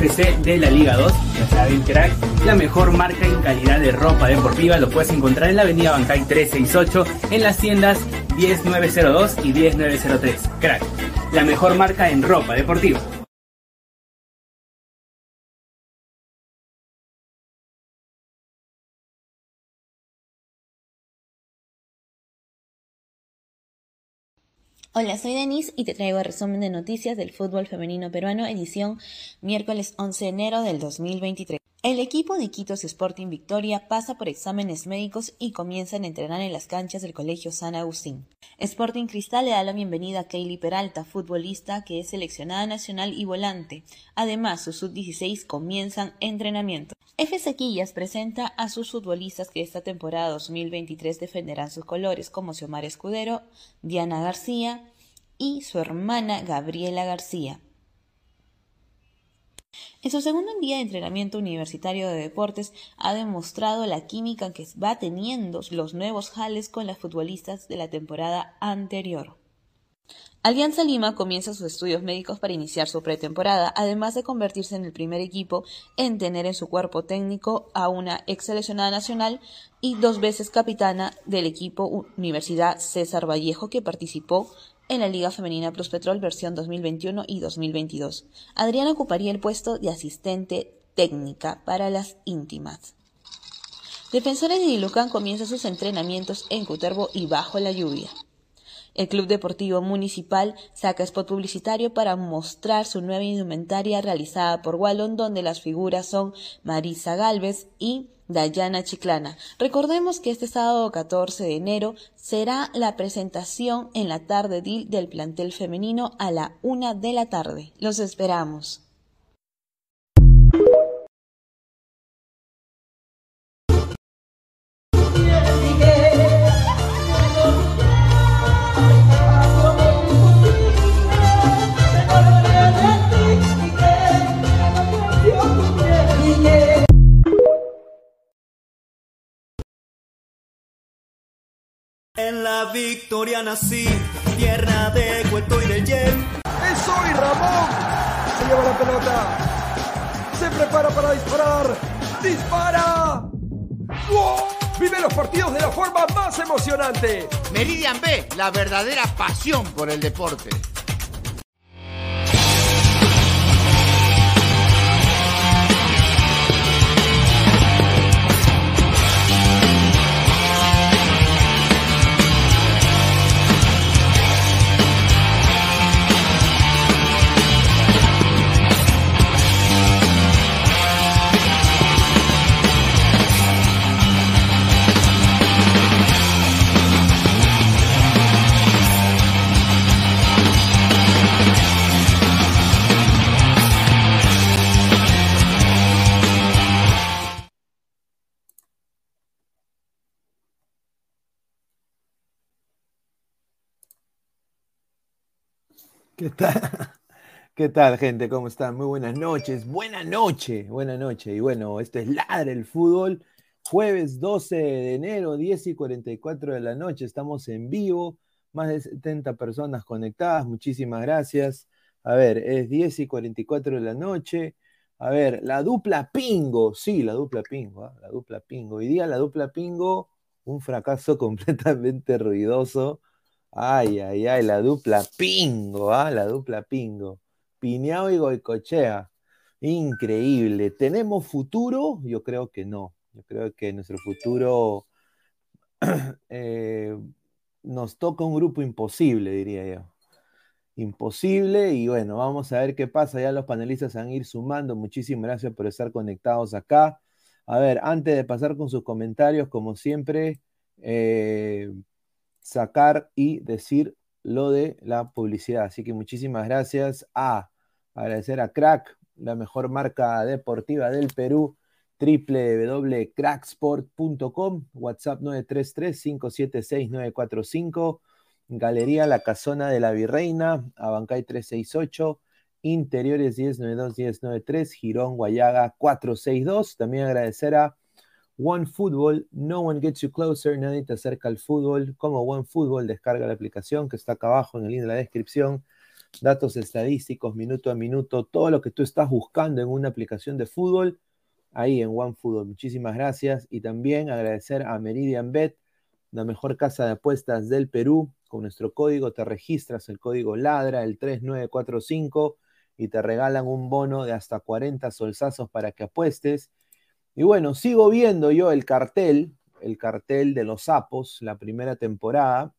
De la Liga 2. Ya saben, crack, la mejor marca en calidad de ropa deportiva lo puedes encontrar en la avenida Bancay 368 en las tiendas 10902 y 10903. Crack, la mejor marca en ropa deportiva. Hola, soy Denise y te traigo el resumen de noticias del fútbol femenino peruano, edición miércoles 11 de enero del 2023. El equipo de Quitos Sporting Victoria pasa por exámenes médicos y comienzan a entrenar en las canchas del Colegio San Agustín. Sporting Cristal le da la bienvenida a Kaylee Peralta, futbolista que es seleccionada nacional y volante. Además, sus sub-16 comienzan entrenamiento. F. Sequillas presenta a sus futbolistas que esta temporada 2023 defenderán sus colores, como Xiomara Escudero, Diana García y su hermana Gabriela García. En su segundo día de entrenamiento universitario de deportes ha demostrado la química que va teniendo los nuevos jales con las futbolistas de la temporada anterior. Alianza Lima comienza sus estudios médicos para iniciar su pretemporada, además de convertirse en el primer equipo en tener en su cuerpo técnico a una ex seleccionada nacional y dos veces capitana del equipo Universidad César Vallejo que participó en la Liga Femenina Plus Petrol versión 2021 y 2022. Adriana ocuparía el puesto de asistente técnica para las íntimas. Defensores de Dilucán comienza sus entrenamientos en Cuterbo y bajo la lluvia. El Club Deportivo Municipal saca spot publicitario para mostrar su nueva indumentaria realizada por Wallon, donde las figuras son Marisa Galvez y Dayana Chiclana. Recordemos que este sábado 14 de enero será la presentación en la tarde del plantel femenino a la una de la tarde. Los esperamos. En la victoria nací, tierra de cuento y de yen. ¡Es hoy Ramón! Se lleva la pelota. Se prepara para disparar. ¡Dispara! ¡Wow! Vive los partidos de la forma más emocionante. Meridian B, la verdadera pasión por el deporte. ¿Qué tal? ¿Qué tal, gente? ¿Cómo están? Muy buenas noches. Buena noche, buena noche. Y bueno, esto es Ladre el Fútbol. Jueves 12 de enero, 10 y 44 de la noche. Estamos en vivo. Más de 70 personas conectadas. Muchísimas gracias. A ver, es 10 y 44 de la noche. A ver, la dupla Pingo. Sí, la dupla Pingo. ¿ah? La dupla Pingo. Hoy día la dupla Pingo, un fracaso completamente ruidoso Ay, ay, ay, la dupla Pingo, ¿ah? La dupla Pingo. Piñao y Goicochea. Increíble. ¿Tenemos futuro? Yo creo que no. Yo creo que nuestro futuro eh, nos toca un grupo imposible, diría yo. Imposible y bueno, vamos a ver qué pasa. Ya los panelistas van a ir sumando. Muchísimas gracias por estar conectados acá. A ver, antes de pasar con sus comentarios, como siempre, eh, sacar y decir lo de la publicidad. Así que muchísimas gracias a agradecer a Crack, la mejor marca deportiva del Perú, www.cracksport.com, WhatsApp 933-576-945, Galería La Casona de la Virreina, Abancay 368, Interiores 1092-1093, Girón Guayaga 462. También agradecer a One Football, no one gets you closer, nadie te acerca al fútbol. Como One Football, descarga la aplicación que está acá abajo en el link de la descripción. datos estadísticos, minuto a minuto, todo lo que tú estás buscando en una aplicación de fútbol, ahí en OneFootball. Muchísimas gracias y también agradecer a Meridian Bet, la mejor casa de apuestas del Perú. Con nuestro código te registras el código LADRA, el 3945, y te regalan un bono de hasta 40 solsazos para que apuestes. Y bueno, sigo viendo yo el cartel, el cartel de los sapos, la primera temporada.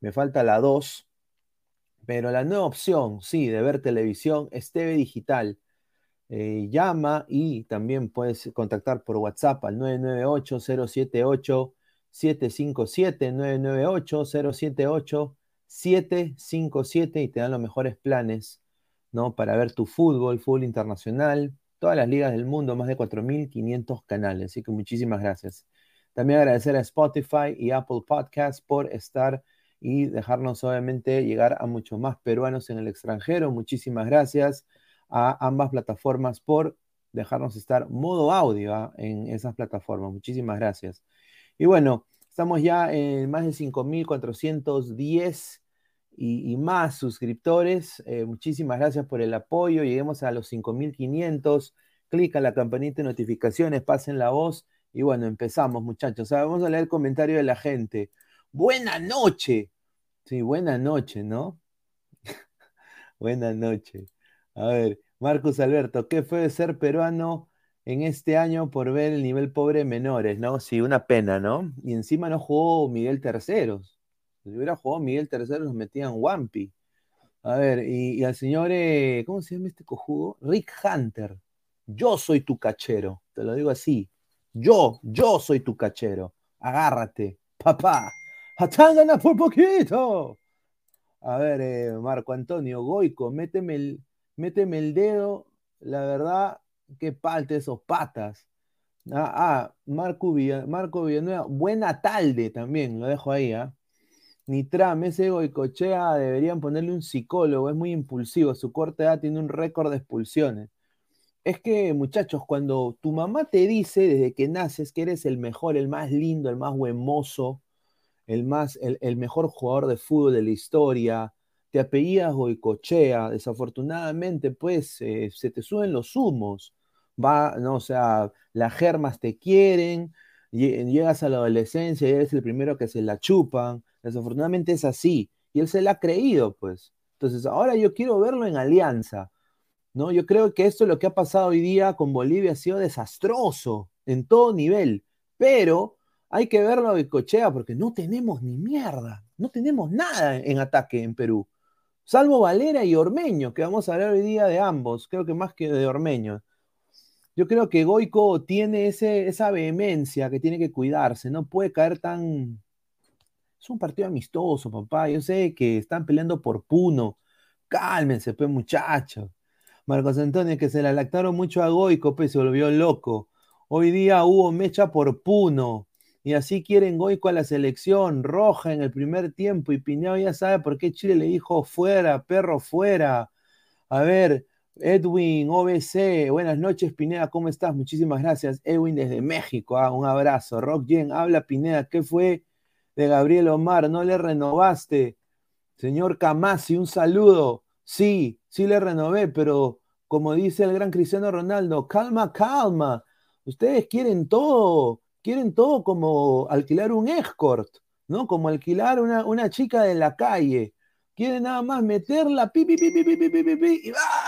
Me falta la 2. Pero la nueva opción, sí, de ver televisión es TV Digital. Eh, llama y también puedes contactar por WhatsApp al 998-078-757, 998-078-757 y te dan los mejores planes, ¿no? Para ver tu fútbol, fútbol internacional, todas las ligas del mundo, más de 4.500 canales. Así que muchísimas gracias. También agradecer a Spotify y Apple Podcasts por estar y dejarnos obviamente llegar a muchos más peruanos en el extranjero. Muchísimas gracias a ambas plataformas por dejarnos estar modo audio ¿ah? en esas plataformas. Muchísimas gracias. Y bueno, estamos ya en más de 5.410 y, más suscriptores. Eh, muchísimas gracias por el apoyo. Lleguemos a los 5.500. Clic la campanita de notificaciones, pasen la voz. Y bueno, empezamos, muchachos. vamos a leer el comentario de la gente. Buena noche. Sí, buena noche, ¿no? buena noche. A ver, Marcos Alberto, ¿qué fue de ser peruano en este año por ver el nivel pobre de menores, ¿no? Sí, una pena, ¿no? Y encima no jugó Miguel Terceros. Si hubiera jugado Miguel Terceros, nos metían Wampi. A ver, y, al señor, eh, ¿cómo se llama este cojudo? Rick Hunter. Yo soy tu cachero, te lo digo así. Yo, yo soy tu cachero. Agárrate, papá. ¡Atángana por poquito! A ver, eh, Marco Antonio Goico, méteme el, méteme el dedo. La verdad, que palte esos patas. Ah, ah Marco, Marco Villanueva, buena tarde también, lo dejo ahí, ¿ah? Nitram, ese Goicochea deberían ponerle un psicólogo, es muy impulsivo, su corta edad tiene un récord de expulsiones. Es que, muchachos, cuando tu mamá te dice desde que naces que eres el mejor, el más lindo, el más huemoso, el, más, el, mejor jugador de fútbol de la historia, te apellidas Goicochea, desafortunadamente, pues eh, se te suben los humos, va, no, o sea, las germas te quieren, llegas a la adolescencia y eres el primero que se la chupan, desafortunadamente es así, y él se la ha creído, pues. Entonces, ahora yo quiero verlo en alianza, ¿no? Yo creo que esto, lo que ha pasado hoy día con Bolivia, ha sido desastroso en todo nivel, pero hay que verlo de cochea porque no tenemos ni mierda, no tenemos nada en ataque en Perú. Salvo Valera y Ormeño, que vamos a hablar hoy día de ambos, creo que más que de Ormeño. Yo creo que Goico tiene esa vehemencia que tiene que cuidarse, no puede caer tan... Es un partido amistoso, papá. Yo sé que están peleando por Puno. Cálmense, pues, muchachos. Marcos Antonio, que se la lactaron mucho a Goico, pues se volvió loco. Hoy día hubo mecha por Puno. Y así quieren Goico a la selección, roja en el primer tiempo. Y Piñao ya sabe por qué Chile le dijo fuera, perro, fuera. A ver, Edwin, OBC, buenas noches, Pineda, ¿cómo estás? Muchísimas gracias. Edwin desde México, ah, un abrazo. Rock Jen, habla Pineda, ¿qué fue de Gabriel Omar? ¿No le renovaste? Señor Camasi, un saludo. Sí, sí le renové, pero como dice el gran Cristiano Ronaldo, calma, calma. Ustedes quieren todo quieren todo como alquilar un escort, ¿no? Como alquilar una, chica de la calle. Quieren nada más meterla, pi, y va.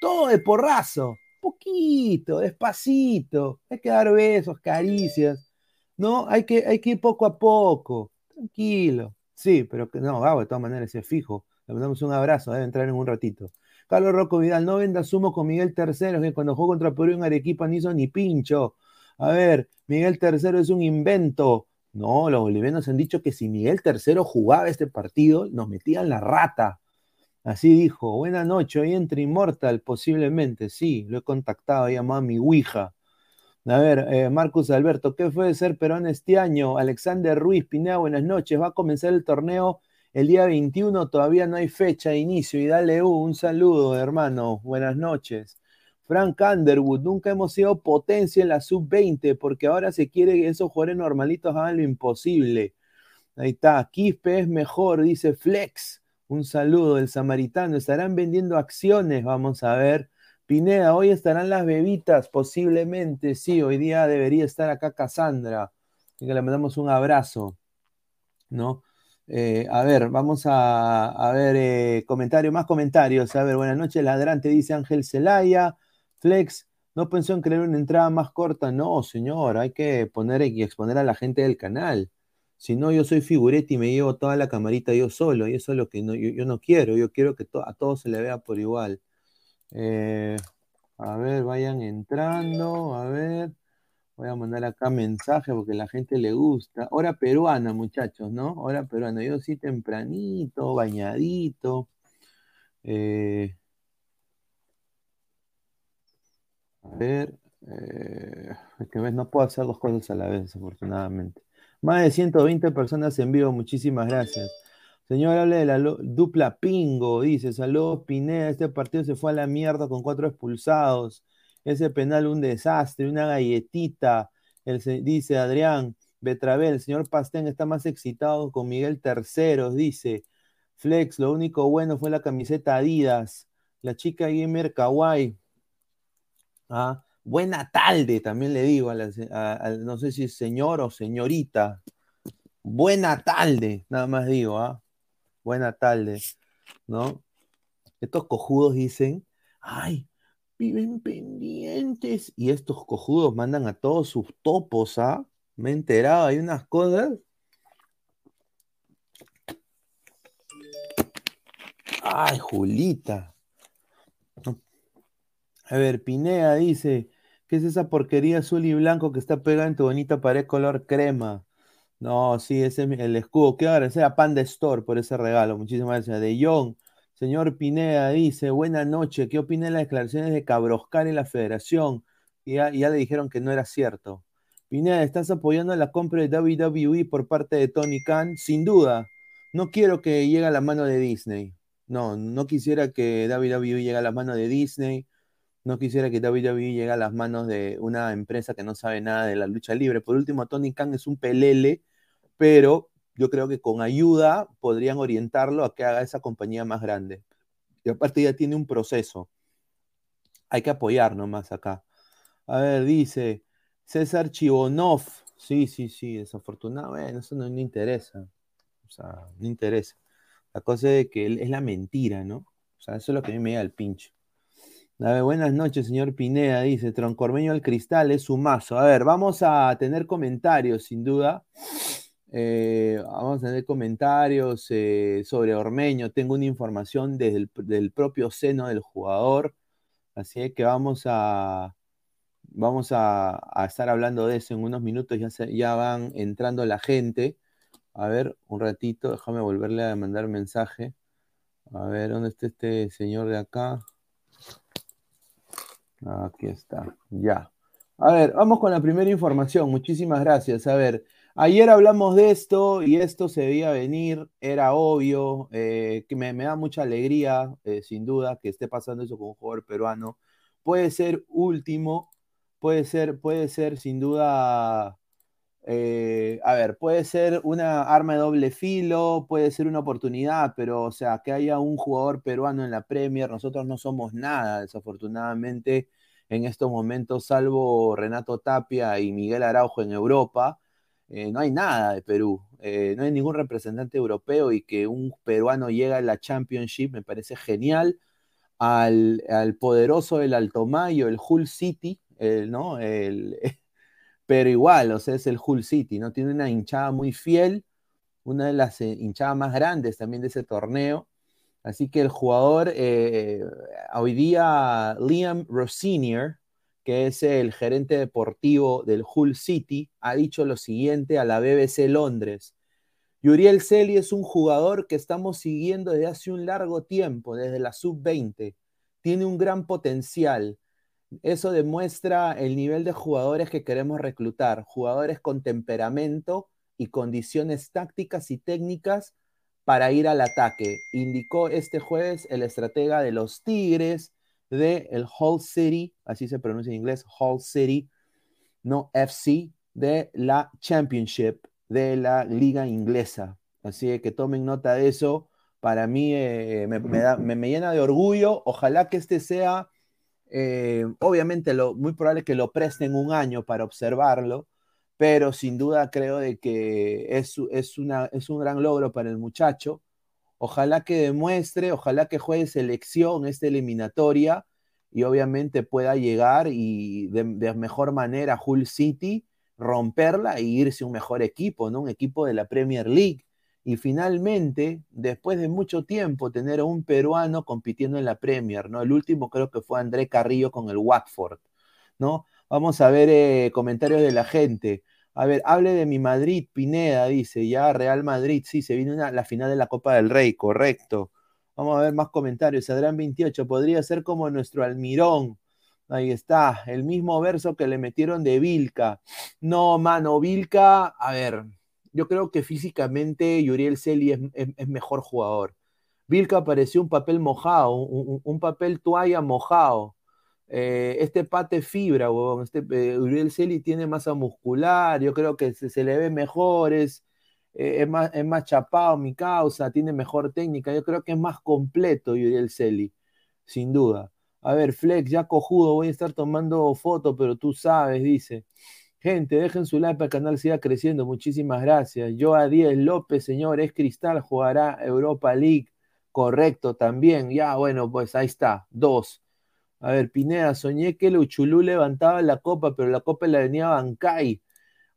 Todo de porrazo. Poquito, despacito. Hay que dar besos, caricias. ¿No? Hay que, hay que ir poco a poco. Tranquilo. Sí, pero que no, Gabo, de todas maneras es fijo. Le mandamos un abrazo, debe entrar en un ratito. Carlos Rocco Vidal, no venda sumo con Miguel Tercero, que cuando jugó contra Perú en Arequipa no hizo ni pincho. A ver, Miguel III es un invento. No, los bolivianos han dicho que si Miguel III jugaba este partido, nos metían la rata. Así dijo, buena noche, hoy entra Immortal, posiblemente, sí, lo he contactado, llamado a mi Ouija. A ver, eh, Marcus Alberto, ¿qué fue de ser Perón este año? Alexander Ruiz, Pineda, buenas noches, va a comenzar el torneo el día 21, todavía no hay fecha de inicio, y dale un saludo, hermano, buenas noches. Frank Underwood, nunca hemos sido potencia en la sub-20 porque ahora se quiere que esos jugadores normalitos hagan lo imposible. Ahí está, Quispe es mejor, dice Flex. Un saludo del samaritano. Estarán vendiendo acciones, vamos a ver. Pineda, hoy estarán las bebitas, posiblemente, sí, hoy día debería estar acá Cassandra, y que le mandamos un abrazo, ¿no? Eh, a ver, vamos a, ver eh, comentarios, más comentarios. A ver, buenas noches, ladrante, dice Ángel Celaya. Flex, ¿no pensó en crear una entrada más corta? No, señor, hay que poner y exponer a la gente del canal. Si no, yo soy figuretti y me llevo toda la camarita yo solo, y eso es lo que yo, no quiero. Yo quiero que a todos se le vea por igual. Eh, a ver, vayan entrando, a ver. Voy a mandar acá mensaje porque la gente le gusta. Hora peruana, muchachos, ¿no? Hora peruana. Yo sí tempranito, bañadito. Eh, a ver. Eh, es que ves, no puedo hacer dos cosas a la vez, afortunadamente. Más de 120 personas en vivo, muchísimas gracias. Señor, hable de la dupla Pingo, dice, saludos Pineda, este partido se fue a la mierda con cuatro expulsados. Ese penal un desastre, una galletita. dice Adrián Betravel, el señor Pastén está más excitado con Miguel Terceros, dice. Flex, lo único bueno fue la camiseta Adidas. La chica gamer Kawaii. Ah, buena tarde, también le digo, a, no sé si es señor o señorita. Buena tarde, nada más digo, ¿ah? Buena tarde, ¿no? Estos cojudos dicen, ay, viven pendientes. Y estos cojudos mandan a todos sus topos, ¿ah? Me he enterado, hay unas cosas. Ay, Julita. A ver, Pinea dice, ¿qué es esa porquería azul y blanco que está pegada en tu bonita pared color crema? No, sí, ese es el escudo. Quiero agradecer a Panda Store por ese regalo. Muchísimas gracias. De John, Señor Pineda dice, buenas noches, ¿qué opina de las declaraciones de Cabroscar en la federación? Y ya, le dijeron que no era cierto. Pineda, ¿estás apoyando la compra de WWE por parte de Tony Khan? Sin duda. No quiero que llegue a la mano de Disney. No, no quisiera que WWE llegue a la mano de Disney. No quisiera que WWE llegue a las manos de una empresa que no sabe nada de la lucha libre. Por último, Tony Khan es un pelele, pero yo creo que con ayuda podrían orientarlo a que haga esa compañía más grande. Y aparte ya tiene un proceso. Hay que apoyar nomás acá. A ver, dice César Chivonov. Sí, sí, sí, desafortunado. Bueno, eso no, me interesa. O sea, no interesa. La cosa es que es la mentira, ¿no? O sea, eso es lo que a mí me da el pincho. A ver, buenas noches, señor Pineda, dice, Troncormeño al cristal es su mazo. A ver, vamos a tener comentarios, sin duda. Eh, vamos a tener comentarios eh, sobre Ormeño. Tengo una información desde el del propio seno del jugador. Así que vamos a, vamos a, estar hablando de eso en unos minutos. Ya, ya van entrando la gente. A ver, un ratito, déjame volverle a mandar mensaje. A ver, ¿dónde está este señor de acá? Aquí está, ya. A ver, vamos con la primera información. Muchísimas gracias. A ver, Ayer hablamos de esto y esto se debía venir, era obvio, eh, que me, da mucha alegría, eh, sin duda, que esté pasando eso con un jugador peruano. Puede ser último, puede ser, puede ser sin duda, eh, a ver, puede ser una arma de doble filo, puede ser una oportunidad, pero o sea, que haya un jugador peruano en la Premier, nosotros no somos nada, desafortunadamente, en estos momentos, salvo Renato Tapia y Miguel Araujo en Europa eh, no hay nada de Perú, eh, no hay ningún representante europeo y que un peruano llegue a la Championship me parece genial. Al, poderoso del Altomayo, el Hull City, ¿no? pero igual, o sea, es el Hull City, ¿no? Tiene una hinchada muy fiel, una de las eh, hinchadas más grandes también de ese torneo. Así que el jugador, hoy día, Liam Rossinier, que es el gerente deportivo del Hull City, ha dicho lo siguiente a la BBC Londres. Yuriel Celi es un jugador que estamos siguiendo desde hace un largo tiempo, desde la sub-20. Tiene un gran potencial. Eso demuestra el nivel de jugadores que queremos reclutar, jugadores con temperamento y condiciones tácticas y técnicas para ir al ataque, indicó este jueves el estratega de los Tigres, de el Hull City, así se pronuncia en inglés, Hull City, no FC, de la Championship de la liga inglesa. Así que tomen nota de eso para mí eh, me, me da- me- llena de orgullo. Ojalá que este sea, eh, obviamente, lo, muy probable que lo presten un año para observarlo, pero sin duda creo de que es, es, una, es un gran logro para el muchacho. Ojalá que demuestre, ojalá que juegue selección esta eliminatoria y obviamente pueda llegar y de, mejor manera a Hull City, romperla e irse un mejor equipo, ¿no? Un equipo de la Premier League. Y finalmente, después de mucho tiempo, tener a un peruano compitiendo en la Premier, ¿no? El último creo que fue André Carrillo con el Watford, ¿no? Vamos a ver eh, comentarios de la gente. A ver, hable de mi Madrid, Pineda, dice, ya Real Madrid, sí, se viene la final de la Copa del Rey, correcto. Vamos a ver más comentarios. Adrián 28, podría ser como nuestro Almirón. Ahí está, el mismo verso que le metieron de Vilca. No, mano, Vilca, a ver, yo creo que físicamente Yuriel Celi es, mejor jugador. Vilca pareció un papel mojado, un- un papel toalla mojado. Eh, este pate fibra, huevón. Este, eh, Uriel Celi tiene masa muscular, yo creo que se, le ve mejor, es, eh, es, más, es más chapado mi causa, tiene mejor técnica, yo creo que es más completo Uriel Celi, sin duda. A ver, Flex, ya cojudo, voy a estar tomando fotos, pero tú sabes, dice. Gente, dejen su like para que el canal siga creciendo, muchísimas gracias. Yo a 10 López, señor, es Cristal, jugará Europa League, correcto, también. Ya, bueno, pues ahí está, dos. A ver, Pineda, soñé que el Uchulú levantaba la copa, pero la copa la venía Bancay.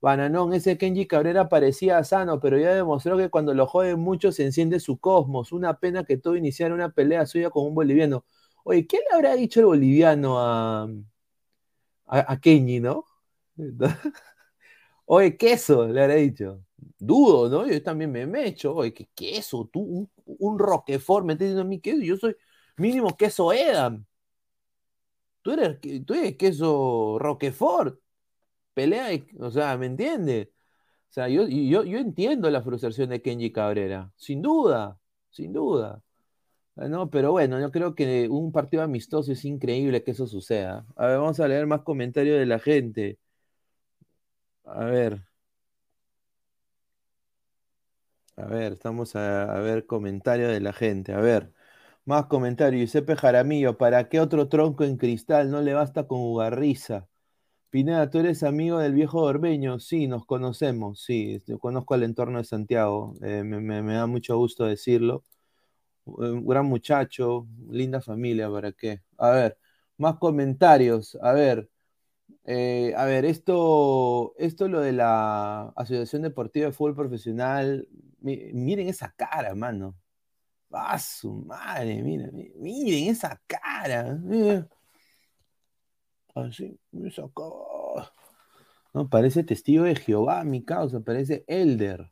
Bananón, ese Kenji Cabrera parecía sano, pero ya demostró que cuando lo joden mucho se enciende su cosmos. Una pena que todo iniciara una pelea suya con un boliviano. Oye, ¿qué le habrá dicho el boliviano a, a, Kenji, no? Oye, queso, le habrá dicho. Dudo, ¿no? Yo también me mecho. Oye, ¿qué queso? Tú, un, un Roquefort, me estás diciendo a mí queso. Yo soy mínimo queso Edam. Tú eres, tú eres queso Roquefort. Pelea, o sea, ¿me entiendes? O sea, yo, yo, yo entiendo la frustración de Kenji Cabrera. Sin duda, sin duda. Ah, No, pero bueno, yo creo que un partido amistoso es increíble que eso suceda. A ver, vamos a leer más comentarios de la gente. A ver. A ver, estamos a ver comentarios de la gente. A ver, más comentarios. Giuseppe Jaramillo, ¿para qué otro tronco en cristal? No le basta con Ugarriza. Pineda, ¿tú eres amigo del viejo Orbeño? Sí, nos conocemos, sí, yo conozco el entorno de Santiago, eh, me, me- da mucho gusto decirlo. Gran muchacho, linda familia, ¿para qué? A ver, más comentarios, a ver, eh, a ver, esto, esto lo de la Asociación Deportiva de Fútbol Profesional, mi- miren esa cara, mano. Ah, su madre, miren, miren, esa cara. miren. Así, esa cara. No, parece testigo de Jehová, mi causa, parece Elder.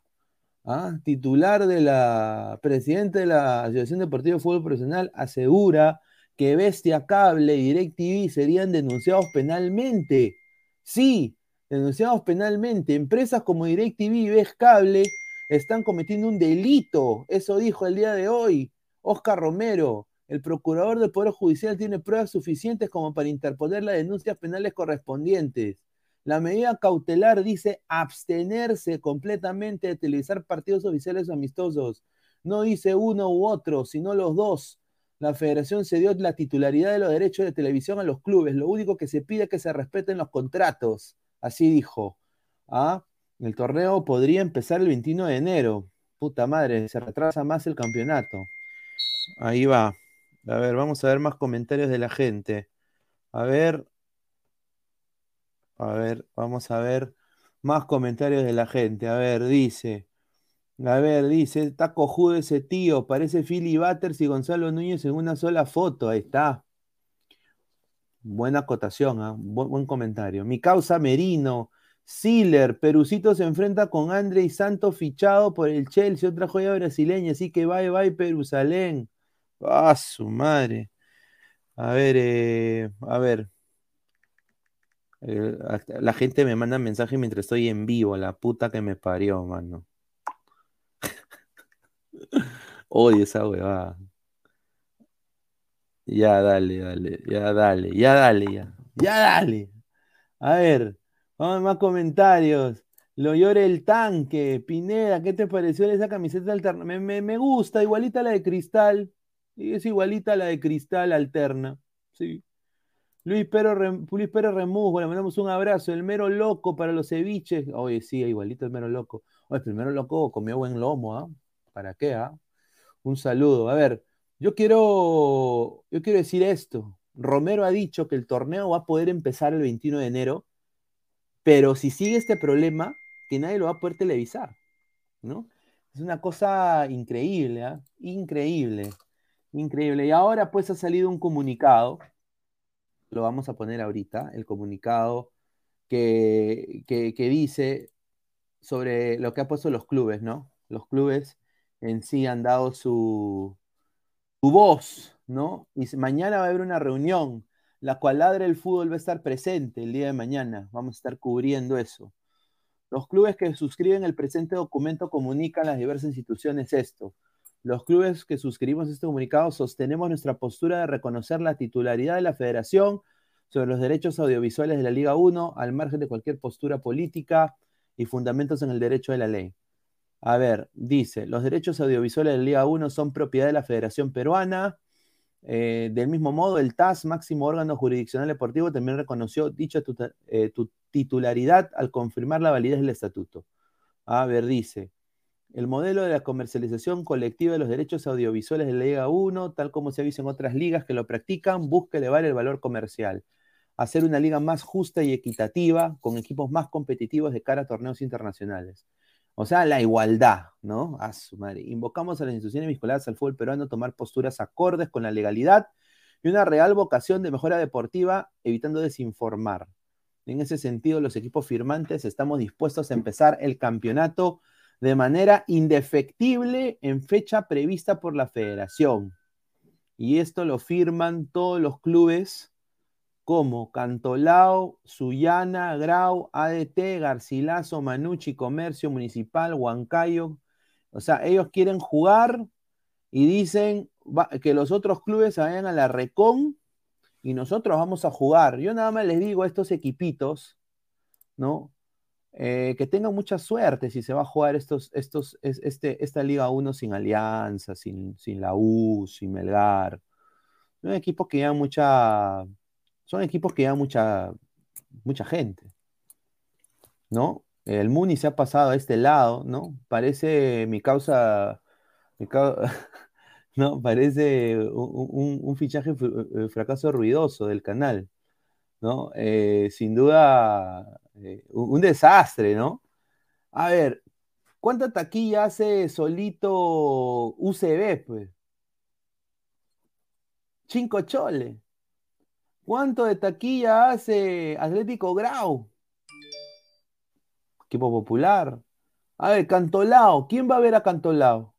¿ah? Titular de la, presidente de la Asociación Deportiva de Fútbol Profesional, asegura que Bestia Cable y DirecTV serían denunciados penalmente. Sí, denunciados penalmente. Empresas como DirecTV y Ves Cable están cometiendo un delito. Eso dijo el día de hoy Oscar Romero. El procurador del Poder Judicial tiene pruebas suficientes como para interponer las denuncias penales correspondientes. La medida cautelar dice abstenerse completamente de televisar partidos oficiales o amistosos. No dice uno u otro, sino los dos. La federación cedió la titularidad de los derechos de televisión a los clubes. Lo único que se pide es que se respeten los contratos. Así dijo. ¿Ah? El torneo podría empezar el 21 de enero. Puta madre, se retrasa más el campeonato. Ahí va. A ver, vamos a ver más comentarios de la gente. A ver, a ver, vamos a ver más comentarios de la gente. A ver, dice. A ver, dice, está cojudo ese tío, parece Philly Butters y Gonzalo Núñez en una sola foto. Ahí está. Buena acotación, ¿ah? buen, buen comentario. Mi causa Merino, Siller, Perucito se enfrenta con André Santos fichado por el Chelsea, otra joya brasileña, así que bye bye Perusalén. Ah, su madre. A ver, eh, a ver. Eh, la gente me manda mensajes mientras estoy en vivo, la puta que me parió, mano. Oye, esa huevada. Ya, dale, dale, ya, dale, ya, dale, ya. Ya, dale. A ver, vamos más comentarios. Lo llore el tanque. Pineda, ¿qué te pareció esa camiseta alterna? Me, me, gusta, igualita la de cristal. Y es igualita la de cristal alterna. Sí. Luis Rem- Luis Pérez Remusgo, le mandamos un abrazo. El mero loco para los ceviches. Oye, sí, igualito el mero loco. Oye, pero el mero loco comió buen lomo, ¿ah? ¿Para qué, ah? Un saludo. A ver, yo quiero, yo quiero decir esto. Romero ha dicho que el torneo va a poder empezar el 21 de enero, pero si sigue este problema, que nadie lo va a poder televisar, ¿no? Es una cosa increíble, ¿ah? Increíble, increíble. Y ahora pues ha salido un comunicado, lo vamos a poner ahorita, el comunicado que, que, que dice sobre lo que han puesto los clubes, ¿no? Los clubes en sí han dado su, su voz, ¿no? Y mañana va a haber una reunión, la cual Ladre el Fútbol va a estar presente el día de mañana. Vamos a estar cubriendo eso. Los clubes que suscriben el presente documento comunican a las diversas instituciones esto. Los clubes que suscribimos este comunicado sostenemos nuestra postura de reconocer la titularidad de la federación sobre los derechos audiovisuales de la Liga 1 al margen de cualquier postura política y fundamentos en el derecho de la ley. A ver, dice, los derechos audiovisuales de la Liga 1 son propiedad de la Federación Peruana. Eh, del mismo modo, el TAS, máximo órgano jurisdiccional deportivo, también reconoció dicha eh, tu- titularidad al confirmar la validez del estatuto. A ver, dice, el modelo de la comercialización colectiva de los derechos audiovisuales de la Liga 1, tal como se ha visto en otras ligas que lo practican, busca elevar el valor comercial, hacer una liga más justa y equitativa, con equipos más competitivos de cara a torneos internacionales. O sea, la igualdad, ¿no? A su madre. Invocamos a las instituciones vinculadas al fútbol peruano a tomar posturas acordes con la legalidad y una real vocación de mejora deportiva, evitando desinformar. En ese sentido, los equipos firmantes estamos dispuestos a empezar el campeonato de manera indefectible en fecha prevista por la federación. Y esto lo firman todos los clubes como Cantolao, Sullana, Grau, ADT, Garcilaso, Manucci, Comercio Municipal, Huancayo. O sea, ellos quieren jugar y dicen que los otros clubes se vayan a la Recon y nosotros vamos a jugar. Yo nada más les digo a estos equipitos, ¿no? Eh, que tengan mucha suerte si se va a jugar estos, estos, es- este, esta Liga 1 sin Alianza, sin, sin la U, sin Melgar. Son equipos que llevan mucha, son equipos que llevan mucha, mucha gente, ¿no? El Muni se ha pasado a este lado, ¿no? Parece mi causa, no, parece un, un- fichaje eh, fracaso ruidoso del canal, ¿no? Eh, sin duda, eh, un, desastre, ¿no? A ver, ¿cuánta taquilla hace solito UCB, pues? Cinco choles. ¿Cuánto de taquilla hace Atlético Grau? Equipo popular. A ver, Cantolao. ¿Quién va a ver a Cantolao?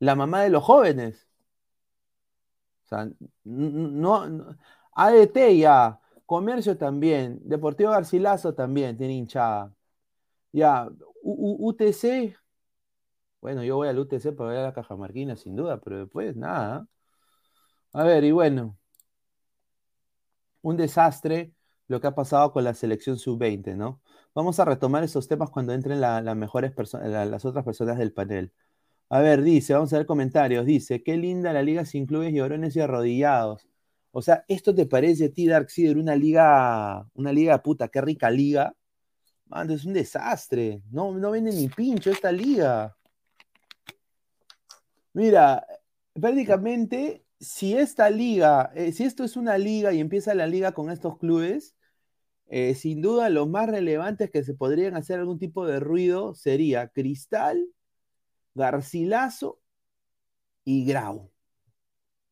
La mamá de los jóvenes. O sea, no, no- ADT ya. Comercio también. Deportivo Garcilaso también tiene hinchada. Ya. UTC. Bueno, yo voy al UTC para ver a la Cajamarquina, sin duda, pero después nada. A ver, y bueno un desastre lo que ha pasado con la selección sub-20, ¿no? Vamos a retomar esos temas cuando entren la- las mejores las otras personas del panel. A ver, dice, vamos a ver comentarios. Dice, qué linda la liga sin clubes llorones y arrodillados. O sea, ¿esto te parece a ti, Dark Seeder, una liga, una liga puta, qué rica liga? Mano, es un desastre. No, no vende ni pincho esta liga. Mira, prácticamente, si esta liga, eh, si esto es una liga y empieza la liga con estos clubes, eh, sin duda los más relevantes que se podrían hacer algún tipo de ruido sería Cristal, Garcilaso y Grau.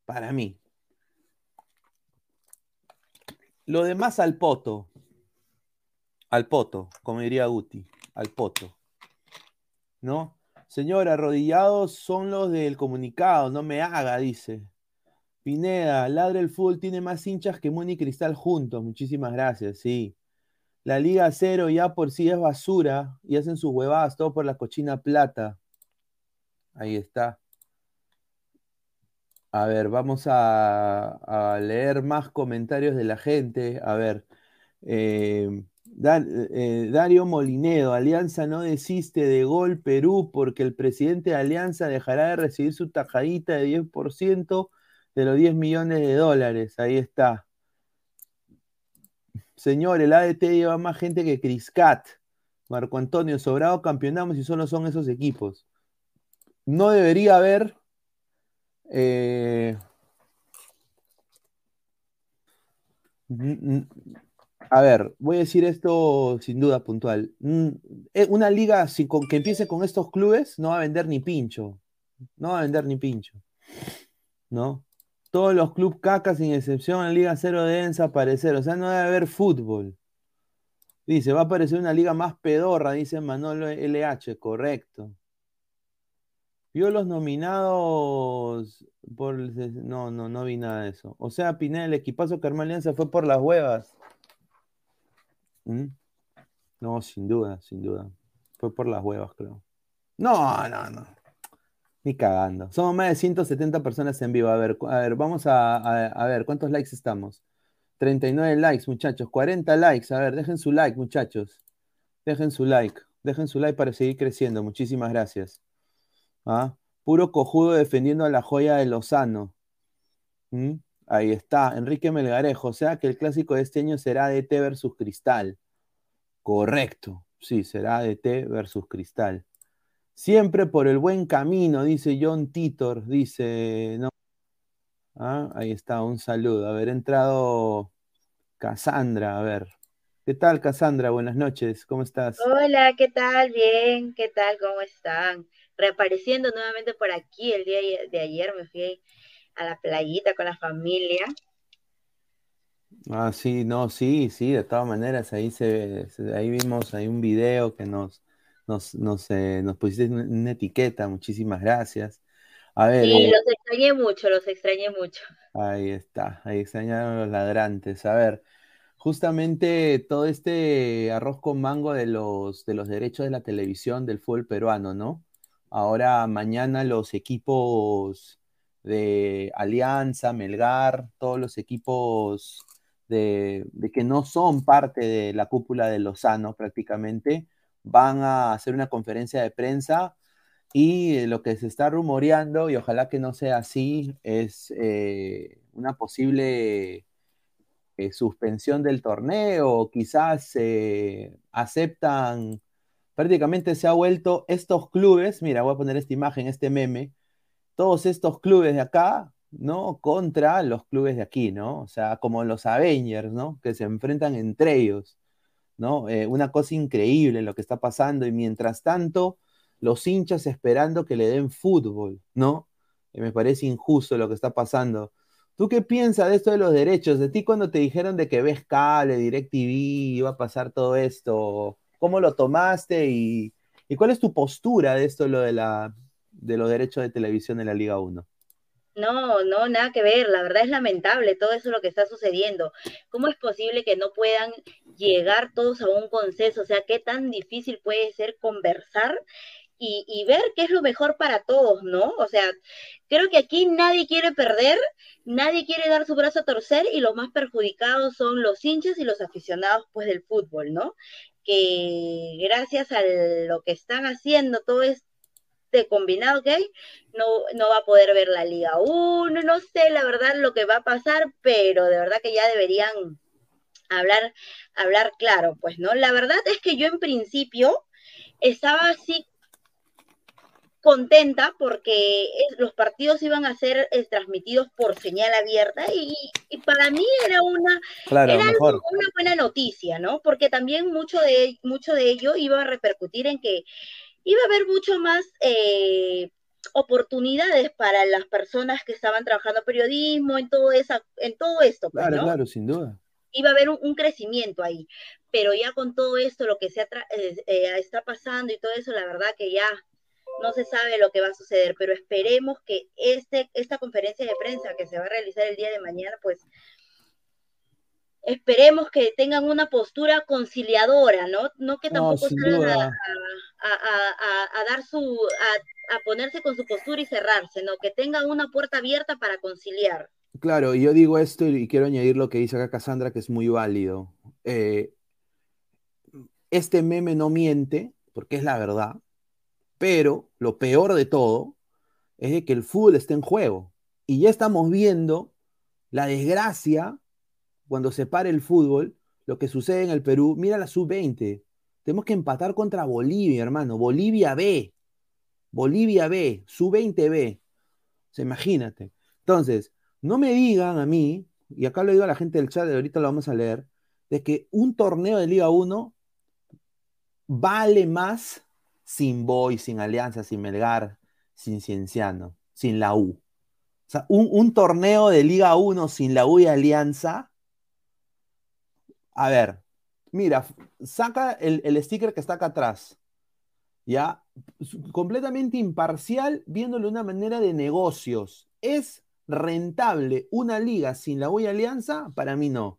Para mí. Lo demás al poto. Al poto, como diría Guti. Al poto. ¿No? Señor, arrodillados son los del comunicado, no me haga, dice. Pineda, Ladre el Fútbol tiene más hinchas que Muni Cristal juntos. Muchísimas gracias, sí. La Liga Cero ya por sí es basura y hacen sus huevadas todo por la cochina plata. Ahí está. A ver, vamos a, a leer más comentarios de la gente. A ver, eh, eh, Dario Molinedo, Alianza no desiste de Gol Perú porque el presidente de Alianza dejará de recibir su tajadita de 10% de los 10 millones de dólares. Ahí está. Señor, el ADT lleva más gente que Criscat. Marco Antonio, sobrado campeonamos y solo son esos equipos. No debería haber. Eh, a ver, voy a decir esto sin duda puntual. Mm, eh, una liga con, que empiece con estos clubes no va a vender ni pincho. No va a vender ni pincho. ¿No? Todos los clubes caca, sin excepción, en Liga Cero deben desaparecer. O sea, no debe haber fútbol. Dice, va a aparecer una liga más pedorra, dice Manolo LH, correcto. Vio los nominados por... No, no, no vi nada de eso. O sea, Pinel, el equipazo que armó Alianza fue por las huevas. ¿Mm? No, sin duda, sin duda. Fue por las huevas, creo. No, no, no. Cagando. Somos más de 170 personas en vivo. A ver, a ver vamos a, a, ver, ¿cuántos likes estamos? 39 likes, muchachos. 40 likes. A ver, dejen su like, muchachos. Dejen su like. Dejen su like para seguir creciendo. Muchísimas gracias. ¿Ah? Puro cojudo defendiendo a la joya de Lozano. ¿Mm? Ahí está, Enrique Melgarejo. O sea que el clásico de este año será DT versus Cristal. Correcto. Sí, será DT versus Cristal. Siempre por el buen camino, dice John Titor, dice, ¿no? Ah, ahí está, un saludo. Haber entrado Cassandra, a ver. ¿Qué tal, Cassandra? Buenas noches, ¿cómo estás? Hola, ¿qué tal? Bien, ¿qué tal? ¿Cómo están? Reapareciendo nuevamente por aquí. El día de ayer me fui a la playita con la familia. Ah, sí, no, sí, sí, de todas maneras, ahí se, ahí vimos ahí un video que nos, nos, nos, eh, nos pusiste una etiqueta, muchísimas gracias. A ver. Sí, eh, los extrañé mucho, los extrañé mucho. Ahí está, ahí extrañaron los ladrantes. A ver, justamente todo este arroz con mango de los, de los derechos de la televisión del fútbol peruano, ¿no? Ahora mañana los equipos de Alianza, Melgar, todos los equipos de, de, que no son parte de la cúpula de Lozano prácticamente, van a hacer una conferencia de prensa y lo que se está rumoreando, y ojalá que no sea así, es eh, una posible eh, suspensión del torneo, quizás aceptan, prácticamente se ha vuelto estos clubes, mira, voy a poner esta imagen, este meme, todos estos clubes de acá, ¿no? Contra los clubes de aquí, ¿no? O sea, como los Avengers, ¿no? Que se enfrentan entre ellos, ¿no? Eh, una cosa increíble lo que está pasando y mientras tanto, los hinchas esperando que le den fútbol, ¿no? me parece injusto lo que está pasando. ¿Tú qué piensas de esto de los derechos? De ti cuando te dijeron de que ves cable, DirecTV, iba a pasar todo esto, ¿cómo lo tomaste y, y cuál es tu postura de esto, lo de, la, de los derechos de televisión en la Liga 1? No, no, nada que ver. La verdad es lamentable todo eso lo que está sucediendo. ¿Cómo es posible que no puedan llegar todos a un consenso? O sea, ¿qué tan difícil puede ser conversar y, ver qué es lo mejor para todos, ¿no? O sea, creo que aquí nadie quiere perder, nadie quiere dar su brazo a torcer y los más perjudicados son los hinchas y los aficionados pues del fútbol, ¿no? Que gracias a lo que están haciendo todo esto de combinado que hay, no, no va a poder ver la Liga 1, no sé la verdad lo que va a pasar, pero de verdad que ya deberían hablar, hablar claro, pues, ¿no? La verdad es que yo en principio estaba así contenta porque los partidos iban a ser eh, transmitidos por señal abierta y, para mí era una era una buena noticia, ¿no? Porque también mucho de mucho de ello iba a repercutir en que iba a haber mucho más eh, oportunidades para las personas que estaban trabajando periodismo, en todo, esa, en todo esto. Pues, claro, claro, sin duda. Iba a haber un, crecimiento ahí, pero ya con todo esto, lo que se eh, eh, está pasando y todo eso, la verdad que ya no se sabe lo que va a suceder, pero esperemos que este, esta conferencia de prensa que se va a realizar el día de mañana, pues esperemos que tengan una postura conciliadora, ¿no? No que tampoco salgan a, dar su, a, ponerse con su postura y cerrarse, ¿no? Que tengan una puerta abierta para conciliar. Claro, y yo digo esto y quiero añadir lo que dice acá Cassandra, que es muy válido. Eh, este meme no miente, porque es la verdad, pero lo peor de todo es de que el fútbol está en juego. Y ya estamos viendo la desgracia cuando se para el fútbol, lo que sucede en el Perú. Mira la sub-20. Tenemos que empatar contra Bolivia, hermano. Bolivia B. Bolivia B. Sub-20 B. O imagínate. Entonces, no me digan a mí, y acá lo digo a la gente del chat, ahorita lo vamos a leer, de que un torneo de Liga 1 vale más sin Boy, sin Alianza, sin Melgar, sin Cienciano, sin la U. O sea, un, torneo de Liga 1 sin la U y Alianza. A ver, mira, saca el, el sticker que está acá atrás. ¿Ya? Completamente imparcial, viéndolo de una manera de negocios. ¿Es rentable una liga sin la U y Alianza? Para mí no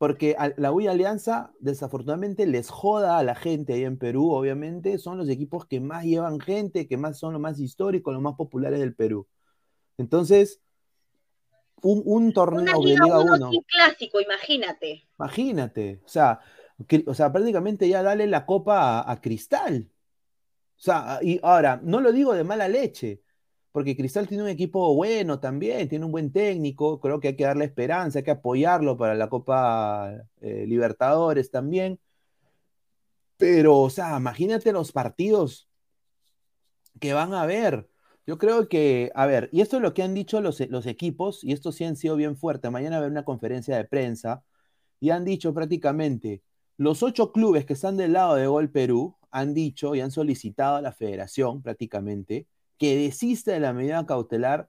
porque la UI Alianza desafortunadamente les joda a la gente ahí en Perú, obviamente, son los equipos que más llevan gente, que más son los más históricos, los más populares del Perú. Entonces, un, torneo de Liga 1 clásico, imagínate. Imagínate, o sea, o sea, prácticamente ya dale la copa a, a Cristal. O sea, y ahora, no lo digo de mala leche, porque Cristal tiene un equipo bueno también, tiene un buen técnico, creo que hay que darle esperanza, hay que apoyarlo para la Copa eh, Libertadores también. Pero, o sea, imagínate los partidos que van a haber. Yo creo que, a ver, y esto es lo que han dicho los, los equipos, y esto sí han sido bien fuerte. Mañana va a haber una conferencia de prensa, y han dicho prácticamente, los ocho clubes que están del lado de Gol Perú han dicho y han solicitado a la federación prácticamente que desiste de la medida cautelar,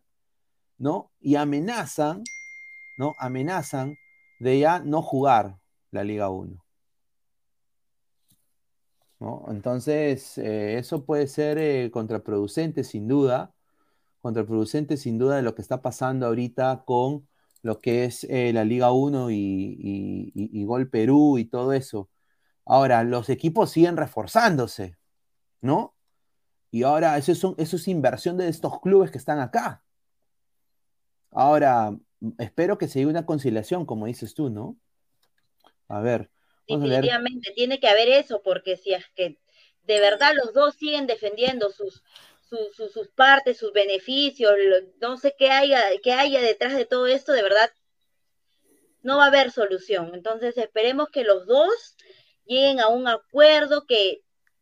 ¿no? Y amenazan, ¿no? Amenazan de ya no jugar la Liga 1. Entonces, eh, eso puede ser eh, contraproducente sin duda, contraproducente sin duda de lo que está pasando ahorita con lo que es eh, la Liga 1 y, Gol Perú y todo eso. Ahora, los equipos siguen reforzándose, ¿no? Y ahora eso, son, eso es inversión de estos clubes que están acá. Ahora, espero que se una conciliación, como dices tú, ¿no? A ver. Definitivamente, tiene que haber eso, porque si es que de verdad los dos siguen defendiendo sus, sus, sus, partes, sus beneficios, no sé qué haya, qué haya detrás de todo esto, de verdad no va a haber solución. Entonces esperemos que los dos lleguen a un acuerdo que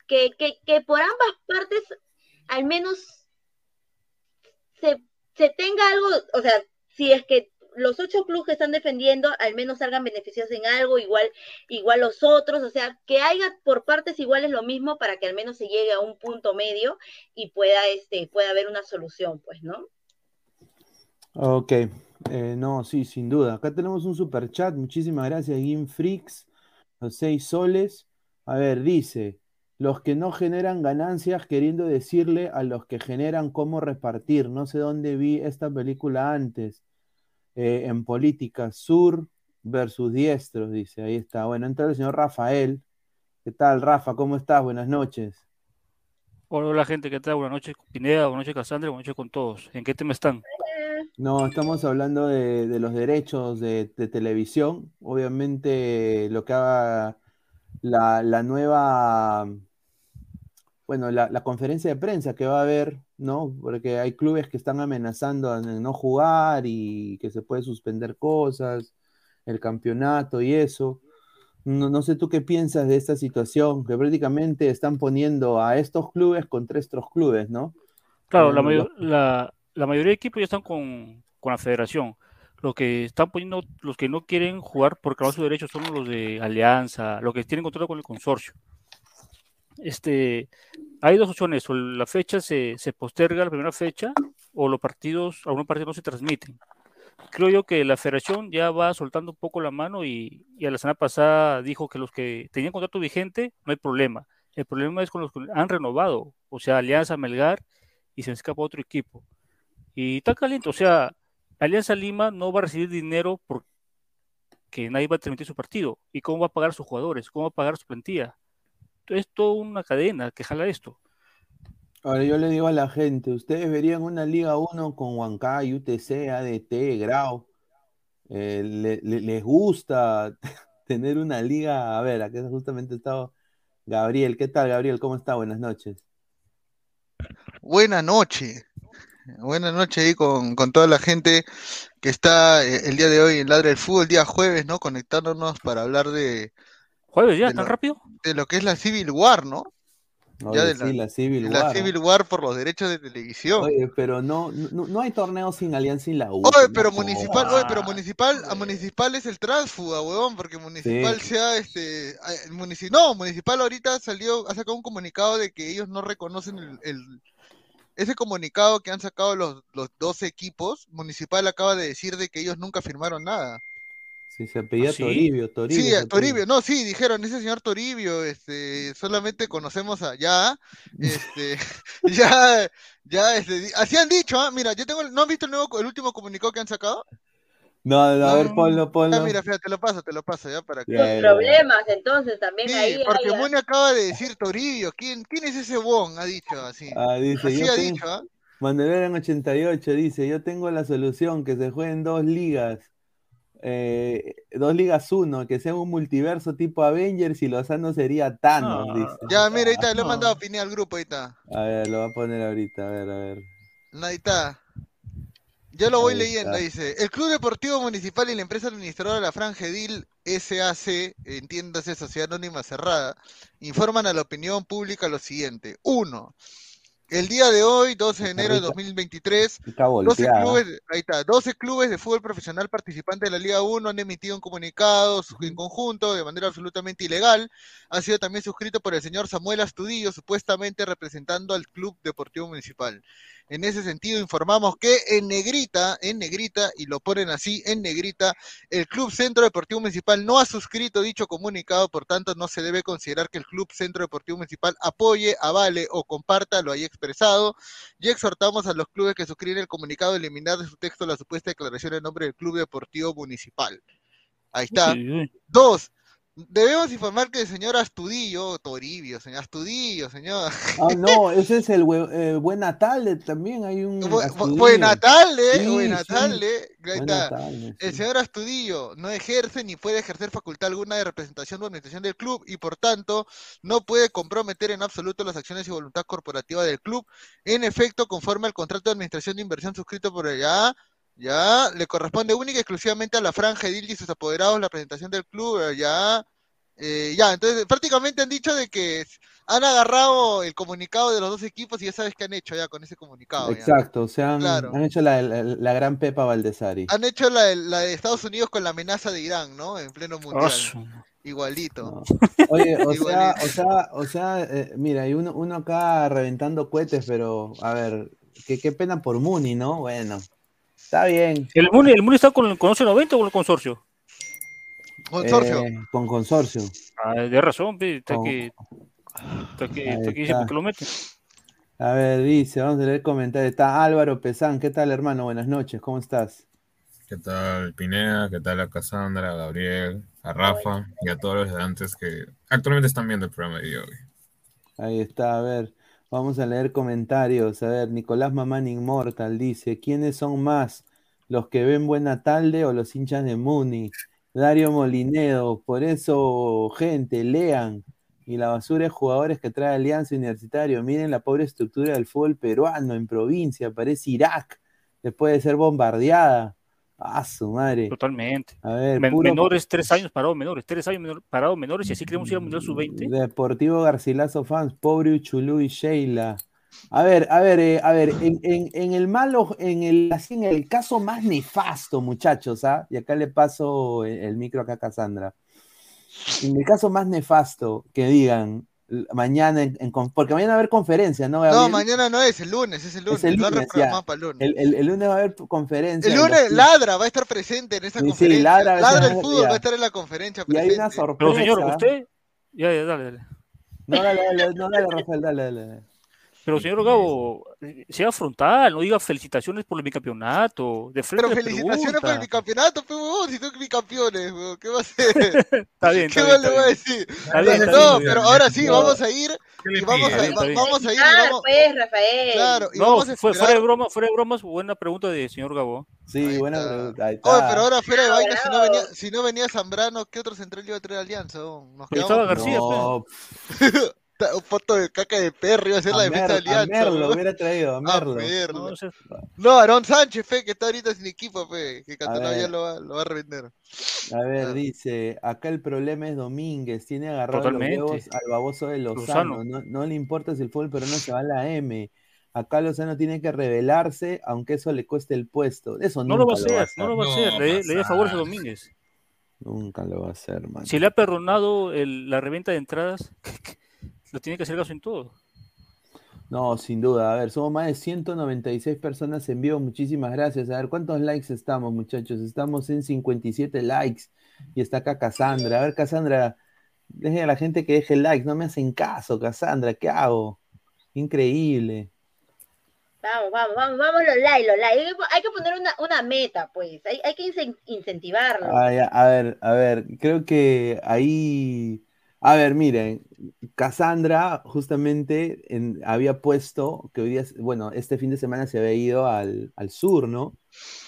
que, que, por ambas partes al menos se, tenga algo, o sea, si es que los ocho clubes que están defendiendo al menos salgan beneficiados en algo, igual, igual los otros, o sea, que haya por partes iguales lo mismo para que al menos se llegue a un punto medio y pueda, este, pueda haber una solución, pues, ¿no? Ok, eh, no, sí, sin duda. Acá tenemos un super chat, muchísimas gracias, Game Freaks, los seis soles. A ver, dice, los que no generan ganancias queriendo decirle a los que generan cómo repartir. No sé dónde vi esta película antes. Eh, en política, sur versus diestros, dice. Ahí está. Bueno, entra el señor Rafael. ¿Qué tal, Rafa? ¿Cómo estás? Buenas noches. Hola, gente, ¿qué tal? Buenas noches, Pineda, buenas noches, Casandra, buenas noches con todos. ¿En qué tema están? No, estamos hablando de, los derechos de, televisión. Obviamente, lo que haga la nueva bueno, la, conferencia de prensa que va a haber, ¿no? Porque hay clubes que están amenazando en no jugar y que se puede suspender cosas, el campeonato y eso. No, no sé tú qué piensas de esta situación, que prácticamente están poniendo a estos clubes contra estos clubes, ¿no? Claro, la, la, la, mayoría de equipos ya están con, con la federación. Lo que están poniendo, los que no quieren jugar por causa de derechos son los de Alianza, los que tienen contrato con el consorcio este, hay dos opciones, o la fecha se, se posterga, la primera fecha, o los partidos, algunos partidos no se transmiten. Creo yo que la federación ya va soltando un poco la mano y, y a la semana pasada dijo que los que tenían contrato vigente no hay problema. El problema es con los que han renovado, o sea, Alianza Melgar y se escapa otro equipo. Y está caliente, o sea, Alianza Lima no va a recibir dinero porque nadie va a transmitir su partido. ¿Y cómo va a pagar a sus jugadores? ¿Cómo va a pagar su plantilla? Es toda una cadena que jala esto. Ahora yo le digo a la gente, ustedes verían una Liga 1 con Huancay, UTC, ADT, Grau. Eh, les gusta tener una liga. A ver, aquí justamente estaba Gabriel. ¿Qué tal, Gabriel? ¿Cómo está? Buenas noches. Buena noche. Buenas noches ahí con, con toda la gente que está eh, el día de hoy en Ladre del Fútbol, día jueves, ¿no? Conectándonos para hablar de, ¿Jueves ya? de ¿Tan lo, rápido? de lo que es la Civil War, ¿no? Oye, Ya de sí, la Civil de la War. Civil War por los derechos de televisión. Oye, pero no, no, no hay torneo sin Alianza sin la U. Oye, pero municipal, oye, pero municipal, a municipal es el transfuga, huevón, porque municipal Sí. sea este, a- el munici- no, municipal ahorita salió, ha sacado un comunicado de que ellos no reconocen el, el- ese comunicado que han sacado los, los 12 equipos, municipal acaba de decir de que ellos nunca firmaron nada. Sí, se pedía ¿Ah, sí? Toribio, Toribio. Sí, a Toribio, no, sí, dijeron, ese señor Toribio, este, solamente conocemos a ya, este, ya, ya, este, así han dicho, ah, mira, yo tengo, el- ¿no has visto el nuevo, el último comunicado que han sacado? No, no, a ver, No. ponlo, Ah, ponlo. mira, fíjate, te lo paso, te lo paso, ya, para que... Ya. problemas, entonces, también Sí, ahí. porque hay. Muni acaba de decir Toribio, ¿quién, quién es ese bon? Ha dicho así. Ah, dice, Así yo ha tengo- dicho, ¿ah? Manuel en 88 dice, yo tengo la solución, que se jueguen dos ligas, eh, dos ligas uno, que sea un multiverso tipo Avengers y Lozano sería Thanos, dice. Ya, mira, ahí está, le he no. mandado opinión al grupo, ahí está. A ver, lo voy a poner ahorita, a ver, a ver. Ahí está. Yo lo voy Ahí leyendo, está. dice. El Club Deportivo Municipal y la empresa administradora de la Franja Edil SAC, entiéndase Sociedad Anónima Cerrada, informan a la opinión pública lo siguiente. Uno, el día de hoy, 12 de enero de Rica. 2023, Rica 12 volteada. clubes, de- ahí está, 12 clubes de fútbol profesional participantes de la Liga 1 han emitido un comunicado en conjunto de manera absolutamente ilegal. Ha sido también suscrito por el señor Samuel Astudillo, supuestamente representando al Club Deportivo Municipal. En ese sentido, informamos que en negrita, en negrita, y lo ponen así, en negrita, el Club Centro Deportivo Municipal no ha suscrito dicho comunicado, por tanto, no se debe considerar que el Club Centro Deportivo Municipal apoye, avale o comparta lo ahí expresado. Y exhortamos a los clubes que suscriben el comunicado a eliminar de su texto la supuesta declaración en nombre del Club Deportivo Municipal. Ahí está. Dos, debemos informar que el señor Astudillo, Toribio, señor Astudillo, señor. Ah, no, ese es el eh, Buen Natal, también hay un... Bu- bu- Astudillo. Buena tarde, Sí, Buen. Natal, El sí. señor Astudillo no ejerce ni puede ejercer facultad alguna de representación o administración del club y por tanto no puede comprometer en absoluto las acciones y voluntad corporativa del club. En efecto, conforme al contrato de administración de inversión suscrito por ella, ya le corresponde única y exclusivamente a la franja edil y sus apoderados la presentación del club, eh, ya. eh, ya, entonces prácticamente han dicho de que han agarrado el comunicado de los dos equipos y ya sabes qué han hecho ya con ese comunicado. ya. Exacto, o sea, han, Claro. han hecho la, la- la gran Pepa Valdesari. Han hecho la, la de Estados Unidos con la amenaza de Irán, ¿no? En pleno mundial. Igualito. No. Oye, o sea, Igualito. o sea, o sea, eh, mira, hay uno, uno acá reventando cohetes, pero a ver, qué, qué pena por Muni, ¿no? Bueno, está bien. ¿El Muni, el Muni está con el con 1190 o con el consorcio? Consorcio. Eh, con consorcio. Ah, de razón, está Con- que. Está que, está que dice, está. ¿por qué lo mete? A ver, dice, vamos a leer comentarios. Está Álvaro Pesán, ¿qué tal, hermano? Buenas noches, ¿cómo estás? ¿Qué tal Pineda? ¿Qué tal a Cassandra, a Gabriel, a Rafa y a todos los de antes que actualmente están viendo el programa de hoy? Ahí está, a ver, vamos a leer comentarios. A ver, Nicolás Mamán Inmortal dice, ¿quiénes son más? ¿Los que ven Buena Tarde o los hinchas de Muni? Dario Molinedo, por eso, gente, lean. Y la basura de jugadores que trae Alianza Universitario. Miren la pobre estructura del fútbol peruano en provincia, parece Irak, después de ser bombardeada. Ah, su madre. Totalmente. A ver, Men- puro- menores, tres años parados menores, tres años menor- parados menores y así queremos ir al Mundial Sub-20. Deportivo Garcilaso Fans, pobre Uchulú y Sheila. A ver, a ver, eh, a ver, en, en- en el malo, en el, así, en el caso más nefasto, muchachos, ¿ah? Y acá le paso el, el micro acá a Cassandra. En el caso más nefasto, que digan mañana, en, en con- porque mañana va a haber conferencia, ¿no? No, Gabriel? mañana no es, el lunes, es el lunes. Es el lunes, ya. para el lunes. El, el- el lunes va a haber conferencia. El lunes. Ladra va a estar presente en esa Sí, sí, conferencia. Ladra va a Ladra estar- el fútbol ya. va a estar en la conferencia Y hay presente. una sorpresa. Pero señor, usted. Ya, ya, dale, dale. No, dale, dale, no, dale, Rafael, dale, dale. Pero señor Gabo, sea frontal, no diga felicitaciones por el bicampeonato. De frente Pero felicitaciones por el bicampeonato, pe huevón, si son bicampeones, huevón, ¿qué va a hacer? Está bien, ¿Qué está más bien, le voy a decir? Está bien, está no, bien. pero ahora sí, No. vamos a ir ¿Qué le y vamos a, va- vamos a ir Ah, vamos, pues, Rafael. claro, y No, vamos a fue, fuera de broma, fuera de bromas, buena pregunta de señor Gabo. Sí, Ahí buena pregunta. Oye, pero ahora fuera de vaina, si no, venía, si no venía Zambrano, ¿qué otro central iba a traer Alianza? Nos Pero quedamos estaba García, No, foto de caca de perro, iba a ser la defensa de Mer- a Alianza. Merlo huevón. hubiera traído, a A Merlo. No, No, Aarón Sánchez, fe, que está ahorita sin equipo, fe, que Cantolao ver. ya lo va, lo va a revender. A ver, Ah. dice, acá el problema es Domínguez, tiene agarrado Totalmente. los huevos al baboso de Lozano, Lozano. No, no le importa si el fútbol pero no se va a la M. Acá Lozano tiene que rebelarse, aunque eso le cueste el puesto. Eso no lo va a hacer, no lo va a No hacer. Le, le dé favores a. Domínguez. Nunca lo va a hacer, man. Si le ha perdonado el- la reventa de entradas, lo tiene que hacer caso en todo. No, sin duda. A ver, somos más de 196 personas en vivo. Muchísimas gracias. A ver, ¿cuántos likes estamos, muchachos? Estamos en 57 likes. Y está acá Cassandra. A ver, Cassandra, deje a la gente que deje likes. No me hacen caso, Cassandra. ¿Qué hago? Increíble. Vamos, vamos, vamos, vamos los likes, los likes. Hay que, poner una, una meta, pues. Hay, hay que incen- incentivarlo. Ay, a, a ver, a ver, creo que ahí. A ver, miren, Cassandra justamente en- había puesto que hoy día, bueno, este fin de semana se había ido al, al sur, ¿no?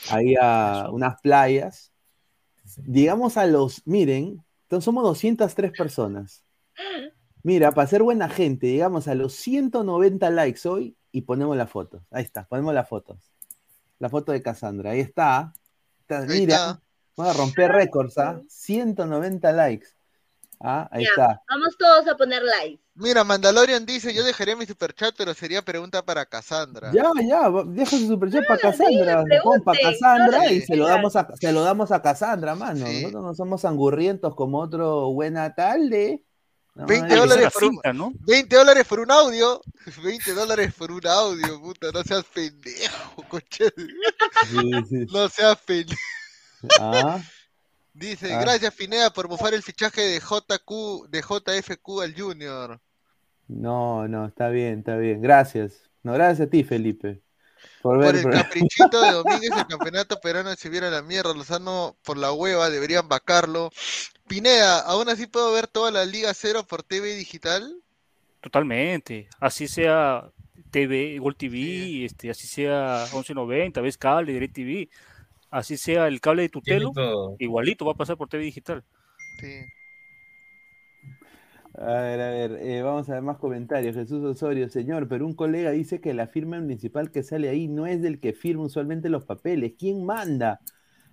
Ahí a unas playas. Digamos a los, miren, entonces somos 203 personas. Mira, para ser buena gente, llegamos a los 190 likes hoy y ponemos las fotos. Ahí está, ponemos las fotos. La foto de Cassandra, ahí está. Mira, vamos a romper récords, ¿ah? 190 likes. Ah, ahí Ya, está. Vamos todos a poner likes. Mira, Mandalorian dice, yo dejaría mi superchat, pero sería pregunta para Cassandra. Ya, ya, deja su superchat para Cassandra. pregunten, Pon para Cassandra no y se lo, damos a, se lo damos a Cassandra, mano. Sí. Nosotros no somos angurrientos como otro buena tarde. No, 20 ay, Esa es dólares la por un- finta, ¿no? 20 dólares por un audio. 20 dólares por un audio, puta. No seas pendejo, coche. sí, sí. No seas pendejo. Ah, Dice, Ah. gracias Pineda por bufar el fichaje de JQ, de JFQ al Junior. no, no, está bien, está bien. Gracias. No, gracias a ti, Felipe. Por Por ver, el por- caprichito de Domínguez, el campeonato peruano se viera la mierda. Lozano por la hueva, deberían vacarlo. Pineda, aún así puedo ver toda la Liga Cero por TV digital. Totalmente. Así sea TV, Gol TV, este, así sea 1190, ves cable, DirecTV, así sea el cable de tutelo, Tiene todo. igualito va a pasar por TV digital. Sí. A ver, a ver, eh, vamos a ver más comentarios. Jesús Osorio, señor, pero un colega dice que la firma municipal que sale ahí no es del que firma usualmente los papeles. ¿Quién manda?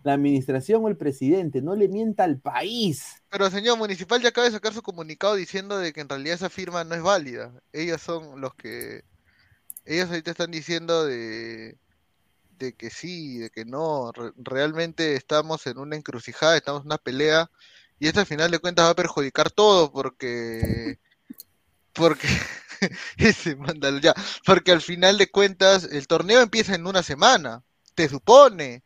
¿La administración o el presidente? No le mienta al país. Pero señor municipal ya acaba de sacar su comunicado diciendo de que en realidad esa firma no es válida. Ellos son los que ellos ahorita están diciendo de de que sí, de que no. Re- realmente estamos en una encrucijada, estamos en una pelea y esto al final de cuentas va a perjudicar todo porque porque ese mándalo ya, porque al final de cuentas el torneo empieza en una semana, te supone.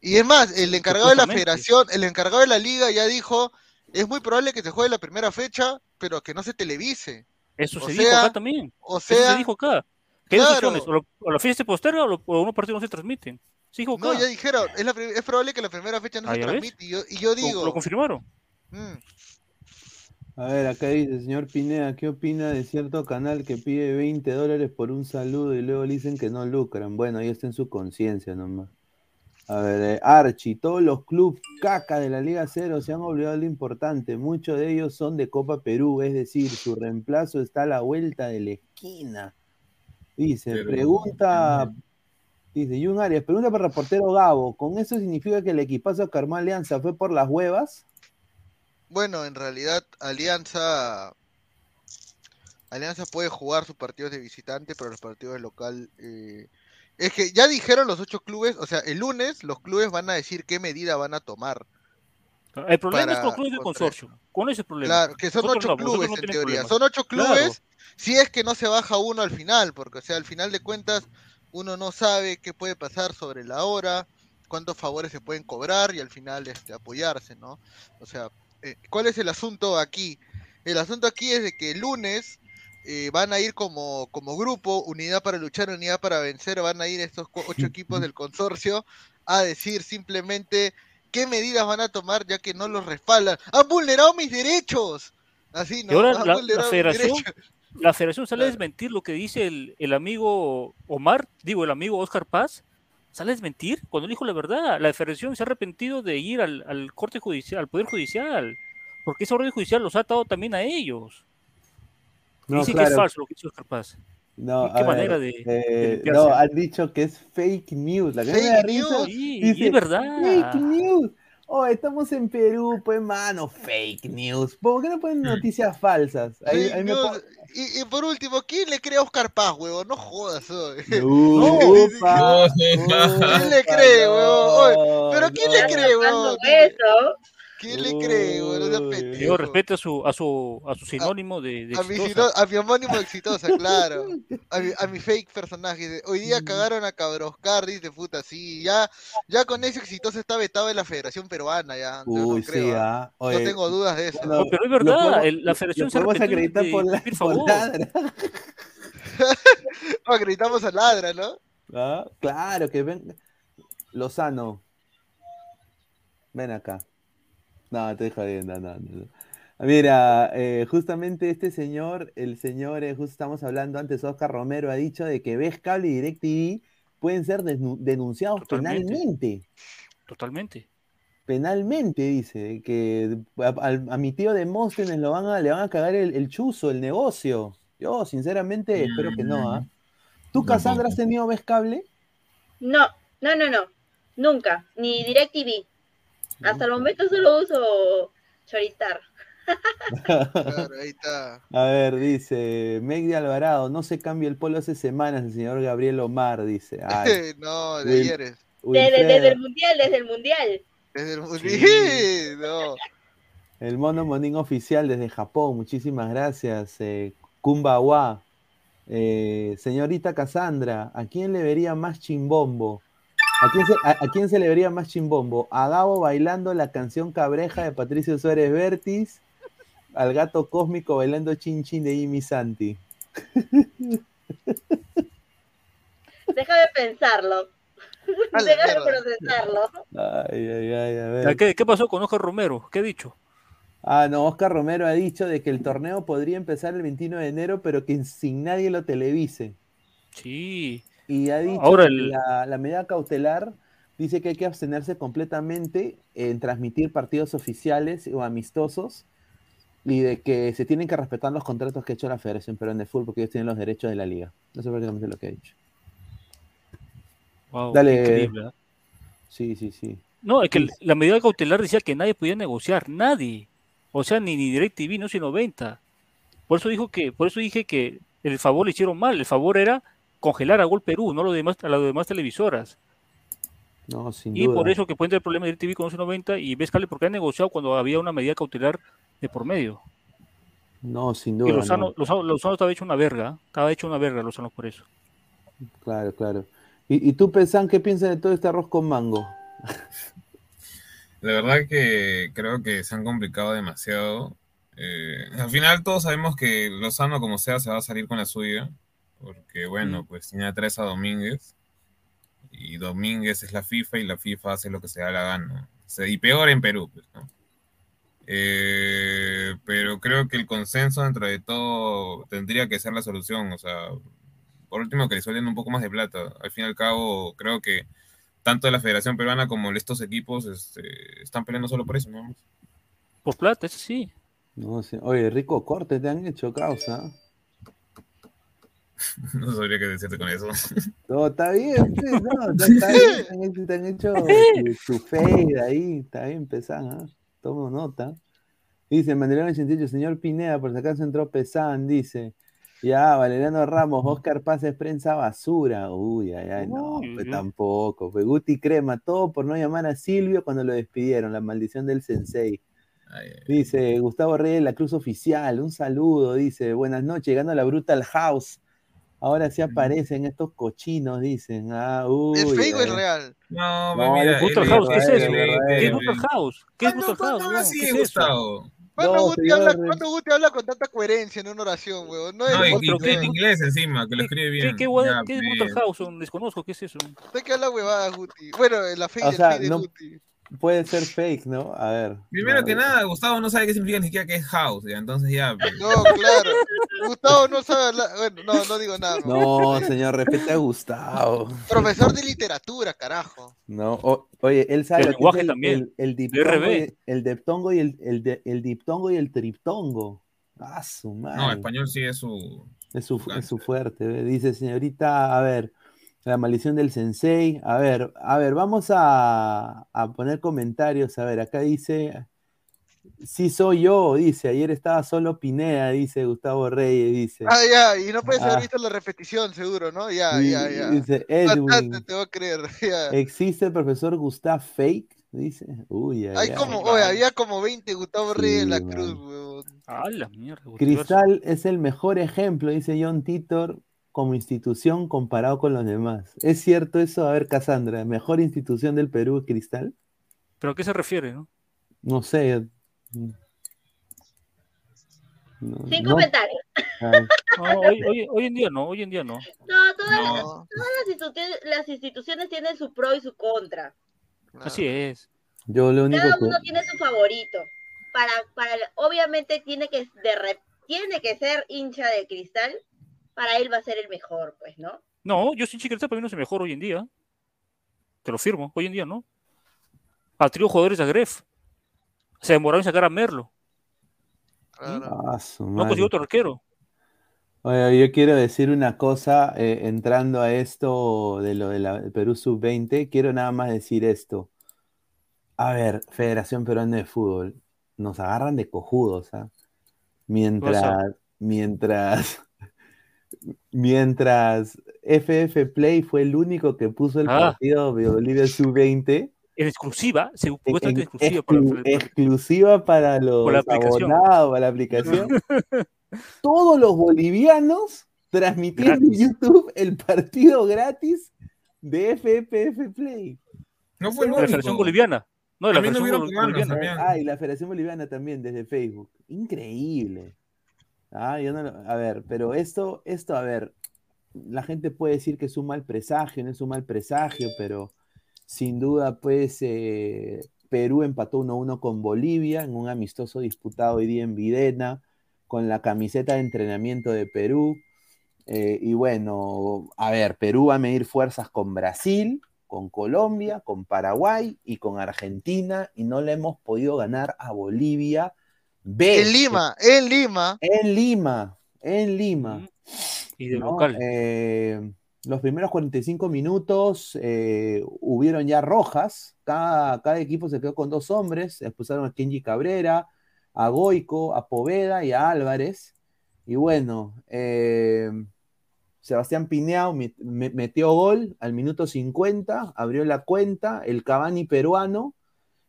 Y es más, el encargado de la federación, el encargado de la liga ya dijo, es muy probable que se juegue la primera fecha, pero que no se televise. Eso O se sea, dijo acá también. O Eso se sea, dijo acá. ¿Qué claro. opciones? O, lo- o la fiesta se posterga o, lo- o unos partidos no se transmiten. Dijo no, ya dijeron, es, la pri- es probable que la primera fecha no Ah, se transmite. Y yo, y yo Lo- digo, lo confirmaron. mm, A ver, acá dice, señor Pineda, ¿qué opina de cierto canal que pide 20 dólares por un saludo y luego le dicen que no lucran? Bueno, ahí está en su conciencia nomás. A ver, eh, Archie, todos los clubes caca de la Liga Cero se han olvidado de lo importante. Muchos de ellos son de Copa Perú, es decir, su reemplazo está a la vuelta de la esquina. Dice, Pero- pregunta, dice, Jun Arias, pregunta para el reportero Gabo, ¿con eso significa que el equipazo que armó Alianza fue por las huevas? bueno, en realidad Alianza Alianza puede jugar sus partidos de visitante, pero los partidos de local eh, es que ya dijeron los ocho clubes, o sea, el lunes los clubes van a decir qué medida van a tomar. El problema es con clubes del contra- consorcio. Con ese problema. Claro, que son Nosotros ocho no, clubes no en teoría. Son ocho Claro. clubes, si es que no se baja uno al final, porque o sea, al final de cuentas uno no sabe qué puede pasar sobre la hora, cuántos favores se pueden cobrar y al final este, apoyarse, ¿no? O sea, eh, ¿cuál es el asunto aquí? El asunto aquí es de que el lunes eh, van a ir como, como grupo, unidad para luchar, unidad para vencer, van a ir estos ocho equipos del consorcio a decir simplemente qué medidas van a tomar ya que no los respaldan. ¡Han vulnerado mis derechos! Así, ¿no? Y ahora Han la, la vulnerado mis federación, derechos. la federación sale a desmentir lo que dice el, el amigo Omar, digo, el amigo Oscar Paz, sale a desmentir cuando él dijo la verdad. La federación se ha arrepentido de ir al, al corte judicial, al poder judicial, porque esa orden judicial los ha atado también a ellos. No, Dicen que es falso lo que dice Oscar Paz. No, ¿Qué a ver, manera de- de eh, no, han dicho que es fake news. La Fake risa news. Sí, dice, es verdad. Fake news. Oh, estamos en Perú, pues mano, fake news. ¿Por qué no ponen noticias falsas? Ahí, ahí me y, y por último, ¿quién le cree a Oscar Paz, huevón? No jodas, oye. No, ¿Quién le cree, no, huevón? ¿Pero quién le cree, huevón? Eso. ¿Quién le cree, huevón? No. Digo, respete a su, a su, a su sinónimo de, de A mi, exitosa. sino- a mi homónimo exitosa, claro. A mi, a mi fake personaje. Hoy día cagaron a Cabroscar, dice puta, sí, ya, ya con ese exitoso está vetado de la Federación Peruana, ya. yo Uy, no creo, sí, ¿ah? ah. No tengo dudas de eso. no, pero es verdad, podemos- el- la federación se podemos acreditar de por, la, por favor. ladra. Acreditamos a Ladra, ¿no? Ah, Claro, que ven. Lozano. Ven acá. No, estoy jodiendo, no, no, no. Mira, eh, justamente este señor, el señor, eh, justo estamos hablando antes, Oscar Romero ha dicho de que Ves Cable y DirecTV pueden ser denunciados Totalmente. penalmente. Totalmente. Penalmente, dice, que a, mi tío de Móstenes lo van a, le van a cagar el, el chuzo, el negocio. Yo, sinceramente, espero que no, ¿ah? ¿Tú, Cassandra, has tenido Ves Cable? No, no, no, no. Nunca. Ni DirecTV. Hasta el momento solo uso Choristar. Claro, ahí está. A ver, dice Meg de Alvarado, no se cambia el polo hace semanas, el señor Gabriel Omar, dice. Ay, no, de Wil- ayer es. Desde, desde el mundial, desde el mundial. Desde el Sí. no. el mono monín oficial desde Japón, muchísimas gracias. Eh, Kumbawa. Eh, señorita Cassandra, ¿a quién le vería más chimbombo? ¿A quién, se, a, a quién se le vería más chimbombo? ¿A Gabo bailando la canción Cabreja de Patricio Suárez Vértiz? ¿Al gato cósmico bailando Chin Chin de Jimmy Santi? Déjame pensarlo. A la Déjame mierda. procesarlo. Ay, ay, ay, a ver. ¿Qué, qué pasó con Oscar Romero? ¿Qué ha dicho? Ah, no, Oscar Romero ha dicho de que el torneo podría empezar el 21 de enero, pero que sin nadie lo televise. Sí. Y ha dicho Ahora que la, la medida cautelar dice que hay que abstenerse completamente en transmitir partidos oficiales o amistosos y de que se tienen que respetar los contratos que ha hecho la Federación Peruana de Fútbol porque ellos tienen los derechos de la liga. Eso es prácticamente lo que ha dicho. Wow, Dale. increíble, ¿ah? Sí, sí, sí. No, es que la medida cautelar decía que nadie podía negociar, nadie. O sea, ni, ni DirecTV, no 90. Por eso dijo que, por eso dije que el favor le hicieron mal. El favor era congelar a Gol Perú, no lo demás, a las demás televisoras. No, sin Y duda. por eso que puede tener el problema de DirecTV con 90 y ves porque han negociado cuando había una medida cautelar de por medio. No, sin Y duda. Lozano, no. Lozano, Lozano estaba hecho una verga, estaba hecho una verga Lozano por eso. Claro, claro. ¿Y, y tú, Pesan, qué piensas de todo este arroz con mango? La verdad que creo que se han complicado demasiado. Eh, al final todos sabemos que Lozano, como sea, se va a salir con la suya. Porque, bueno, pues tiene a tres a Domínguez. Y Domínguez es la FIFA y la FIFA hace lo que se da la gana. Y peor en Perú, pues, ¿no? Eh, pero creo que el consenso dentro de todo tendría que ser la solución. O sea, por último que le suelten un poco más de plata. Al fin y al cabo, creo que tanto la Federación Peruana como estos equipos este, están peleando solo por eso, ¿no? Por plata, eso sí. No sé. Oye, rico corte te han hecho causa. No sabría qué decirte con eso. No, está bien, pues, no, está, está bien, te han hecho, tu fade ahí, está bien, Pesan, ¿ah? Tomo nota. Dice Mandelón 88, señor Pineda, por si acaso entró Pesan, dice. Ya, Valeriano Ramos, Oscar Paz es prensa basura. Uy, ay, ay, no, pues tampoco. Pues Guti Crema, todo por no llamar a Silvio cuando lo despidieron, la maldición del sensei. Ay, Dice Gustavo Reyes, la Cruz Oficial, un saludo, dice, buenas noches, llegando a la Brutal House. Ahora sí aparecen estos cochinos, dicen. Ah, uy, ¿Es fake o es real? No, No, mira, es House, ¿qué es eso? ¿Qué es Brutal House? ¿Qué es Ah, no, Brutal no, House? ¿Qué es? Gustavo. ¿Cuándo, No, Guti habla, cuándo habla con tanta coherencia en una oración, weón? No, es en inglés encima, que lo escribe ¿Qué, bien. qué, guada- Ya, qué es pues. Brutal House? Desconozco, ¿qué es eso? usted que habla huevada, Guti. Bueno, en la fin de no- Guti. Puede ser fake, ¿no? A ver. Primero que nada, Gustavo no sabe qué significa ni siquiera que es house, ya, entonces ya. pues. No, claro. Gustavo no sabe hablar. Bueno, no, no digo nada. No, señor, respeta a Gustavo. Profesor de literatura, carajo. No, o- oye, él sabe El lenguaje el, también. el, el diptongo, RB. y, el diptongo y el, el, de- el diptongo y el triptongo. Ah, su madre. No, español sí es su. Es su, es su fuerte. Dice, señorita, a ver, la maldición del sensei. A ver, a ver, vamos a, a poner comentarios. A ver, acá dice, sí soy yo, dice, ayer estaba solo Pineda, dice Gustavo Reyes, dice. Ah, ya, y no puedes haber Ah. visto la repetición, seguro, ¿no? Ya, Y- ya, ya. Dice Bastante, Edwin, te voy a creer. Ya. ¿existe el profesor Gustav Fake? Dice, uy, ay, Hay ay. como, oye, había como 20 Gustavo Sí, Reyes en la man. cruz, weón. Ah, la mierda. Cristal es el mejor ejemplo, dice John Titor, como institución comparado con los demás. ¿Es cierto eso? A ver, Cassandra, ¿mejor institución del Perú es Cristal? ¿Pero a qué se refiere, no? No sé. No, Sin no. comentarios. Ah, No, hoy, hoy- hoy en día no, hoy en día no. No, todas, las- No, todas las, instituciones, las instituciones tienen su pro y su contra. Así es. yo lo único Cada que... uno tiene su favorito. Para, para, obviamente tiene que, de re- tiene que ser hincha de cristal. Para él va a ser el mejor, pues, ¿no? No, yo sin Chiquita para mí no es el mejor hoy en día. Te lo firmo, hoy en día no. A trío jugadores de Gref. Se demoraron en sacar a Merlo. claro. Ah, su No consiguió otro arquero. Oye, yo quiero decir una cosa, eh, entrando a esto de lo del Perú Sub-20, quiero nada más decir esto. A ver, Federación Peruana de Fútbol, nos agarran de cojudos, ¿ah? Mientras, mientras, mientras FF Play fue el único que puso el Ah. partido de Bolivia Sub-20, En exclusiva, se- en- supuestamente en- exclusiva. para- exclu- para- exclusiva para los la aplicación. abonados, para la aplicación. Todos los bolivianos transmitiendo en. YouTube el partido gratis de FFF Play. No fue el la Federación. Boliviana. No, de la También Federación hubieron Bol- peruanos, Boliviana. también. Ah, y la Federación Boliviana también desde Facebook. Increíble. Ah, yo no lo- A ver, pero esto, esto, a ver, la gente puede decir que es un mal presagio, no es un mal presagio, pero sin duda, pues, eh, Perú empató 1-1 con Bolivia en un amistoso disputado hoy día en Videna, con la camiseta de entrenamiento de Perú. Eh, y bueno, a ver, Perú va a medir fuerzas con Brasil, con Colombia, con Paraguay y con Argentina, y no le hemos podido ganar a Bolivia. B, En Lima, en Lima. En Lima, en Lima. Y de ¿no? local. Eh, los primeros 45 minutos eh, hubieron ya rojas. Cada, equipo se quedó con dos hombres. Expulsaron a Kenji Cabrera, a Goico, a Poveda y a Álvarez. Y bueno, eh, Sebastián me- metió gol al minuto 50, abrió la cuenta, el Cavani peruano,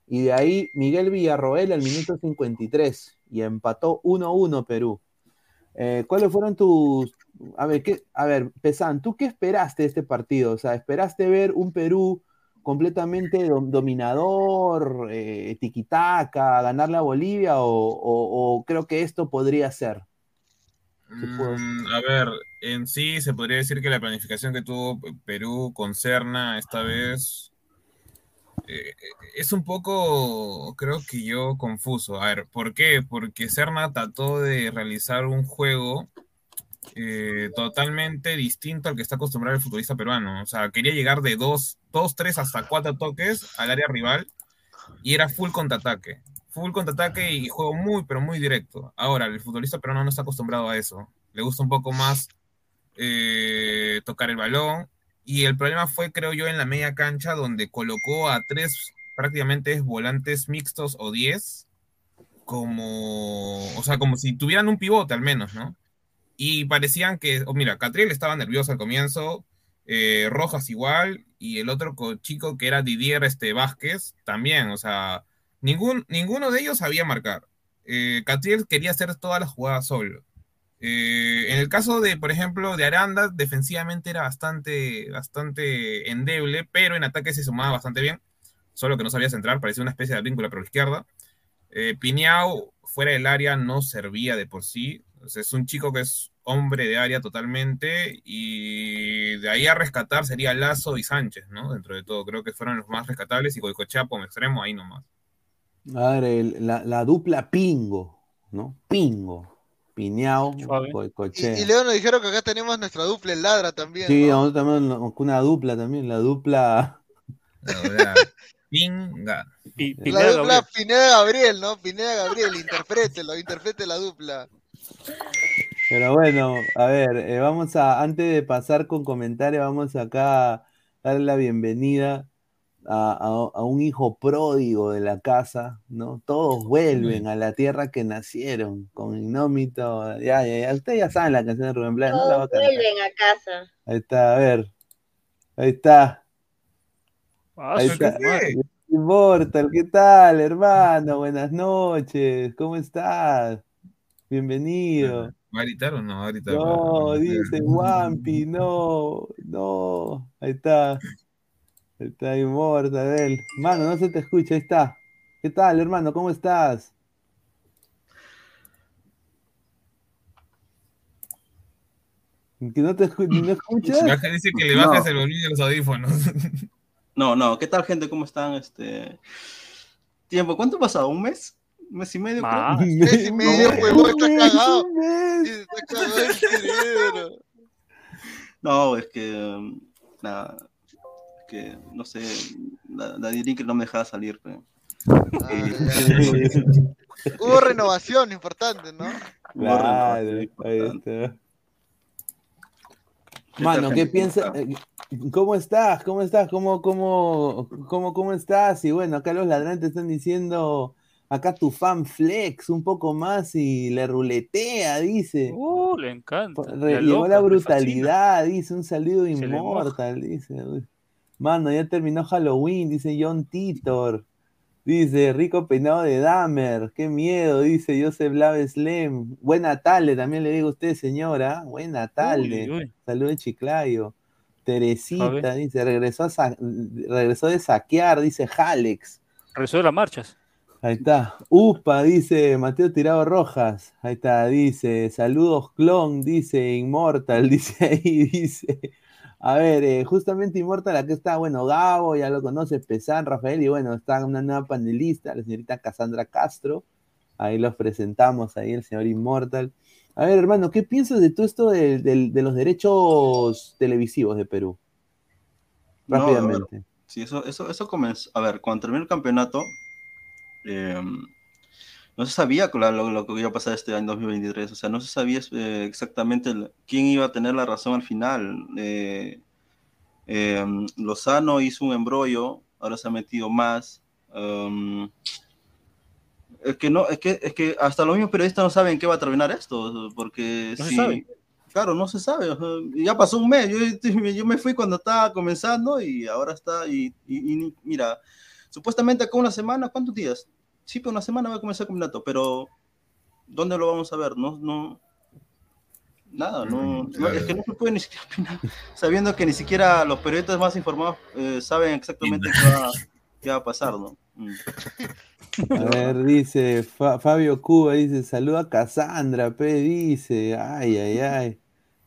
y de ahí Miguel Villarroel al minuto 53, y empató 1-1 Perú. Eh, ¿Cuáles fueron tus... A ver, ¿qué... a ver, Pesan, ¿tú qué esperaste de este partido? O sea, ¿esperaste ver un Perú completamente dom- dominador, eh, tiquitaca, ganarle a Bolivia, o, o- creo que esto podría ser? Mm, a ver, en sí se podría decir que la planificación que tuvo Perú con Serna esta vez eh, es un poco, creo que yo, confuso. A ver, ¿por qué? Porque Serna trató de realizar un juego eh, totalmente distinto al que está acostumbrado el futbolista peruano. O sea, quería llegar de dos, dos, tres hasta cuatro toques al área rival y era full contraataque. Full contraataque y juego muy, pero muy directo. Ahora, el futbolista peruano no está acostumbrado a eso. Le gusta un poco más eh, tocar el balón. Y el problema fue, creo yo, en la media cancha, donde colocó a tres prácticamente volantes mixtos o diez, como, o sea, como si tuvieran un pivote al menos, ¿no? Y parecían que, oh, mira, Catriel estaba nervioso al comienzo, eh, Rojas igual, y el otro co- chico que era Didier este, Vázquez también, o sea, ningún, ninguno de ellos sabía marcar. Eh, Catriel quería hacer todas las jugadas solo. Eh, en el caso de, por ejemplo, de Aranda, defensivamente era bastante, bastante endeble, pero en ataque se sumaba bastante bien, solo que no sabía centrar, parecía una especie de vínculo por la izquierda. Eh, Piñao, fuera del área, no servía de por sí. Es un chico que es hombre de área totalmente y de ahí a rescatar sería Lazo y Sánchez, ¿no? Dentro de todo, creo que fueron los más rescatables y Goicochea como extremo ahí nomás. A ver, la dupla Pingo, ¿no? Pingo. Piñao, Y, y luego nos dijeron que acá tenemos nuestra dupla el ladra también. Sí, ¿no? nosotros también una dupla también, la dupla. Pinga. La dupla Pineda Gabriel, ¿no? Pineda Gabriel, interprételo, interprete la dupla. Pero bueno, a ver, eh, vamos a, antes de pasar con comentarios, vamos acá a darle la bienvenida a, a- a un hijo pródigo de la casa, ¿no? Todos vuelven a la tierra que nacieron, con Ignómito. Ya, ya, ya. Ustedes ya saben la canción de Rubén Blades, no la va a Todos vuelven a casa. Ahí está, a ver. Ahí está. Ah, Ahí ¿qué está. fue? Immortal, ¿qué tal, hermano? Buenas noches. ¿Cómo estás? Bienvenido. ¿Va a gritar o no va a gritar? No, dice Wampi, no, no. Ahí está. Ahí está Immortal, él. Mano, no se te escucha, ahí está. ¿Qué tal, hermano? ¿Cómo estás? ¿Que no te escu- no escuchas? Ya que dice que le bajes el volumen de los audífonos. No, no, ¿qué tal gente? ¿Cómo están? Este tiempo, ¿cuánto ha pasado? ¿Un mes? ¿Un mes y medio? creo? Un mes y medio, No, huevón, está cagado. un mes. Sí, Está cagado el cerebro. No, es que um, nada, que no sé, la, la Dirin no me dejaba salir. pe. Hubo renovación importante, ¿no? Claro, ahí está. Mano, ¿qué piensas? eh, ¿Cómo estás? ¿Cómo estás? ¿Cómo, cómo, cómo, cómo estás? Y bueno, acá los ladrantes están diciendo, acá tu fan flex un poco más y le ruletea, dice. Uh, le encanta. Re- loca, la brutalidad, dice, un saludo inmortal, dice. uy. Mano, ya terminó Halloween, dice John Titor. Dice, rico peinado de Dahmer, qué miedo, dice Joseph Lave Slem. Buena tarde, también le digo a usted, señora. Buena tarde. Saludos Chiclayo. Teresita, dice, regresó, a regresó de saquear, dice Jalex. Regresó de las marchas. Ahí está. Upa, dice Mateo Tirado Rojas. Ahí está, dice. Saludos, clon, dice Inmortal, dice ahí, dice. A ver, eh, justamente Inmortal, aquí está, bueno, Gabo, ya lo conoces, Pesán, Rafael, y bueno, está una nueva panelista, la señorita Cassandra Castro. Ahí los presentamos, ahí el señor Inmortal. A ver, hermano, ¿qué piensas de todo esto de, de- de los derechos televisivos de Perú? No, Rápidamente. Sí, eso, eso, eso comenzó. A ver, cuando terminó el campeonato, eh, no se sabía lo, lo- que iba a pasar este año 2023. O sea, no se sabía eh, exactamente el- quién iba a tener la razón al final. Eh, eh, Lozano hizo un embrollo, ahora se ha metido más. Um, es que no, es que, es que hasta los mismos periodistas no saben qué va a terminar esto, porque No se si- sabe. claro, no se sabe. o sea, y ya pasó un mes, yo, yo me fui cuando estaba comenzando y ahora está, y, y- mira, supuestamente acá una semana, ¿cuántos días? Sí, pero una semana va a comenzar el campeonato, pero ¿dónde lo vamos a ver? No, no, nada, no, no, es que no se puede ni siquiera opinar, sabiendo que ni siquiera los periodistas más informados eh, saben exactamente qué va, qué va a pasar, ¿no? Mm. A ver, dice Fa- Fabio Cuba, dice, saluda a Cassandra, P, dice, ay, ay, ay,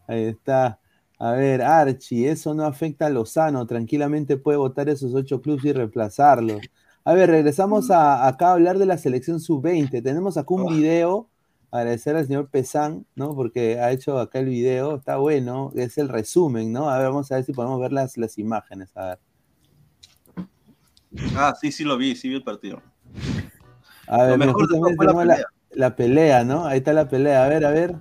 ahí está. A ver, Archie, eso no afecta a Lozano, tranquilamente puede votar esos ocho clubes y reemplazarlos. A ver, regresamos a, acá a hablar de la selección sub-20. Tenemos acá un video, agradecer al señor Pesán, ¿no? Porque ha hecho acá el video, está bueno, es el resumen, ¿no? A ver, vamos a ver si podemos ver las, las imágenes, a ver. Ah, sí, sí lo vi, sí vi el partido. A ver, mejor justamente la tenemos la, pelea. la pelea, ¿no? Ahí está la pelea. A ver, a ver.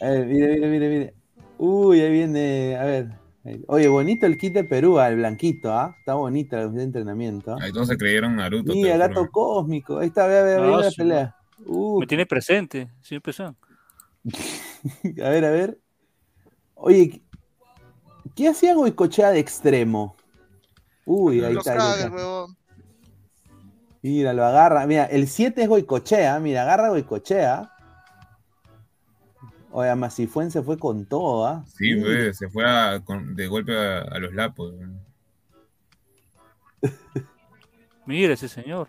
A ver, mire, mire, mire, mire. Uy, ahí viene. A ver. Oye, bonito el kit de Perú, al blanquito, ¿ah? Está bonito el entrenamiento. ¿ah? Ahí todos se creyeron Naruto. Mira, lo gato cósmico. Ahí está, vea, vea, vea Ah, la sí. pelea. Uh, Me tiene presente, señor Pesán. a ver, a ver. Oye, ¿qué- ¿qué hacía Goicochea de extremo? Uy, ahí está. el. Mira, lo agarra. Mira, el 7 es Goicochea. Mira, agarra Goicochea. Oye, Masifuen se fue con todo, ¿ah? Sí, Mm. fue, se fue a- con- de golpe a, a los lapos. Mire ese señor.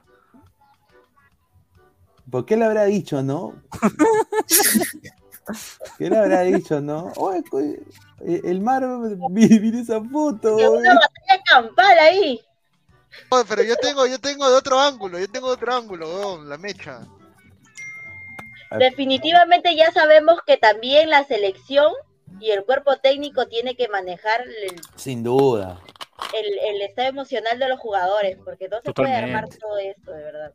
¿Por qué le habrá dicho, no? ¿Qué le habrá dicho, no? Oye, eh, el mar, mira mira esa foto. Que una batalla campal ahí. Oye, pero yo tengo, yo tengo de otro ángulo, yo tengo de otro ángulo, weón, la mecha. Definitivamente ya sabemos que también la selección y el cuerpo técnico tiene que manejar el, Sin duda. el- el estado emocional de los jugadores, porque no se puede armar todo esto, de verdad.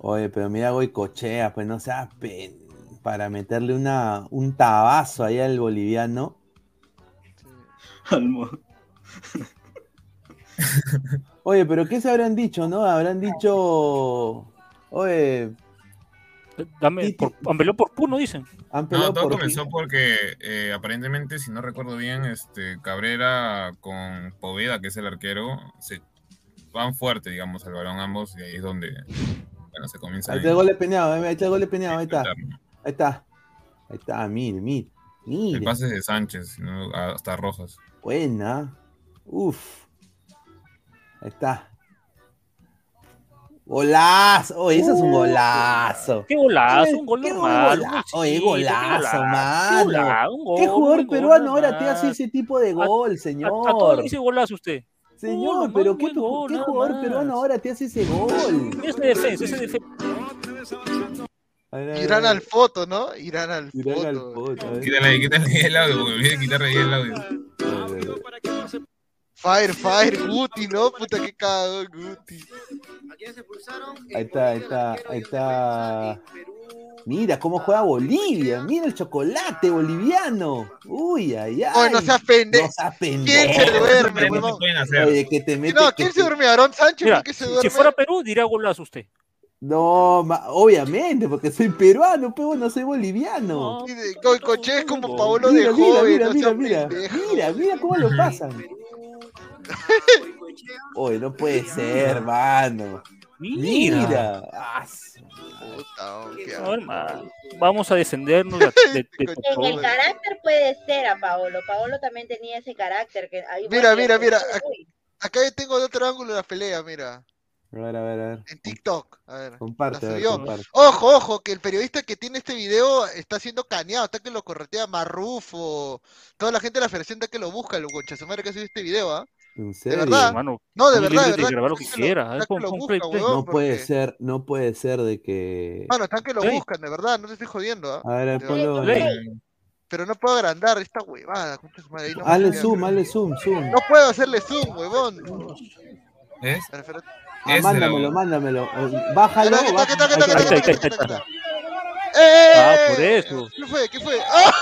Oye, pero mira, Goicochea, pues no seas pen... para meterle una, un tabazo ahí al boliviano. Oye, pero ¿qué se habrán dicho, no? Habrán dicho. Oye. Dame, por, han peleado por Puno, dicen. Han No, todo por comenzó porque eh, aparentemente, si no recuerdo bien, este Cabrera con Poveda, que es el arquero, se van fuerte, digamos, al balón ambos, y ahí es donde bueno, se comienza Ahí está el gol de peñado, ahí está el gol de peñado, ahí está. Ahí está. Ahí está, mil, mil. El Mira. pase de Sánchez, ¿no? hasta Rojas. Buena. Uf. Ahí está. Golazo. Oye, eso es un golazo. Qué golazo, Oye, un gol qué normal. Oye, golazo, qué mano. golazo, un gol, ¿Qué jugador peruano ahora te hace ese tipo de gol, A, a señor? todos dice golazo usted. Señor, Gol, pero ¿qué, jugador más. peruano ahora te hace ese gol? Ese defensa, ese defensa. Irán al foto, ¿no? Irán al Irán al foto. Quítale, quítale ahí el audio, porque olvidé quitarle ahí el audio. Fire, fire, Guti, ¿no? Puta, qué cagado, Guti. Ahí está, ahí está, ahí está. Mira cómo juega Bolivia. Mira el chocolate boliviano. Uy, ay, ay. Oye, no seas pendejo. No seas ¿Quién pendejo. se duerme, huevón? Oye, que te mete. No, que ¿quién te- se duerme? ¿Aarón Sánchez? Mira, ¿Por qué se si, duerme? si fuera Perú, diría golazo usted. No, ma- obviamente, porque soy peruano, pero no soy boliviano. Goicoche es como Paolo de Mira, mira, joven. mira, no mira, mira, mira, mira cómo lo pasan. Oye, no puede ser, hermano. Mira. Mira. Ah, ma, vamos a defendernos de, de- de En el carácter puede ser a Paolo. Paolo también tenía ese carácter. Que ahí Mira, mira, mira. ac- Acá yo tengo de otro ángulo la pelea, mira. A ver, a ver, a ver. En TikTok. A ver. Comparte, a ver, comparte. Ojo, ojo, que el periodista que tiene este video está siendo caneado, está que lo corretea Marrufo, toda la gente de la federación está que lo busca, lo concha su madre que ha subido este video, ¿ah? ¿En De serio? verdad. Hermano, no, de verdad, de de verdad. grabar lo que quiera, eh, huevón, No puede ser, no puede ser de que. Mano, están que lo buscan, de verdad, no te estoy jodiendo, ¿ah? A ver, De ponlo. Pero no puedo agrandar esta huevada, madre, no me Hazle zoom, hazle zoom, zoom. No puedo hacerle zoom, huevón. ¿Es? Ah, mándamelo, mándamelo. Eh, Bájalo. ¡Eh! Ah, por eso. ¿Qué fue? ¿Qué fue? ¡Ah!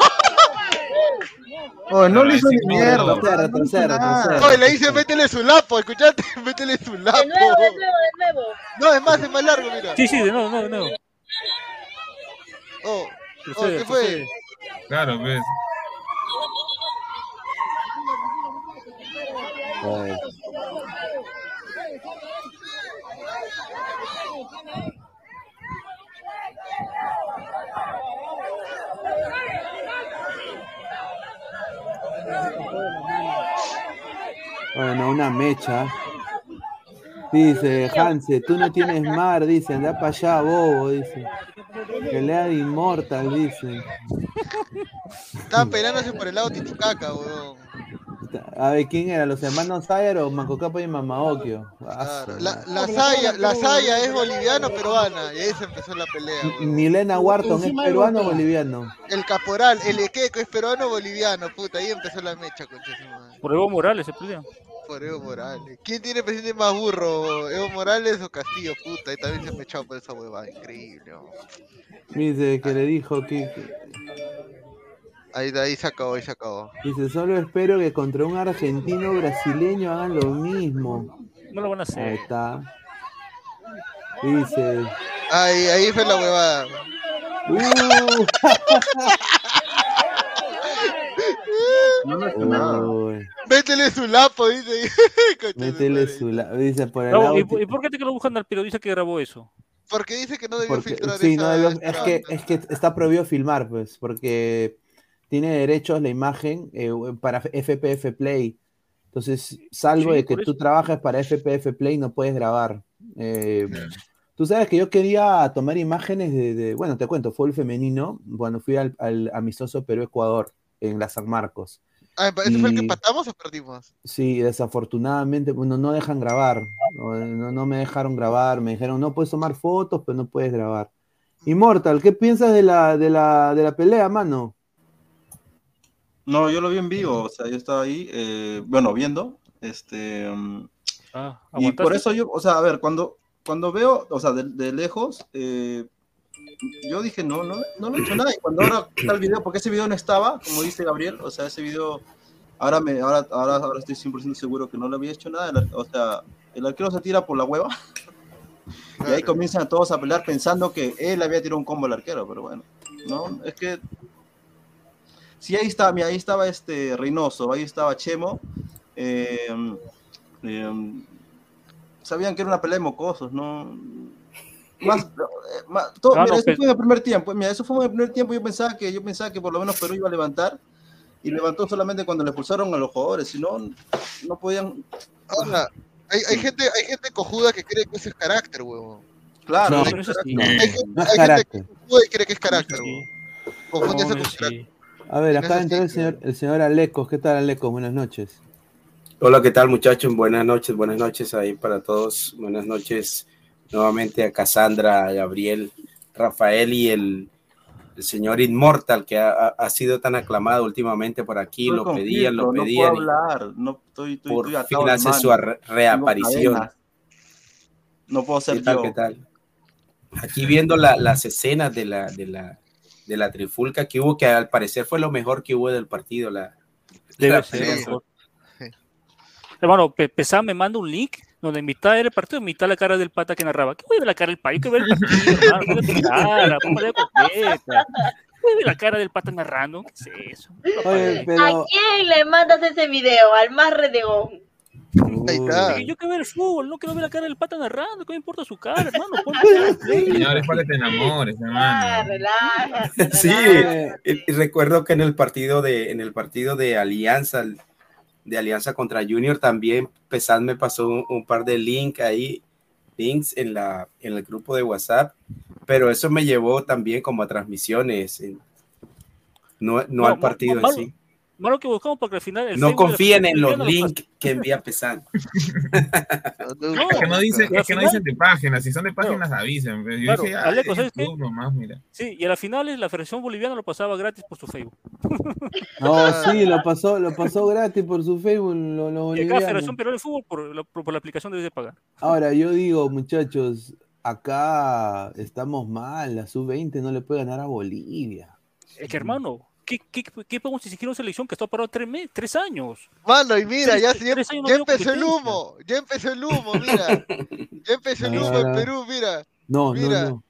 Oh, no le hizo ni mierda. retrocede, retrocede, retrocede. Oye, le dice métele su lapo, escuchate, métele su lapo. De nuevo, de nuevo, de nuevo. No, es más, es más largo, mira. Sí, sí, de nuevo, de nuevo, de nuevo. Oh, oh, ¿qué fue? procede. Claro, pues. Bueno, una mecha. Dice Hanse, tú no tienes mar, dice, anda para allá, bobo, dice. Pelea de inmortal, dice. Estaban peleándose por el lado Titicaca, weón. A ver, ¿quién era? ¿Los hermanos Sayer o Macocapo y Mamaokio? Ah, Claro. La, la Saya, la Saya es boliviana o peruana, y ahí se empezó la pelea. Milena Wharton, ¿es peruano o boliviano? El caporal, el Equeco es peruano o boliviano, puta, ahí empezó la mecha, concha. Por Evo Morales se pelea. Por Evo Morales. ¿Quién tiene presidente más burro? ¿Evo Morales o Castillo? Puta, ahí también se han echado por esa huevada, increíble. weón. Dice que le dijo que. Ahí, de ahí se acabó, ahí se acabó. Dice, solo espero que contra un argentino brasileño hagan lo mismo. No lo van a Ahí hacer. está. Dice. Ahí, ahí fue la huevada. Uh, No, no uy, Métele su lapo, dice. Métele su la- Dice por el No. ¿y, por- y por qué te lo buscan al periodista que grabó eso? Porque dice que no debió Porque, filtrar sí, esa, no, debió- es, que, es que está prohibido filmar, pues, porque tiene derechos la imagen eh, para FPF Play. Entonces, salvo Sí, de que tú trabajes para FPF Play, no puedes grabar. Eh, Tú sabes que yo quería tomar imágenes de, de- bueno, te cuento, fue el femenino, cuando fui al, al amistoso Perú-Ecuador en la San Marcos. Ah, ¿Ese fue el que empatamos o perdimos? Sí, desafortunadamente, bueno, no dejan grabar, no, no- no me dejaron grabar, me dijeron, no puedes tomar fotos, pero no puedes grabar. Immortal, ¿qué piensas de la, de la, de la pelea, mano? No, yo lo vi en vivo, o sea, yo estaba ahí, eh, bueno, viendo, este, mm, Ah, y por eso yo, o sea, a ver, cuando, cuando veo, o sea, de, de lejos, eh, yo dije, no, no, no lo he hecho nada, y cuando ahora está el video, porque ese video no estaba, como dice Gabriel, o sea, ese video, ahora, me, ahora, ahora, ahora estoy 100% seguro que no le había hecho nada, el o sea, el arquero se tira por la hueva, y ahí comienzan todos a pelear pensando que él había tirado un combo al arquero, pero bueno, no, es que Sí, ahí estaba, mira, ahí estaba este Reynoso, ahí estaba Chemo. eh, eh, sabían que era una pelea de mocosos, ¿no? Más, eh, más- todo- Ah, mira, eso fue en el primer tiempo. Mira, eso fue en el primer tiempo. Yo pensaba que, yo pensaba que por lo menos Perú iba a levantar y levantó solamente cuando le pulsaron a los jugadores, si no, no podían. Ahora, hay, hay gente, hay gente cojuda que cree que eso es carácter, huevón. Claro, No, hay- pero eso sí. Hay, gente- No es hay gente carácter. que cojuda y cree que es carácter, Sí. huevón. Confunde eso con sí. carácter. A ver, acá entró el señor, el señor Alecos, ¿qué tal Alecos? Buenas noches. Hola, ¿qué tal muchachos? Buenas noches, buenas noches ahí para todos. Buenas noches nuevamente a Cassandra, a Gabriel, Rafael y el, el señor Inmortal que ha, ha- sido tan aclamado últimamente por aquí. estoy Lo pedían, lo pedían. No y puedo hablar, no estoy, estoy, por estoy fin hace su re- reaparición. No puedo ser ¿Qué tal? yo. ¿Qué tal? Aquí viendo la- las escenas de la, de, la, de la trifulca que hubo, que al parecer fue lo mejor que hubo del partido. La, Debe la ser, mejor. Hermano, Pe- Pesá me manda un link donde en mitad era el partido, en mitad la cara del pata que narraba. ¿Qué voy a ver la cara del pata? Yo quiero ver el partido, hermano. Cara, la completa. Voy a ver la cara del pata narrando. ¿Qué es eso? Oye, ¿A pero... quién le mandas ese video? Al más renegón. Ahí está. Porque Yo quiero ver el fútbol, no quiero ver la cara del pata narrando. ¿Qué me importa su cara, hermano? Ponme la completa. Señor, es para que te enamores, Ah, hermano. relájate. Sí, y- recuerdo que en el partido de, en el partido de Alianza, de Alianza contra Junior, también Pesán me pasó un, un par de links ahí, links en la, en el grupo de WhatsApp, pero eso me llevó también como a transmisiones, en- no, no, No, al partido en sí. Malo que buscamos porque al final. el No la confíen en los lo links que envía Pesán. No, Es que no dicen, es que no dicen de páginas, si son de páginas avisen. pero Yo Claro, dije, Aleco, nomás, mira. Sí, y a las finales la Federación Boliviana lo pasaba gratis por su Facebook. No, sí, lo pasó, lo pasó gratis por su Facebook, lo, lo Y acá boliviano. Federación Peruana de Fútbol por la, por, por la aplicación debes de pagar. Ahora, yo digo, muchachos, acá estamos mal, la sub-20 no le puede ganar a Bolivia. Es que hermano, ¿qué, qué, qué podemos exigir a una selección que está parado tres, me- tres años? Mano, y mira, ya, ya, Tres años no ya veo empezó el humo, ya empezó el humo, mira. Ya empezó el humo en. Perú, mira. No, Mira. no, no.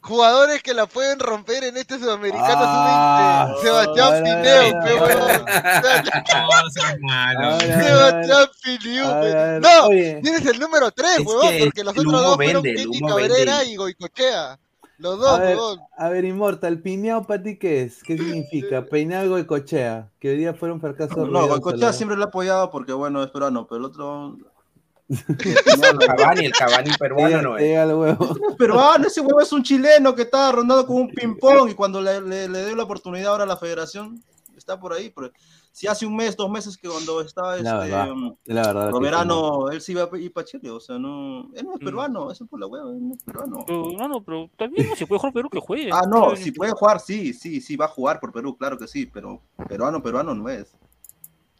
Jugadores que la pueden romper en este sudamericano Ah, sub-20. Sebastián Pineo, huevón. Ver. Sebastián Pineo, No, tienes el número 3, Es huevón, que porque los otros dos fueron humo Cabrera vende. y Goicochea. Los A dos, ver, huevón. a ver, Inmortal, piñao para ti, ¿qué es? ¿Qué significa? Peinado y cochea, que hoy día. No, ruidosos, Goicoechea ¿no? siempre lo he apoyado porque, bueno, es peruano, pero el otro. El Cavani, el Cavani peruano no es. huevo. Es peruano, ese huevo es un chileno que estaba rondando con un ping-pong y cuando le, le, le dio la oportunidad ahora a la federación, está por ahí. Pero si hace un mes, dos meses que cuando estaba La este, verdad, um, la verdad. él sí iba a ir para Chile, o sea, no, él no es Mm. peruano, eso es por la hueva, él no es peruano. Pero, no, no, pero también no, si puede jugar Perú, que juegue. Ah, no, Pero- si puede jugar, sí, sí, sí, va a jugar por Perú, claro que sí, pero peruano, peruano no es.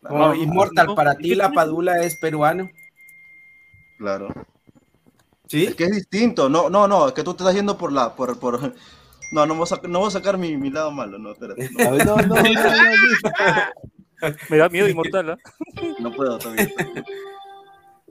Claro, No, Inmortal, no, para ¿y ti la? Padula es peruano. claro. ¿Sí? Es que es distinto, no, no, no, es que tú te estás yendo por la, por, por, no, no voy a, sac- no voy a sacar mi, mi lado malo, no, espérate, ver, no, no, no, no, Me da miedo inmortal, ¿ah? no, no puedo todavía.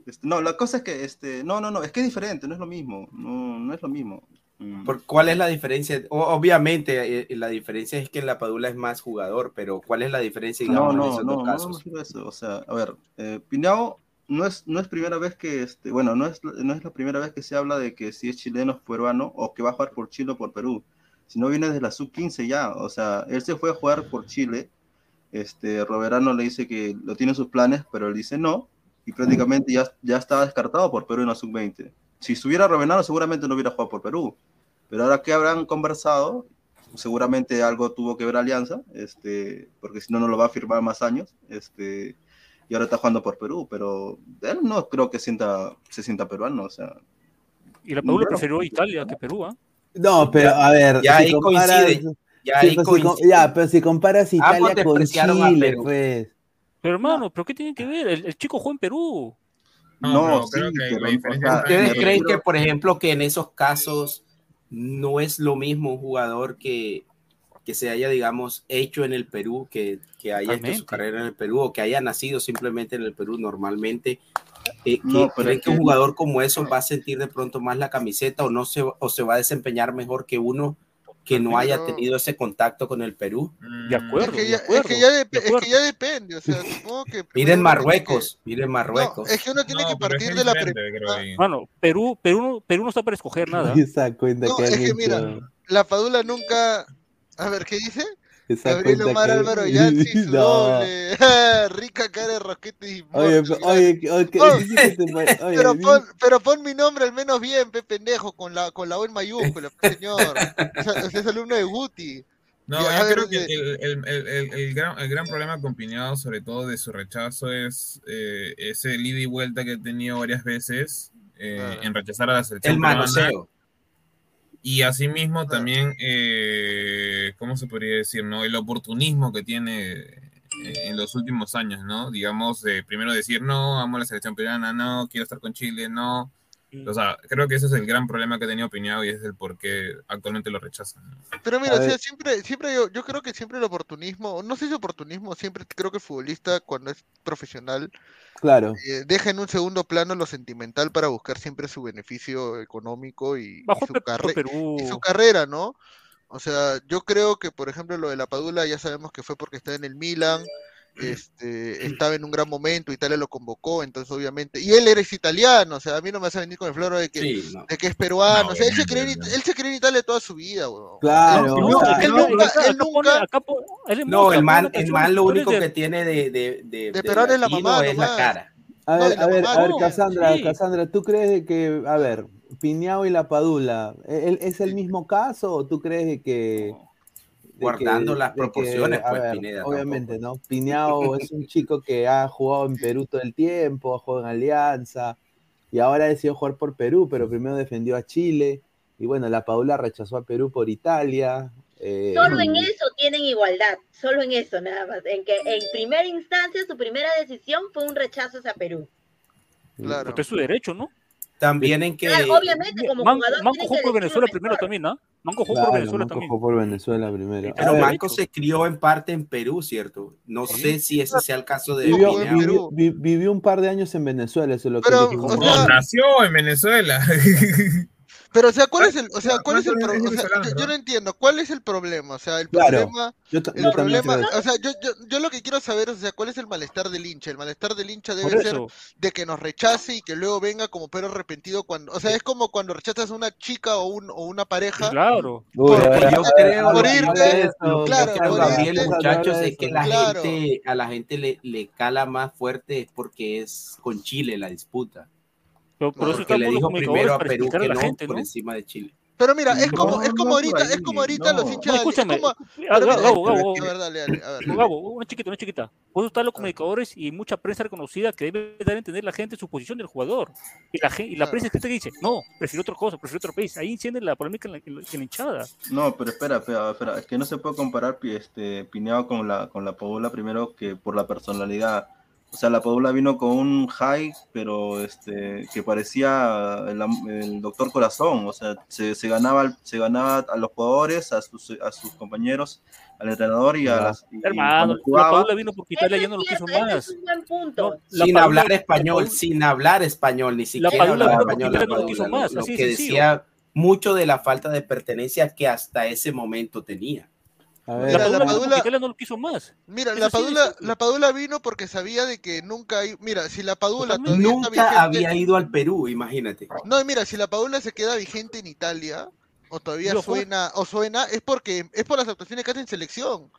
Este, no, la cosa es que, este, no, no, no, es que es diferente, no es lo mismo, no, no es lo mismo. Mm. ¿Por ¿Cuál es la diferencia? O- obviamente, eh, la diferencia es que la Padula es más jugador, pero ¿cuál es la diferencia, digamos, No, en no, esos no, dos no, casos? no a eso. O sea, a ver, eh, Pinao no es, no es primera vez que, este, bueno, no es, no es la primera vez que se habla de que si es chileno o peruano o que va a jugar por Chile o por Perú. Si no viene desde la sub-15 ya, o sea, él se fue a jugar por Chile. Este, Roberano le dice que lo tiene en sus planes, pero él dice no, y prácticamente ya, ya estaba descartado por Perú en la sub-20. Si estuviera Robenaro, seguramente no hubiera jugado por Perú. Pero ahora que habrán conversado, seguramente algo tuvo que ver Alianza, este, porque si no, no lo va a firmar más años. Este, y ahora está jugando por Perú, pero él no creo que sienta, se sienta peruano, o sea. Y la Padula prefirió Italia que Perú, ¿ah? No, pero a ver. Ya si ahí comparas- coincide, ya sí, pues, si ya, pero si comparas Ambos Italia con Chile, pues. Pero hermano, ¿pero qué tiene que ver? El, el chico jugó en Perú. No, pero creo sí, que la diferencia ¿Ustedes creen que, por ejemplo, que en esos casos no es lo mismo un jugador que, que se haya, digamos, hecho en el Perú, que, que haya hecho su carrera en el Perú o que haya nacido simplemente en el Perú normalmente? eh, que No, creen es que un que- jugador como eso va a sentir de pronto más la camiseta o no se, o se va a desempeñar mejor que uno que no haya tenido ese contacto con el Perú? De Es acuerdo, que de ya, es acuerdo. que ya, de es que acuerdo. ya depende, o sea, supongo que... Miren uno tiene Marruecos, miren que- Marruecos. No, es que uno tiene No, que partir de la premisa. Mano, Perú, Perú, no- Perú no está para escoger nada. Esa cuenta No, que es que mira, la Padula nunca... A ver, ¿qué dice? Esa Gabriel cuenta Omar que- Álvaro Yancy, su No. doble. Rica cara de rosquete y Oye, oye, que- oye, que- Oh, que te oye, pero, pon, pero pon mi nombre al menos bien, pe pendejo, con la, con la O en mayúscula, señor. O sea, usted es alumno de Guti. No, Ya, yo ver, creo que de- el, el- el- el- el gran, el gran problema con Piñado, sobre todo de su rechazo, es eh, ese ida y vuelta que ha tenido varias veces eh, en rechazar a la selección. El peruana. manoseo. Y asimismo también, eh, ¿cómo se podría decir? no El oportunismo que tiene eh, en los últimos años, ¿no? Digamos, de primero decir, no, amo la selección peruana, no, quiero estar con Chile, no. O sea, creo que ese es el gran problema que ha tenido Piñado y es el por qué actualmente lo rechazan. ¿no? Pero mira, o sea, siempre, siempre yo, yo creo que siempre el oportunismo, no sé si oportunismo, siempre creo que el futbolista cuando es profesional Claro. eh, deja en un segundo plano lo sentimental para buscar siempre su beneficio económico y, y Bajó su, carre- Perú. y su carrera, ¿no? O sea, yo creo que, por ejemplo, lo de la Padula ya sabemos que fue porque está en el Milan, este, estaba en un gran momento, Italia lo convocó, entonces obviamente, y él eres italiano, o sea, a mí no me vas a venir con el floro de que, Sí, no. de que es peruano, No, o sea, él se, cree él se cree en Italia toda su vida, weón. Claro. No, él nunca- él nunca- No, el man, el man lo único que tiene de, de, de, De peruano es la mamá es la cara. A ver, a ver, a ver, no, Cassandra, sí. Cassandra, ¿tú crees que, a ver, Piñao y la Padula, ¿e- ¿es el mismo caso o tú crees que... Guardando que- las que, proporciones, pues, ver, Pineda, obviamente, tampoco. ¿no? Piñao es un chico que ha jugado en Perú todo el tiempo, ha jugado en Alianza y ahora decidió jugar por Perú, pero primero defendió a Chile y bueno, la Padula rechazó a Perú por Italia. eh, Solo en eso tienen igualdad, solo en eso nada más, en que en primera instancia su primera decisión fue un rechazo hacia Perú. Claro. Porque es su derecho, ¿no? También en que Claro, obviamente como Manco, jugador Manco jugó por Venezuela primero también, ¿no? Manco jugó Claro, por Venezuela Manco también. jugó por Venezuela primero. Pero ver, Manco se crió en parte en Perú, ¿cierto? No Sí. sé si ese sea el caso de Vivió, vivió- vi- vivió un par de años en Venezuela, eso es lo que Pero, dijo. o No, sea- nació en Venezuela. Pero, o sea, ¿cuál es el, o sea, cuál es el ¿Cuántos problema? O sea, yo, yo no? entiendo, ¿cuál es el problema? O sea, el Claro. problema, Yo, el yo problema, creo o sea, yo, yo, yo lo que quiero saber es, o sea, ¿cuál es el malestar del hincha? El malestar del hincha debe ser de que nos rechace y que luego venga como perro arrepentido cuando, o sea, es como cuando rechazas a una chica o, un, o una pareja. Claro. Yo creo- por irte, eso, claro, yo creo, por Gabriel, irte, muchachos, es que la Claro. gente, a la gente le, le cala más fuerte es porque es con Chile la disputa. Pero por eso le estamos los dijo primero a para Perú que a la no gente, por ¿no? encima de Chile. Pero mira, es como, es como ahorita, es como ahorita los hinchas No, es escúchame. como, Ah, Gabo, Gabo, a Gabo, ver, dale, dale, a ver. Gabo, una chiquita, una chiquita. Vos están los comunicadores y mucha prensa reconocida que debe dar a entender la gente su posición del jugador. Y la, y la Claro. prensa escrita que dice, no, prefiero otra cosa, prefiero otro país. Ahí enciende la polémica en la, en la- en la hinchada. No, pero espera, espera, espera, es que no se puede comparar este Pineado con la con la Padula primero que por la personalidad. O sea, la Padula vino con un high, pero este que parecía el, el doctor Corazón, o sea, se, se ganaba se ganaba a los jugadores, a sus a sus compañeros, al entrenador y a las y Hermano, la Paula vino porque Eso Italia es ya no lo quiso cierto, ese más. es un buen punto. No, sin Padula- hablar la español, Padula- sin hablar español, ni siquiera Padula porque español. La no lo Padula, más, lo, así de que decía mucho de la falta de pertenencia que hasta ese momento tenía. A La ver, la Padula porque Padula- Italia no lo quiso más. Mira, la Padula, la Padula vino porque sabía de que nunca hay, mira, si la Padula todavía está Nunca vigente, había ido al Perú, imagínate. no, mira, si la Padula se queda vigente en Italia, o todavía suena, o suena, es porque, es por las actuaciones que hace en selección.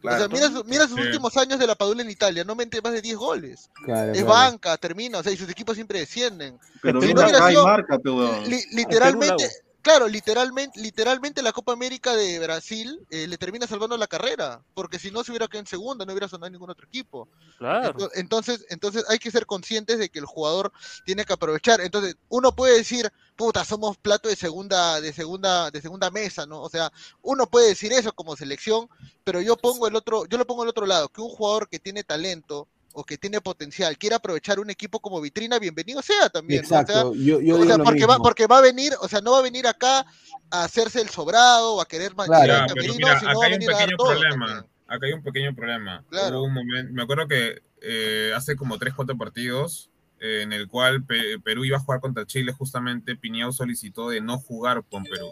O sea, mira, su- mira sus Sí. últimos años de la Padula en Italia, no mete más de 10 goles. Claro, es claro. banca, termina, o sea, y sus equipos siempre descienden. Pero Si mira, hubiera acá hay sido- marca, li- literalmente. Claro, literalmente, literalmente la Copa América de Brasil eh, le termina salvando la carrera, porque si no se hubiera quedado en segunda, no hubiera sonado ningún otro equipo. Claro. Ento- Entonces, entonces hay que ser conscientes de que el jugador tiene que aprovechar. Entonces, uno puede decir, puta, somos plato de segunda, de segunda, de segunda mesa, ¿no? O sea, uno puede decir eso como selección, pero yo pongo el otro, yo lo pongo el otro lado, que un jugador que tiene talento o que tiene potencial quiere aprovechar un equipo como vitrina, bienvenido sea también. ¿no? O sea, Exacto, yo, yo o digo sea, lo porque va, porque va a venir, o sea, no va a venir acá a hacerse el sobrado o a querer Claro. mantener Ya, el camerino, mira, sino acá va a hay un venir a pequeño todo. problema. Acá hay un pequeño problema. Claro. Hubo un momento, me acuerdo que eh, hace como 3, 4 partidos eh, en el cual Pe- Perú iba a jugar contra Chile, justamente Piñao solicitó de no jugar con Perú.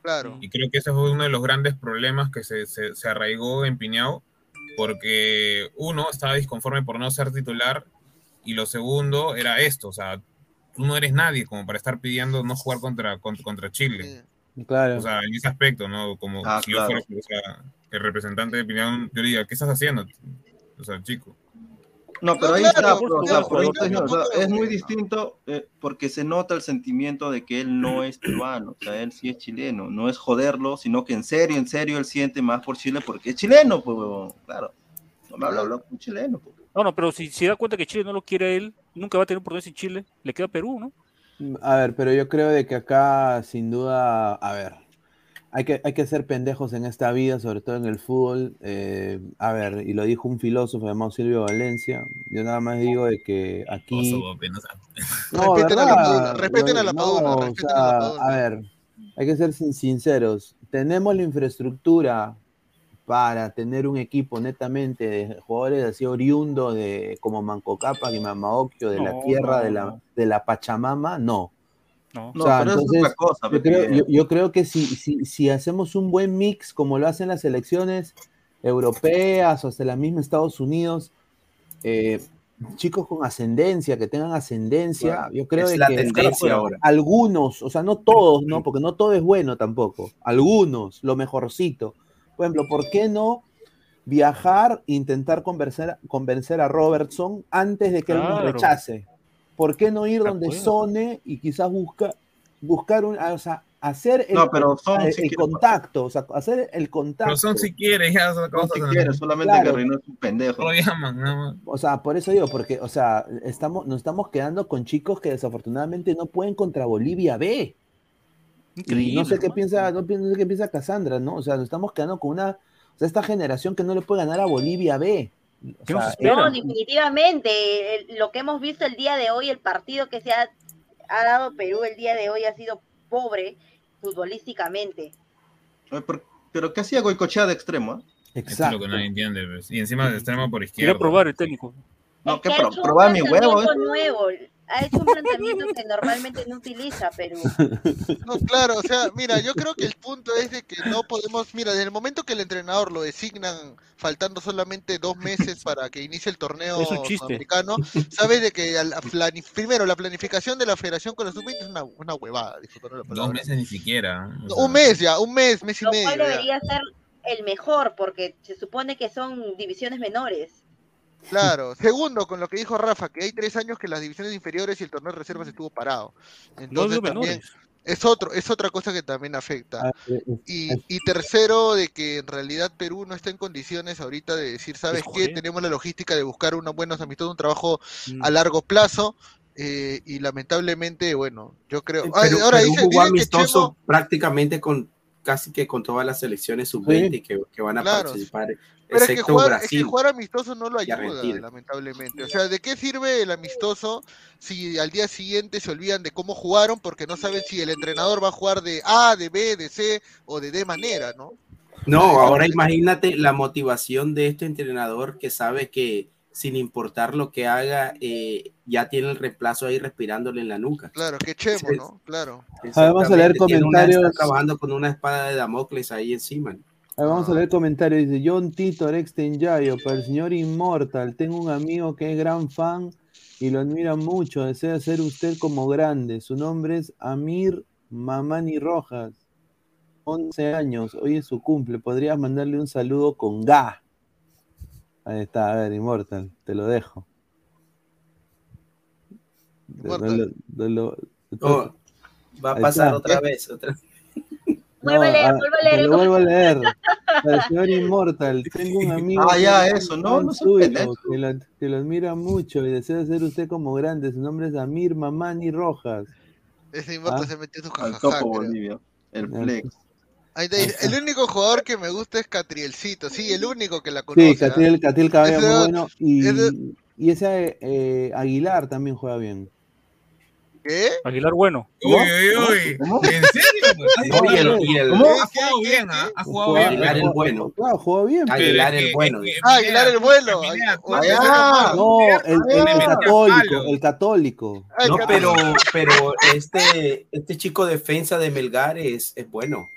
Claro. Y creo que ese fue uno de los grandes problemas que se, se, se arraigó en Piñao, porque uno estaba disconforme por no ser titular y lo segundo era esto, o sea, tú no eres nadie como para estar pidiendo no jugar contra, contra, contra Chile. Claro. O sea, en ese aspecto, ¿no? Como Ah, si claro. yo fuera o sea, el representante de Piñao, yo diría, ¿qué estás haciendo? O sea, chico. No, pero No, ahí claro, está, por pero, o sea, supuesto, por ahí yo está diciendo, o sea, tampoco- es muy distinto eh, porque se nota el sentimiento de que él no es peruano, o sea, él sí es chileno, no es joderlo, sino que en serio, en serio, él siente más por Chile porque es chileno, pues, huevón, claro. No me habla, habla con chileno, pues. No, no, pero si se da cuenta que Chile no lo quiere a él, nunca va a tener oportunidad sin Chile, le queda Perú, ¿no? A ver, pero yo creo de que acá, sin duda, a ver, hay que, hay que ser pendejos en esta vida, sobre todo en el fútbol. eh, a ver, y lo dijo un filósofo llamado Silvio Valencia. Yo nada más digo de que aquí. No, Respeten a la ¿verdad? Padula, respeten a la No, Padula, o respeten sea, a la Padula. A ver, hay que ser sin- sinceros. Tenemos la infraestructura para tener un equipo netamente de jugadores así oriundo de como Manco Cápac y Mamaocchio de la No, tierra de, la, de la Pachamama, no. No. No, pero eso es otra cosa, yo, creo, yo- yo creo que si, si, si hacemos un buen mix, como lo hacen las selecciones europeas o hasta la misma Estados Unidos, eh, chicos con ascendencia, que tengan ascendencia, yo creo es de la que tendencia ahora. algunos, o sea, no todos, ¿no? Porque no todo es bueno tampoco, algunos, lo mejorcito. Por ejemplo, ¿por qué no viajar e intentar convencer, convencer a Robertson antes de que él nos rechace? ¿Por qué no ir De donde. Sone y quizás busca, buscar un, o sea, hacer el, No, pero Son el- contacto, o sea, hacer el contacto? Pero son si quiere, ya otra No cosa. si ¿no? quiere, solamente Claro. que Reynoso es un pendejo. Lo llaman, nada más. O sea, por eso digo, porque, o sea, estamos, nos estamos quedando con chicos que desafortunadamente no pueden contra Bolivia B. Y Increíble. no sé qué piensa, no, no sé qué piensa Cassandra, ¿no? O sea, nos estamos quedando con una, o sea, esta generación que no le puede ganar a Bolivia B. No, definitivamente. lo que hemos visto el día de hoy, el partido que se ha, ha dado Perú el día de hoy ha sido pobre futbolísticamente. Pero, pero ¿qué hacía Goicochea de extremo? ah? Esto es exacto. lo que nadie entiende. pues. Y encima de extremo por izquierda. Quería probar el técnico. No, Es ¿qué que ha pro- probar mi huevo? eh? nuevo. Ha hecho un planteamiento que normalmente no utiliza Perú. No, claro, o sea, mira, yo creo que el punto es de que no podemos, mira, desde el momento que el entrenador lo designan faltando solamente dos meses para que inicie el torneo americano, sabes de que al- a plani- primero la planificación de la federación con los sub-20 es una, una huevada, disculpa la Dos meses ni siquiera. o sea, Un mes ya, un mes, mes y Lo medio. cual ya. debería ser el mejor porque se supone que son divisiones menores. Claro. Segundo, con lo que dijo Rafa, que hay tres años que las divisiones inferiores y el torneo de reservas estuvo parado. No Entonces digo también es otro, es otra cosa que también afecta. Ah, eh, eh, Y, y tercero, de que en realidad Perú no está en condiciones ahorita de decir, ¿sabes qué? Tenemos la logística de buscar unos buenos amistosos, un trabajo Mm. a largo plazo. eh, y lamentablemente, bueno, yo creo. Ah, Perú, ahora Perú dice, jugó amistoso Chemo- prácticamente con casi que con todas las selecciones sub-20 que, que van a Claro. participar, Pero es que, jugar, es que jugar amistoso no lo ayuda, lamentablemente. O sea, ¿de qué sirve el amistoso si al día siguiente se olvidan de cómo jugaron porque no saben si el entrenador va a jugar de A, de B, de C o de D manera, ¿no? No, ahora imagínate la motivación de este entrenador que sabe que sin importar lo que haga, eh, ya tiene el reemplazo ahí respirándole en la nuca. Claro, qué chemo. ¿no? Claro. Vamos a leer una- comentarios. está trabajando con una espada de Damocles ahí encima. Ahí vamos a leer comentarios. Dice John Tito Rexten Yayo, para el señor Immortal, tengo un amigo que es gran fan y lo admira mucho. Desea ser usted como grande. Su nombre es Amir Mamani Rojas. 11 años, hoy es su cumple. Podrías mandarle un saludo con Ga. Ahí está, a ver, Immortal, te lo dejo. Immortal. No lo- no lo- Oh, va a pasar está. otra vez. Otra... Vuelve a leer, ah, vuelve a te leer. lo vuelvo a leer. Para el señor Inmortal, tengo un amigo Ah, que ya, es eso, no, fan no se suyo, pendejo. que lo, que lo admira mucho y desea ser usted como grande. Su nombre es Amir Mamani Rojas. Ese Immortal Ah. se metió su Al topo. Bolivia. El flex. Ahí está, dice, el único jugador que me gusta es Catrielcito, sí, el único que la conoce. Sí, Catil, Catil Cabello muy bueno. Y, ese- y ese eh, Aguilar también juega bien. ¿Qué? Aguilar bueno. Uy, uy, uy. ¿En serio? ¿Has No, y el- jugado- y el- ¿Cómo? Ha jugado bien, ¿ah? Ha jugado bien. Aguilar el bueno. Claro, juega bien. Aguilar el bueno. Ah, Aguilar el bueno. Ah, No, el, el- el católico, el católico. No, pero, pero este, este chico defensa de Melgar es, es bueno.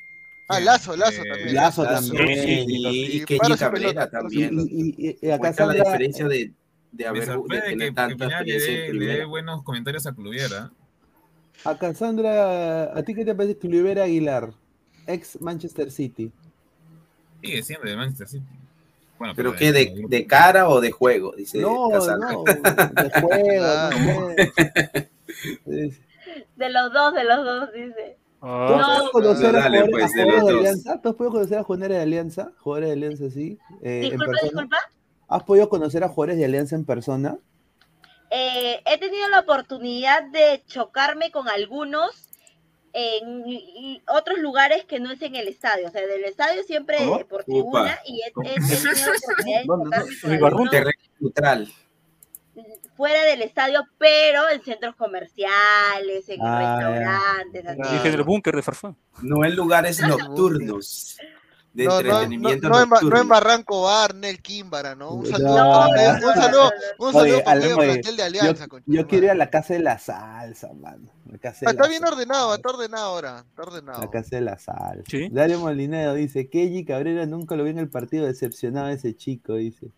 Ah, Lazo, Lazo Eh, también. Lazo también. sí, y, y Kenny Cabrera también. y- y- y acá la diferencia de, de haber de que, tener que tanta Pineda le le dé buenos comentarios a Cluviera. acá Sandra, ¿a ti qué te parece que Oliver Aguilar, ex Manchester City? Sigue siendo de Manchester City. Bueno, ¿Pero de- qué? ¿De, de cara o de juego? Dice No, Casandra. no, de juego, no sé. Es- De los dos, de los dos, dice. ¿Tú Ah, has podido conocer a jugadores, pues, a de jugadores de. Alianza? ¿Tú conocer a jugadores de Alianza? ¿Jugadores de Alianza, sí? eh, Disculpa, disculpa. ¿Has podido conocer a jugadores de Alianza en persona? Eh, he tenido la oportunidad de chocarme con algunos en otros lugares que no es en el estadio. O sea, del estadio siempre ¿Cómo? por tribuna y he, he tenido la fuera del estadio, pero en centros comerciales, en Ah, restaurantes, así. Dije en el búnker de Farfán. No en lugares nocturnos. De No, no, no, entretenimiento no en, no Barranco Bar, Nel Químbara, ¿no? Un saludo, No, un saludo, un saludo, un saludo Oye, para al- el oye, plantel de yo, Alianza. yo su quiero ir a la casa de la salsa, mano. La casa de Ah, Está bien salsa. ordenado, está ordenado ahora, está ordenado. La casa de la salsa. Sí. Dario Molinero dice, Kelly Cabrera nunca lo vi en el partido decepcionado ese chico, dice.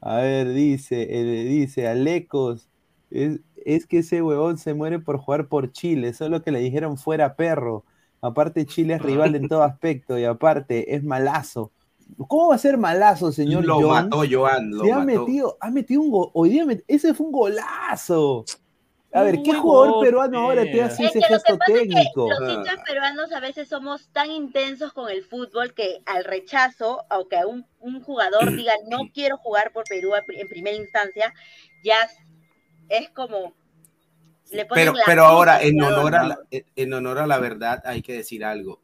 A ver, dice, eh, dice, Alecos, es, es que ese huevón se muere por jugar por Chile, solo que le dijeron fuera perro. Aparte Chile es rival en todo aspecto y aparte es malazo. ¿Cómo va a ser malazo, señor Lo John? mató Joan, lo Si ha mató. metido, ha metido un gol, hoy día met- ese fue un golazo. A ver, ¿qué jugador gol, peruano ahora te eh. hace Es ese que lo que gesto pasa es que técnico? los hinchas peruanos a veces somos tan intensos con el fútbol que al rechazo, o que a un, un jugador diga no quiero jugar por Perú en primera instancia, ya es como Pero, la pero ahora, en honor, a la, en honor a la verdad, hay que decir algo.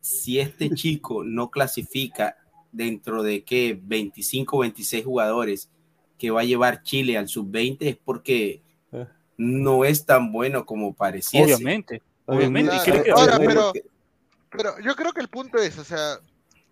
Si este chico no clasifica dentro de qué 25 26 jugadores que va a llevar Chile al sub-20 es porque Eh. no es tan bueno como pareciese. Obviamente. Obviamente. Ahora, pero, que- pero yo creo que el punto es, o sea,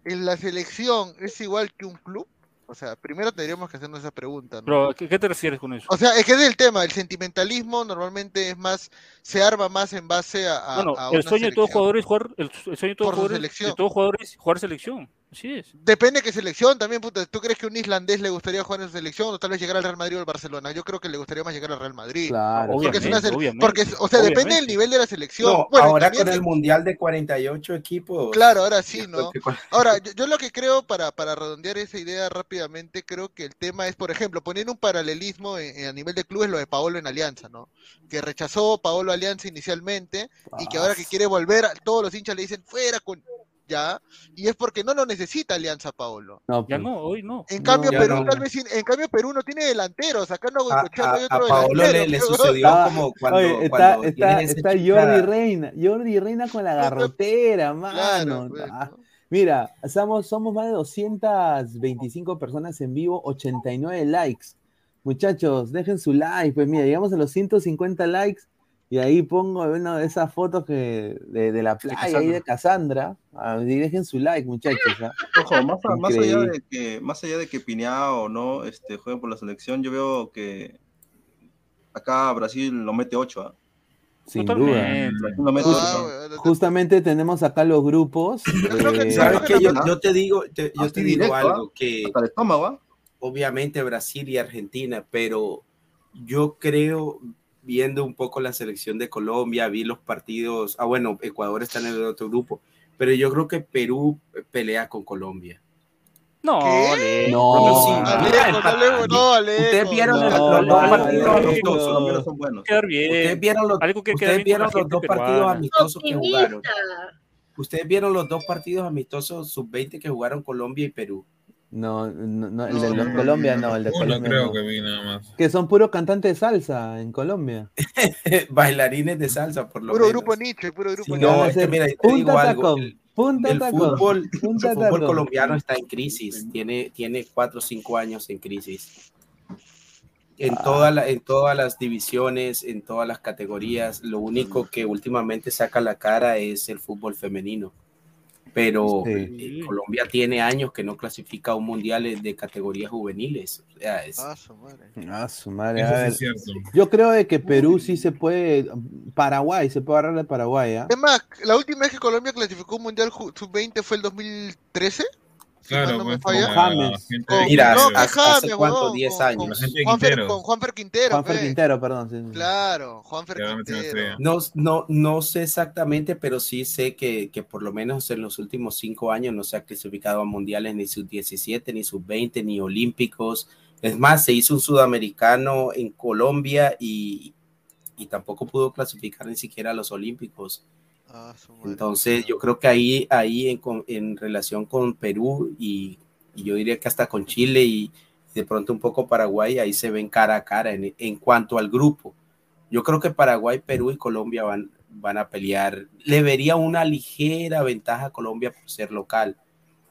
en la selección es igual que un club. O sea, primero tendríamos que hacernos esa pregunta, ¿no? Pero, ¿a ¿qué, qué te refieres con eso? O sea, es que es el tema, el sentimentalismo normalmente es más, se arma más en base a, a- Bueno, a el sueño de todo jugador es jugar, el, el sueño de todo jugador, de todo jugador es jugar selección. Así es. Depende de qué selección también, puta. ¿Tú crees que un islandés le gustaría jugar en su selección o tal vez llegar al Real Madrid o al Barcelona? Yo creo que le gustaría más llegar al Real Madrid. Claro. Porque es una porque, o sea, depende del nivel de la selección. No, Bueno, ahora con el de- mundial de 48 equipos. Claro, ahora sí, ¿no? Ahora, yo, yo lo que creo, para, para redondear esa idea rápidamente, creo que el tema es, por ejemplo, poniendo un paralelismo en- en- a nivel de clubes, lo de Paolo en Alianza, ¿no? Que rechazó Paolo Alianza inicialmente y que ahora que quiere volver, a- todos los hinchas le dicen, fuera con... Ya, y es porque no lo necesita Alianza Paolo. No, Ya pues. no, hoy no. En cambio, Perú no. tal vez, en cambio Perú no tiene delanteros, acá no A, no hay a- otro a Paolo le, delantero, le sucedió Ah, como cuando, Oye, está, cuando está, está Jordi Reina, Jordi Reina con la garrotera, mano. Claro, pues, Ah, ¿no? Mira, somos, somos más de 225 personas en vivo, 89 likes. Muchachos, dejen su like. Pues mira, llegamos a los 150 likes y ahí pongo una de esas fotos que, de, de la playa ahí de Cassandra. Ah, y dejen su like, muchachos. ¿ah? Ojo, más, a- más allá de que, más allá de que Pinea o no este, jueguen por la selección, yo veo que acá Brasil lo mete 8. Sin Totalmente. duda. Lo mete Ah, Justamente tenemos acá los grupos. que- eh, ¿Sabes qué? Yo, yo te digo, te- yo te digo directo, algo, que Hasta el estómago, ¿ah? obviamente Brasil y Argentina, pero yo creo, viendo un poco la selección de Colombia, vi los partidos, ah bueno, Ecuador está en el otro grupo, pero yo creo que Perú pelea con Colombia. No, ¿Qué? No, no- Alejo, no, Alejo, no, Alejo. Ustedes vieron No, el- no, los dos no, partidos no, amistosos. no. son buenos. quedar bien. Ustedes vieron los, Algo que ustedes vieron los dos partidos amistosos que jugaron. Ustedes vieron los dos partidos amistosos sub-20 que jugaron Colombia y Perú. No, no, no, el No, de no, Colombia no, el de Uno Colombia creo no. que vi nada más. Que son puros cantantes de salsa en Colombia. Bailarines de salsa, por lo Puro menos. grupo Nietzsche, puro grupo Sí, no, es que mira, te digo Punta algo. Tacón, El, Punta el fútbol, el Punta fútbol Tacón. colombiano está en crisis. Tiene, tiene cuatro o cinco años en crisis. En, Ah. toda la- en todas las divisiones, en todas las categorías, lo único que últimamente saca la cara es el fútbol femenino. Pero Sí. eh, Colombia tiene años que no clasifica a un mundial de categorías juveniles. O sea, es- Ah, su madre. Ah, su madre. Eso a sí ver. es cierto. Yo creo de que Perú sí se puede. Paraguay, se puede agarrar de Paraguay, ¿ah? Es más, la última vez que Colombia clasificó un mundial ju- sub-20 fue el 2013. Claro, no me pues, falla. con Mira, no, hace- James, hace cuánto, huevón, 10 con- años. con Juanfer, Quintero. con Juanfer Quintero. Juanfer pe. Quintero, perdón. sí, sí. Claro, Juanfer Quintero. No, no, no sé exactamente, pero sí sé que, que por lo menos en los últimos cinco años no se ha clasificado a mundiales ni sub-17, ni sub-20, ni olímpicos. Es más, se hizo un sudamericano en Colombia y, y tampoco pudo clasificar ni siquiera a los olímpicos. Ah. Entonces, yo creo que ahí, ahí en, en relación con Perú y, y yo diría que hasta con Chile y de pronto un poco Paraguay, ahí se ven cara a cara en, en cuanto al grupo. Yo creo que Paraguay, Perú y Colombia van, van a pelear. Le vería una ligera ventaja a Colombia por ser local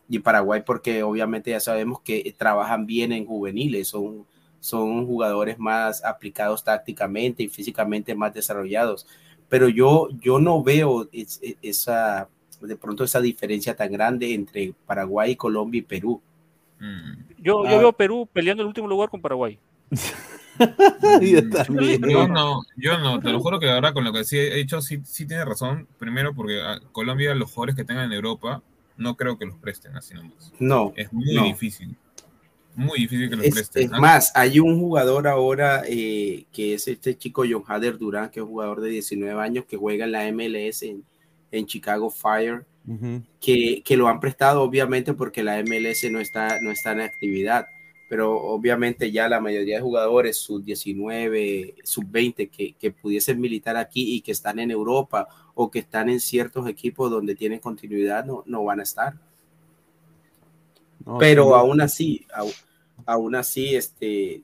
y Paraguay porque obviamente ya sabemos que trabajan bien en juveniles, son, son jugadores más aplicados tácticamente y físicamente más desarrollados. Pero yo, yo no veo es- es- esa, de pronto esa diferencia tan grande entre Paraguay, Colombia y Perú. Mm. Yo, Ah. yo veo a Perú peleando el último lugar con Paraguay. Yo también. Yo no, yo no, te lo juro que ahora con lo que sí he hecho, sí, sí tiene razón. Primero porque a Colombia, los jugadores que tengan en Europa, no creo que los presten así nomás. No, Es muy no. difícil. Muy difícil que Es, presten. es más, hay un jugador ahora eh, que es este chico John Hader Durán, que es un jugador de 19 años que juega en la MLS en, en Chicago Fire, que, que lo han prestado obviamente porque la MLS no está, no está en actividad, pero obviamente ya la mayoría de jugadores sub 19, sub 20 que, que pudiesen militar aquí y que están en Europa o que están en ciertos equipos donde tienen continuidad no, no van a estar. No, pero sí. aún así, aún así, este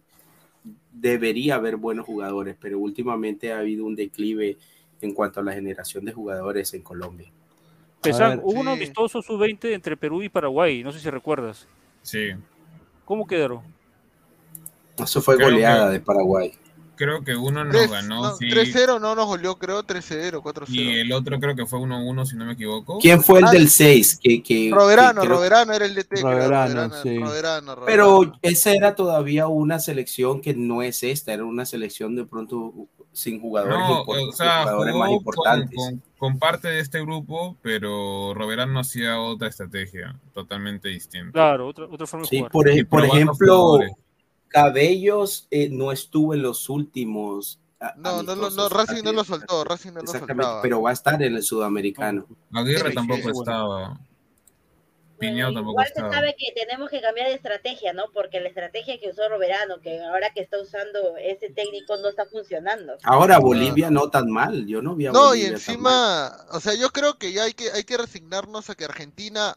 debería haber buenos jugadores, pero últimamente ha habido un declive en cuanto a la generación de jugadores en Colombia. Pesan, ver. hubo un amistoso sub-20 entre Perú y Paraguay, no sé si recuerdas. Sí, ¿Cómo quedaron? Eso fue Creo goleada que- de Paraguay. Creo que uno nos Tres- ganó, no, sí, 3-0 no nos goleó, creo, 3-0, 4-0. y el otro creo que fue 1-1, si no me equivoco. ¿Quién fue el Ah, del 6? Que, que, Roberano, que creo- Roberano era el DT. Roberano, Roberano, sí. Roberano, Roberano. Pero esa era todavía una selección que no es esta, era una selección de pronto sin jugadores, No, o sea, jugadores más jugó con, importantes. con- con parte de este grupo, pero Roberán no hacía otra estrategia totalmente distinta. Claro, otra, otra forma de Sí, jugar. por, Y por ejemplo, jugadores. Cabellos eh, no estuvo en los últimos. No, no, no, amistosos Racing no lo soltó, Racing no lo Exactamente, soltaba. pero va a estar en el sudamericano. Aguirre tampoco estaba. Tampoco Igual se sabe que tenemos que cambiar de estrategia, ¿no? Porque la estrategia que usó Roberano, que ahora que está usando ese técnico no está funcionando. Ahora Bolivia no tan mal, yo no vi a No, y Bolivia tan mal. encima, o sea, yo creo que ya hay que, hay que resignarnos a que Argentina,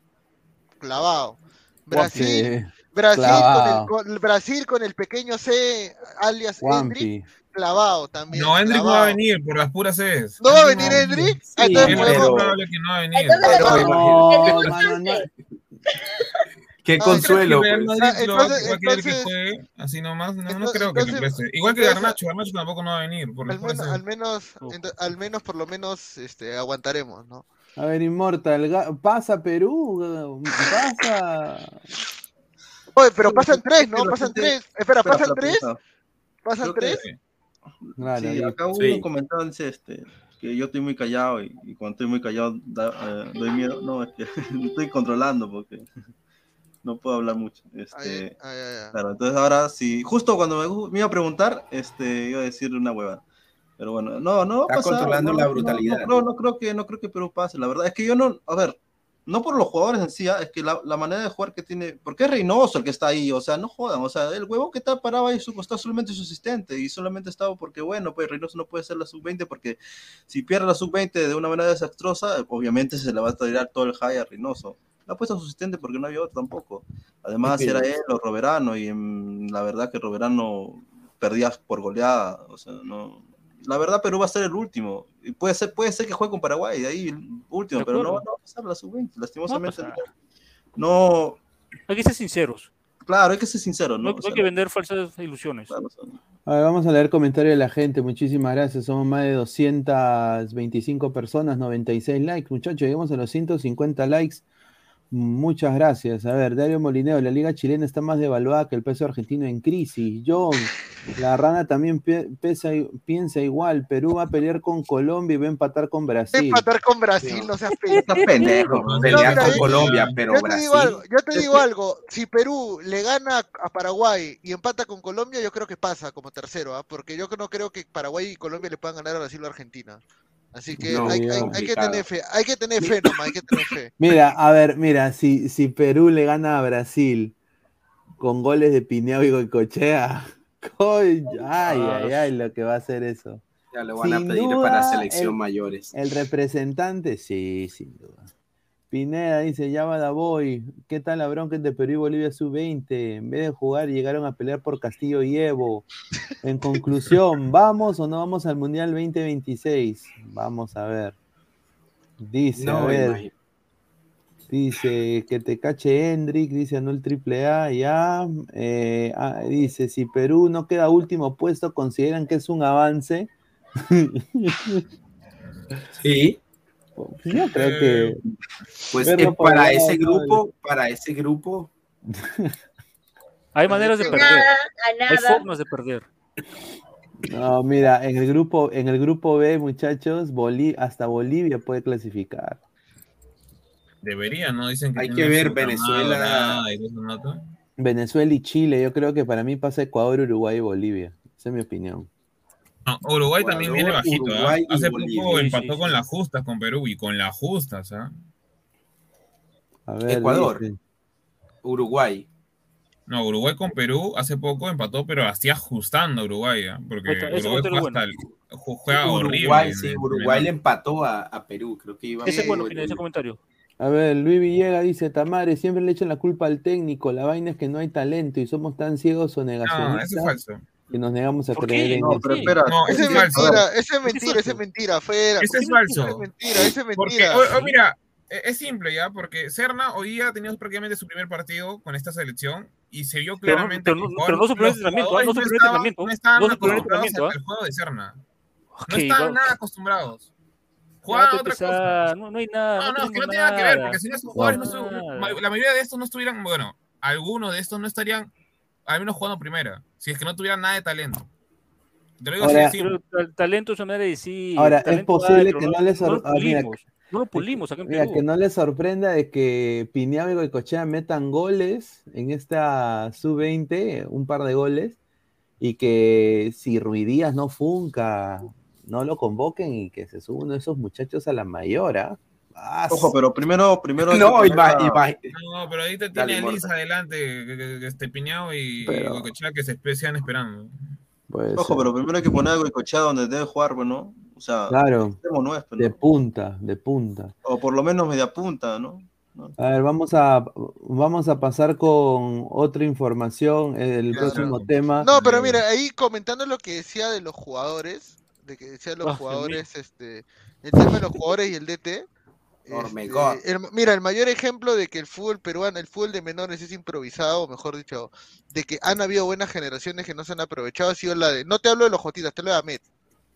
clavado. Brasil, Brasil, clavado. con el, con, Brasil con el pequeño C, alias Juanpi. clavado también. No, Hendrik no va a venir por las puras es. ¿No va a venir Hendrik? Ah, Sí, entonces pero- probable que no va a venir. Entonces, Pero- No, mano, no. Qué consuelo. Pues. Madrid Ah, va- entonces- va a querer que juegue así nomás. No, no entonces- creo que le entonces- preste. Igual que Garnacho. Garnacho tampoco no va a venir por al menos, al menos, ent- al menos por lo menos este, aguantaremos, ¿no? A ver, Inmortal, pasa Perú, pasa. Oye, pero pasan tres, ¿no? Pasan tres. Espera, ¿pasan tres? ¿Pasan tres? Sí, acá uno Sí. comentaba dice este que yo estoy muy callado y, y cuando estoy muy callado da- eh, doy miedo. No, es que me estoy controlando porque no puedo hablar mucho. Este, ay, ay, ay. claro, entonces ahora sí, justo cuando me, me iba a preguntar, este, iba a decir una hueva. Pero bueno, no, no Está pasar, controlando no, la no, brutalidad. No, no, no creo que no creo que Perú pase, la verdad es que yo no, a ver, no por los jugadores en sí, ah, es que la, la manera de jugar que tiene, porque es Reynoso el que está ahí, o sea, no jodan, o sea, el huevo que está parado ahí su costado solamente su asistente y solamente estaba porque, bueno, pues Reynoso no puede ser la sub-20 porque si pierde la sub-20 de una manera desastrosa, obviamente se le va a tirar todo el high a Reynoso. La ha puesto a su asistente porque no había otro tampoco. Además, era él o Roberano y mm, la verdad que Roberano perdía por goleada, o sea, no... La verdad, Perú va a ser el último. Y puede ser, puede ser que juegue con Paraguay, de ahí el último, pero no, no va a pasar la sub-20, lastimosamente. No pasar. No, Hay que ser sinceros. claro, hay que ser sincero, No, ¿no? no O sea, hay que vender falsas ilusiones. A ver, vamos a leer comentarios de la gente. Muchísimas gracias. Somos más de 225 personas, 96 likes. Muchachos, llegamos a los 150 likes. Muchas gracias. A ver, Dario Molineo, la liga chilena está más devaluada que el peso argentino en crisis. John, la rana también pesa- piensa igual. Perú va a pelear con Colombia y va a empatar con Brasil. Empatar con Brasil, no seas pendejo, No, pelear mira, con yo- Colombia, pero yo te Brasil. digo algo, yo te digo algo, si Perú le gana a Paraguay y empata con Colombia, yo creo que pasa como tercero, ¿ah? porque yo no creo que Paraguay y Colombia le puedan ganar a Brasil o Argentina. Así que No, hay, hay- ya. hay que tener fe, hay que tener fe nomás, hay que tener fe. Mira, a ver, mira, si, si Perú le gana a Brasil con goles de Pineo y Goicochea, coy- ay, ay, ay, lo que va a hacer eso. Ya lo van a pedir duda, para selección el- mayores. El representante, sí, sin duda. Pineda dice, ya va Boy, ¿qué tal la bronca entre Perú y Bolivia sub-20? En vez de jugar, llegaron a pelear por Castillo y Evo. En conclusión, ¿vamos o no vamos al Mundial 2026? Vamos a ver. Dice, a ver. Dice que te cache Hendrik, dice no el triple A, ya. Eh, ah, dice, si Perú no queda último puesto, ¿consideran que es un avance? Sí. Yo creo que. Pues eh, para ese ¿no? grupo, para ese grupo, Hay maneras de perder. nada, Hay formas de perder. No, mira, en el grupo, en el grupo B, muchachos, Boli- hasta Bolivia puede clasificar. Debería, ¿no? Dicen que Hay que ver Venezuela. Venezuela y Chile, yo creo que para mí pasa Ecuador, Uruguay y Bolivia. Esa es mi opinión. No, Uruguay también viene bajito. ¿ah? Uruguay Hace Bolivia. poco empató sí, con las justas con Perú y con las justas. ¿ah? A ver, Ecuador. dice. Uruguay. No, Uruguay con Perú hace poco empató, pero así ajustando a Uruguay, ¿ah? porque Uruguay juega, hasta el- ju- juega horrible. Uruguay, sí, le empató a, a Perú, creo que iba Ese es bueno, ese comentario. A ver, Luis Villega dice, Tamare, siempre le echan la culpa al técnico, la vaina es que no hay talento y somos tan ciegos o No, eso negacionistas es falso. Que nos negamos a ¿Por creer qué? en No, eso. pero espera. No, Ese eso es es falso. mentira, ese es ¿Por qué es mentira, ese es falso? mentira, fuera. Ese es Ese falso. es mentira, ese es Porque, mentira. o- o mira, e- es simple ya, porque Serna hoy día ha tenido prácticamente su primer partido con esta selección y se vio claramente pero que pero no su primer entrenamiento, jugadores no su primer estaban- entrenamiento, no estaban no acostumbrados al juego de Serna. No estaban nada acostumbrados. Jugaban otra cosa. No, no hay nada. No, no, es que no tiene nada que ver, porque si no esos jugadores no la mayoría de estos no estuvieran, bueno, algunos de estos no estarían al menos jugando primera, si es que no tuvieran nada de talento. Te lo digo Ahora- así. Pero el talento es una manera de decir. Ahora, es posible que pero no les no, ah, mira. No lo pulimos acá en Mira, Perú. que no les sorprenda de que Pineado y Goicochea metan goles en esta sub-20, un par de goles, y que si Ruidías no funca, no lo convoquen y que se suba uno de esos muchachos a la mayor, ¿ah? Ah, Ojo, pero primero, primero. No, ima- ima- No, pero ahorita Dale, tiene a Liz Morta. adelante, este Piñao y Pero- que se especian esperando. puede Ojo, ser. pero primero hay que poner a Goicoechea donde debe jugar, pues, ¿no? O sea, Claro, extremo no es, de punta, de punta. O por lo menos media punta, ¿no? A ver, vamos a, vamos a pasar con otra información, el próximo tema. No, pero mira, ahí comentando lo que decía de los jugadores, de que decía de los Ah, jugadores, este, el tema de los jugadores y el DT. Hormigón. este, el- mira, el mayor ejemplo de que el fútbol peruano, el fútbol de menores es improvisado, o mejor dicho, de que han habido buenas generaciones que no se han aprovechado, ha sido la de, no te hablo de los Jotitas, te hablo de Ahmed,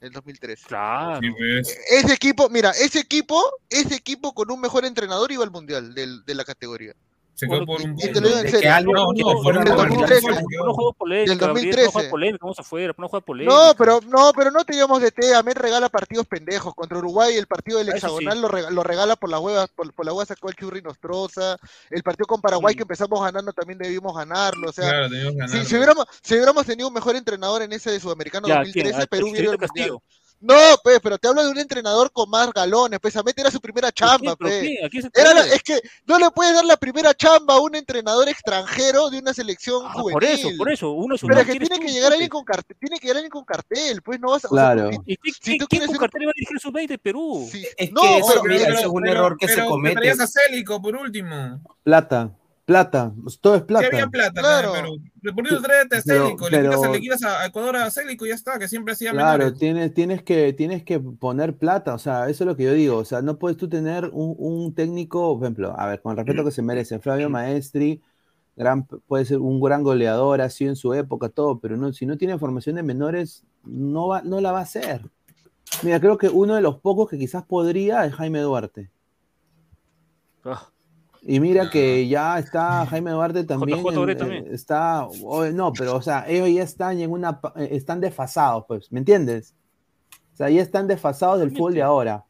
el 2003. Claro. Sí. Ese equipo, mira, ese equipo, ese equipo con un mejor entrenador iba al mundial del- de la categoría. Se quedó por un Y te punto. lo digo en ¿De serio. qué año? No, no, por un Del gol. 2013. Se quedó. No juego polémica, Del Gabriel, 2013. no juego polémica, vamos afuera, no juego polémica. No, pero no, pero no te llevamos de té. Ahmed regala partidos pendejos. Contra Uruguay, el partido del Ah, hexagonal lo, rega- lo regala por la hueva, por, la hueva sacó el churri y nos troza. El partido con Paraguay que empezamos ganando también debimos ganarlo. O sea, Claro, si, hubiéramos, si hubiéramos tenido un mejor entrenador en ese de Sudamericano Ya, 2013, ¿quién? Ah, Perú hubiera al mundial. No, pues, pero te hablo de un entrenador con más galones, pues, Samet era su primera chamba, ¿Pero pues. Era la- es que no le puedes dar la primera chamba a un entrenador extranjero de una selección Ah, juvenil. por eso, por eso. Uno es un Pero que tiene que llegar alguien con cartel, tiene que llegar alguien con cartel, pues no vas a. o sea, Claro. porque ¿Y qué- si qué- tú quién quieres con ser- cartel va a dirigir su 20 de Perú? sí, Es no, que eso, pero- mira, pero- eso es un pero- error que pero se te comete. traías a Célico por último. Plata, plata, pues, todo es Que plata. había plata Claro. acá en Perú. Por eso tráete a Pero- Célico, le, quitas, pero- le quitas a a Ecuador a Célico y ya está, que siempre hacía Claro, menores. tienes, tienes, que, tienes que poner plata, o sea, eso es lo que yo digo, o sea, no puedes tú tener un, un técnico, por ejemplo, a ver, con el respeto que se merece, Flavio Maestri, gran, puede ser un gran goleador, ha sido en su época, todo, pero no, si no tiene formación de menores, no, va, no la va a hacer. Mira, creo que uno de los pocos que quizás podría es Jaime Duarte. Ah, Y mira que ya está Jaime Duarte también. JJ en- eh, también. está, o- no, pero o sea, ellos ya están en una, eh, están desfasados, pues, ¿me entiendes? O sea, ya están desfasados del fútbol de ahora.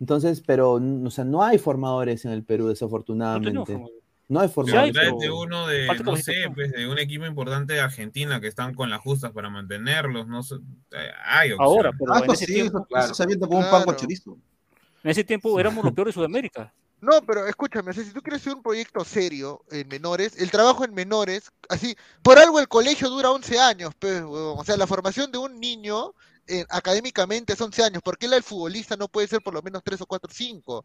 Entonces, pero, o sea, no hay formadores en el Perú, no desafortunadamente. como- No hay formadores. pero- tráete uno de, no sé, pues de un equipo importante de Argentina que están con las justas para mantenerlos, no sé, eh, hay Ahora, opciones. pero Ah, en pues ese sí, tiempo, eso se avienta como un pan con Claro. chorizo. en ese tiempo éramos los peores de Sudamérica. No, pero escúchame, o sea, si tú quieres hacer un proyecto serio en menores, el trabajo en menores, así, por algo el colegio dura 11 años, pues, o sea, la formación de un niño eh, académicamente es 11 años, ¿por qué la del futbolista no puede ser por lo menos 3 o 4 o 5?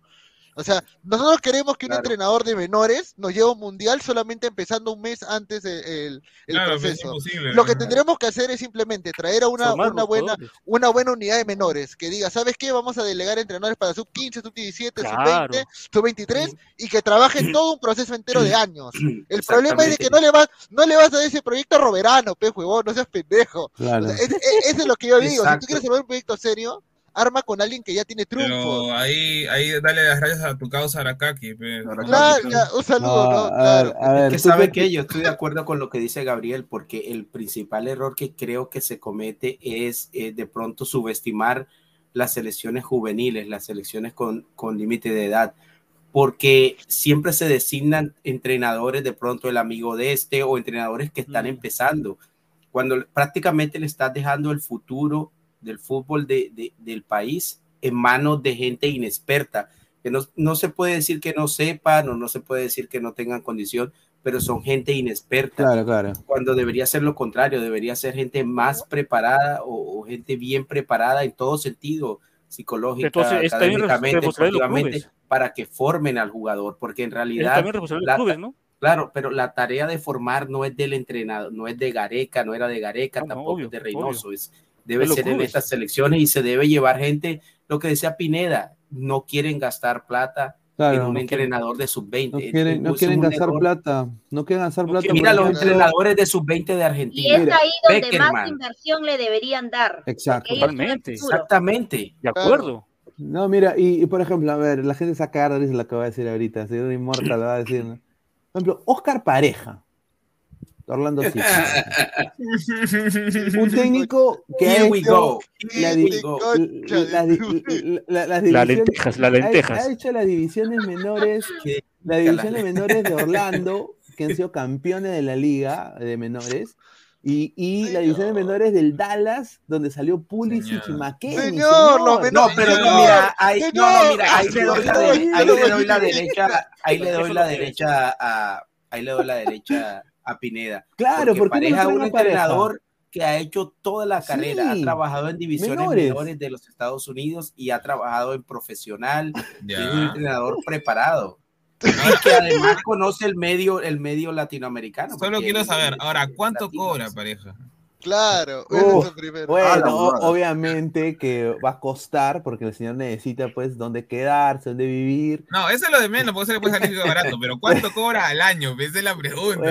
O sea, nosotros queremos que un Claro. entrenador de menores nos lleve a un mundial solamente empezando un mes antes el, el- el Claro, es proceso. Lo que tendremos que hacer es simplemente traer a una, Formar una buena una buena unidad de menores que diga, ¿sabes qué? Vamos a delegar entrenadores para sub 15, sub 17, sub 20, Claro. sub 23 y que trabajen todo un proceso entero de años. El problema es de que no le vas no le vas a dar ese proyecto a Roberano, pe huevón, no seas pendejo. O Claro. sea, es- es- eso es lo que yo digo, si tú quieres armar un proyecto serio, arma con alguien que ya tiene triunfo. Pero ahí, ahí dale las gracias a tu causa Arakaki. Claro, ya, un saludo, No, ¿no? a ver, Claro. a ver, Es que ¿tú sabe que yo estoy de acuerdo con lo que dice Gabriel, porque el principal error que creo que se comete es eh, de pronto subestimar las selecciones juveniles, las selecciones con, con límite de edad, porque siempre se designan entrenadores, de pronto el amigo de este o entrenadores que están Mm. empezando, cuando prácticamente le estás dejando el futuro del fútbol de- de- del país en manos de gente inexperta, que no, no se puede decir que no sepan o no se puede decir que no tengan condición, pero son gente inexperta, Claro, claro. cuando debería ser lo contrario, debería ser gente más preparada o, o gente bien preparada en todo sentido, psicológica, Entonces, académicamente, clubes. para que formen al jugador, porque en realidad. Claro, pero la tarea de formar no es del entrenador, no es de Gareca, no era de Gareca, No, no, tampoco obvio, es de Reynoso, es, debe ser en clubes. estas selecciones y se debe llevar gente, lo que decía Pineda, no quieren gastar plata Claro, en no un quieren- entrenador de sub-20. No quieren, no Es quieren un gastar error. plata. No quieren gastar No plata. quieren- Mira los entrenadores de sub-20 de Y Argentina. es Mira, ahí donde más inversión le deberían dar. Exacto. Totalmente. Exactamente. De acuerdo. No, mira, y, y por ejemplo, a ver, la gente se va a cagar de risa lo que voy a decir ahorita. Si un inmortal lo va a decir. ¿no? Por ejemplo, Oscar Pareja. Orlando City. Un técnico que ha Here we hecho la la- de la- la- las lentejas, las ha- lentejas. Ha hecho las divisiones menores, las divisiones menores de Orlando, que han sido campeones de la liga de menores. Y, y las divisiones menores del Dallas, donde salió Pulisic y Señor. McKennie. Señor, los No, menores- pero no, Señor, mira, ahí, no, no, señor. mira, ahí le doy la, de- Señor, ahí le doy la señor. derecha, ahí le doy la derecha a, ahí le doy la derecha a Pineda. Claro, porque ¿por qué no pareja un Pareja? entrenador que ha hecho toda la carrera, Sí, ha trabajado en divisiones menores. menores. de los Estados Unidos y ha trabajado en profesional, Ya. es un entrenador preparado. Y que además conoce el medio, el medio latinoamericano. Solo quiero saber, ahora, ¿cuánto cobra, pareja? Claro, Uh, es primero. Bueno, Ah, o- obviamente que va a costar porque el señor necesita pues dónde quedarse, dónde vivir. No, eso es lo de menos, porque se le puede salir barato, pero ¿cuánto cobra al año? Esa es la pregunta.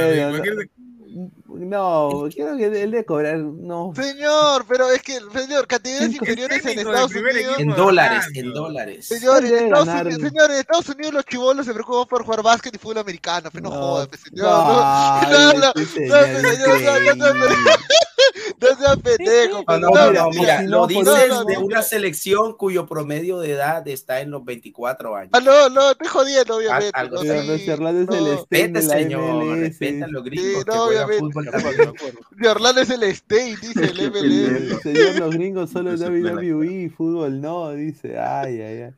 No, creo que él de cobrar, no. Señor, pero es que, señor, categorías inferiores en Estados Unidos. En dólares, en dólares. Señor, en Debe Estados Unidos, señor, en Estados Unidos los chivolos se preocupan por jugar básquet y fútbol americano, pero no, jodas, pues, señor. No, no, este no, no, no, no, no, no, No. No, no, no, no, no. Una selección cuyo promedio de edad está en los 24 años. Ah, no, no, estoy jodiendo, obviamente. algo no, sí, Orlando es el no. Stein de Respeta, la señor, respeta a los Sí, gringos que no, obviamente. fútbol De de. De Orlando es el State, dice el MLS. Señor, los gringos solo. WWE, fútbol no, dice. Ay, ay, ay.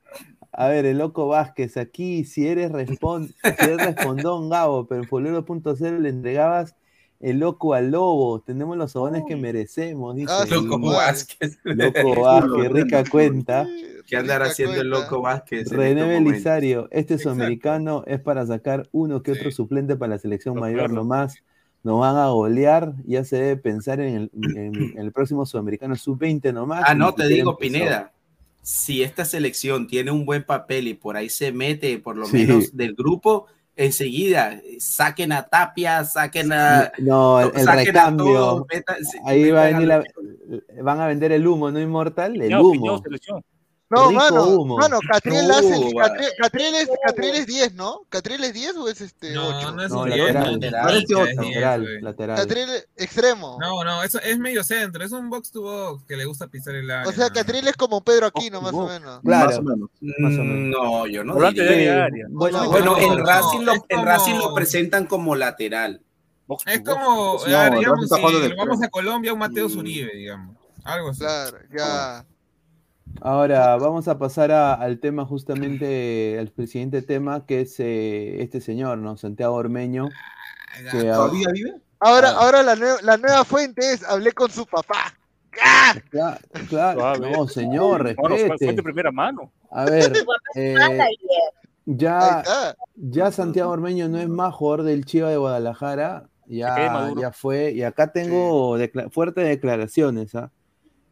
A ver, el loco Vázquez, aquí, si eres, respon si eres respondón, Gabo, pero en Fulero.0 le entregabas el loco al lobo. Tenemos los sobones que merecemos, dice. Ah, Loco. Vázquez. Loco Vázquez, rica cuenta. ¿Qué andará haciendo el loco Vázquez? en René momentos? Belisario, este sudamericano es para sacar uno que otro Sí. suplente para la selección mayor acuerdo. nomás. Nos van a golear, ya se debe pensar en el, en- en el próximo sudamericano sub-20 nomás. Ah, y no, te digo, empezó. Pineda. Si esta selección tiene un buen papel y por ahí se mete, por lo Sí. menos del grupo, enseguida saquen a Tapia, saquen a. No, el, el saquen a recambio. todos, metan- se- Ahí va a venir la- van a vender el humo, ¿no, Inmortal? El Piñao, Piñao, humo. selección. No, Rico mano, humo. mano, Catriel No, hace, va. Catriel, Catriel es, Catriel es 10, ¿no? ¿Catriel es 10 o es este No, 8? no es No, un lateral. diez, no, Lateral, este siquiera otro. es diez, Lateral, güey. lateral. Catriel extremo. No, no, eso es medio centro, es un box to box que le gusta pisar el área. o sea. Catriel es como Pedro Aquino, Oh, más o menos. Claro. Más o menos. Más o menos. No, yo no Volante de área. Bueno, No, Bueno, No, en no, Racing, lo, es en Racing lo presentan como lateral. Es box. como, No, a ver, el digamos, si vamos a Colombia, un Mateo Mm. Zuribe, digamos. Algo así. Claro, ya. Ahora vamos a pasar a- al tema justamente, al siguiente tema, que es eh, este señor, ¿no? Santiago Ormeño. Que, ah, ¿Todavía vive? Ahora, Ah. ahora la, nue- la nueva fuente es hablé con su papá. ¡Ah! Claro, claro. No, señor, Bueno, fue, de respete. primera mano. A ver, eh, ya, ya Santiago Ormeño no es más jugador del Chiva de Guadalajara. Ya, Maduro. ya fue. Y acá tengo decla- fuertes declaraciones, ¿ah?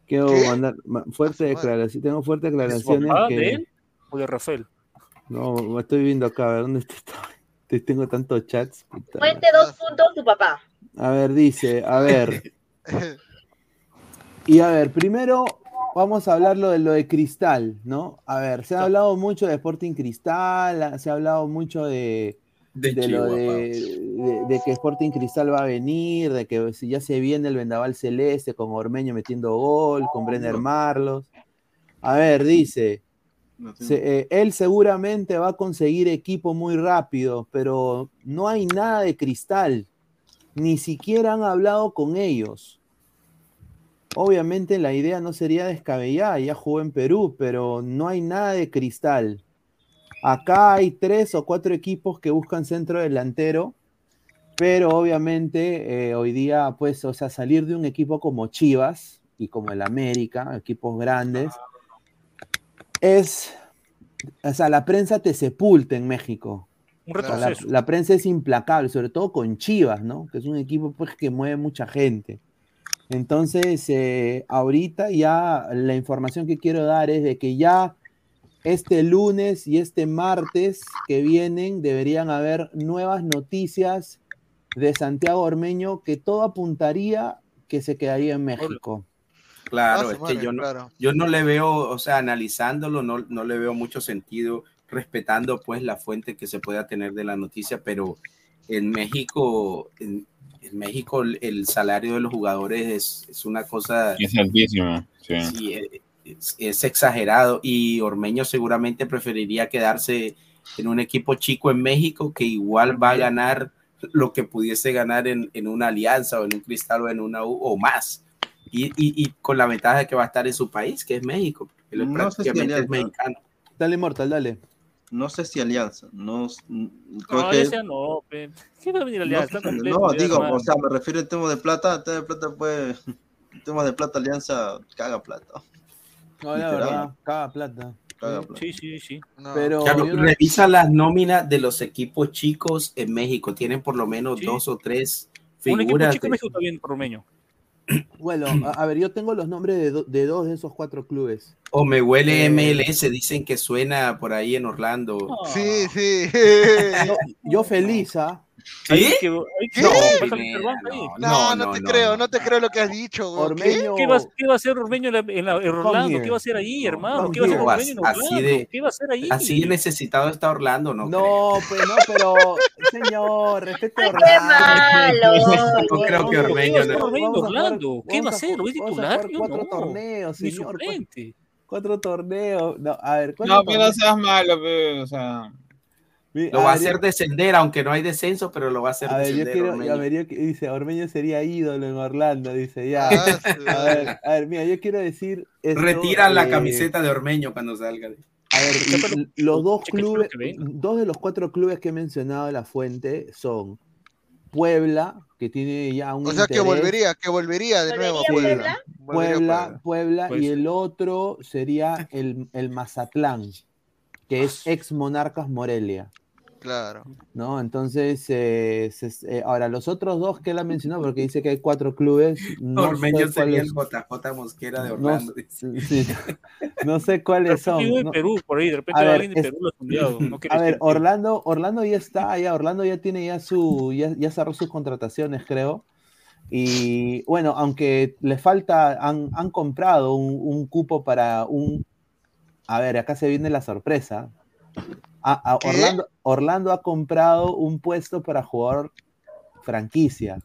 Quiero ¿Qué? mandar ma- A fuertes su madre. declaraciones. Tengo fuertes ¿De su declaraciones que. de él o de Rafael? No, me estoy viendo acá, a ver dónde está. Te- Tengo tantos chats. Fuente dos puntos, su papá. A ver, dice, a ver. Y a ver, primero vamos a hablar lo de lo de Cristal, ¿no? A ver, se ha hablado mucho de Sporting Cristal, se ha hablado mucho de, De de lo de, de- de que Sporting Cristal va a venir, de que si ya se viene el vendaval celeste con Ormeño metiendo gol, con Brenner Marlos. A ver, dice, No tiene- se- eh, él seguramente va a conseguir equipo muy rápido, pero no hay nada de cristal. Ni siquiera han hablado con ellos. Obviamente la idea no sería descabellada, ya jugó en Perú, pero no hay nada de cristal. Acá hay tres o cuatro equipos que buscan centro delantero, pero obviamente eh, hoy día, pues, o sea, salir de un equipo como Chivas y como el América, equipos grandes, es, o sea, la prensa te sepulta en México. Un la prensa es implacable, sobre todo con Chivas, ¿no? Que es un equipo pues, que mueve mucha gente. Entonces, eh, ahorita ya la información que quiero dar es de que ya este lunes y este martes que vienen deberían haber nuevas noticias de Santiago Ormeño que todo apuntaría que se quedaría en México. Claro, Ah, es que yo no, claro. yo no le veo, o sea, analizándolo, no, no le veo mucho sentido, respetando pues la fuente que se pueda tener de la noticia, pero en México, en, en México el, el salario de los jugadores es, es una cosa, Es altísimo, sí. sí, eh, es, es exagerado y Ormeño seguramente preferiría quedarse en un equipo chico en México que igual va a ganar lo que pudiese ganar en, en una alianza o en un cristal o en una U o más. Y, y, y con la ventaja de que va a estar en su país, que es México. Él es No sé si prácticamente es mexicano. Dale, Mortal, dale. No sé si Alianza. No, creo No, que. Alianza no, pe. ¿Qué va a venir Alianza? No, completo, no, digo, hermano. o sea, me refiero al tema de plata. El tema de plata, pues. El tema de plata, Alianza caga plata. No, la verdad, caga plata. Sí, sí, sí. No. Pero Claro, no- revisa las nóminas de los equipos chicos en México. Tienen por lo menos Sí. dos o tres Un equipo figuras. chico de- en México está bien romeño. Bueno, a, a ver, yo tengo los nombres de, do- de dos de esos cuatro clubes. O me huele Eh, MLS, dicen que suena por ahí en Orlando. Sí, sí. Yo, yo feliz, ¿ah? ¿Qué? ahí. No, No, no, no, te no, creo, no. no, te creo lo que has dicho. ¿Qué? Ormeño. ¿Qué va, qué va a hacer Ormeño en, la- en la- en Orlando? ¿Qué va a hacer ahí, hermano? ¿Qué va a hacer. Ormeño en Así Orlando? de- ¿Qué va a hacer ahí? Así necesitado está Orlando, ¿no? No, pues no, pero señor, respete a ¡Qué Orlando. malo! No creo que ¿Qué va a Ormeño hacer no. Ormeño en Orlando? ¿Qué va a hacer? ¿Lo es titular? cuatro torneos, señor, cuatro- torneos. No, a ver, ¿cuántos No, pero no seas malo, pe, o sea. Lo va a hacer descender, aunque no hay descenso, pero lo va a hacer A ver, yo descender. quiero, Ormeño. a ver, yo dice, Ormeño sería ídolo en Orlando, dice, ya. Ah, sí, A ver, a ver, mira, yo quiero decir. esto, Retiran la eh, camiseta de Ormeño cuando salga. A ver, los dos clubes, dos de los cuatro clubes que he mencionado de la fuente son Puebla, que tiene ya un O sea que volvería, que volvería de nuevo a ¿Volvería Puebla. Puebla? Puebla, Puebla, Pues y sí. el otro sería el, el Mazatlán, que es ex Monarcas Morelia. Claro. ¿no? Entonces, eh, se- eh, ahora los otros dos que él ha mencionado, porque dice que hay cuatro clubes, no Ormeño sé sería el cuáles, JJ Mosquera de no, Orlando. sí, no sé cuáles son. vive en no- Perú, por ahí. De repente A ver, alguien de es- Perú lo ha estudiado. No quiere A ver, decir que- Orlando, Orlando ya está, ya Orlando ya tiene ya su, ya, ya cerró sus contrataciones, creo. Y bueno, aunque le falta, han, han comprado un, un cupo para un, a ver, acá se viene la sorpresa. A- a ¿Qué? Orlando, Orlando ha comprado un puesto para jugador franquicia.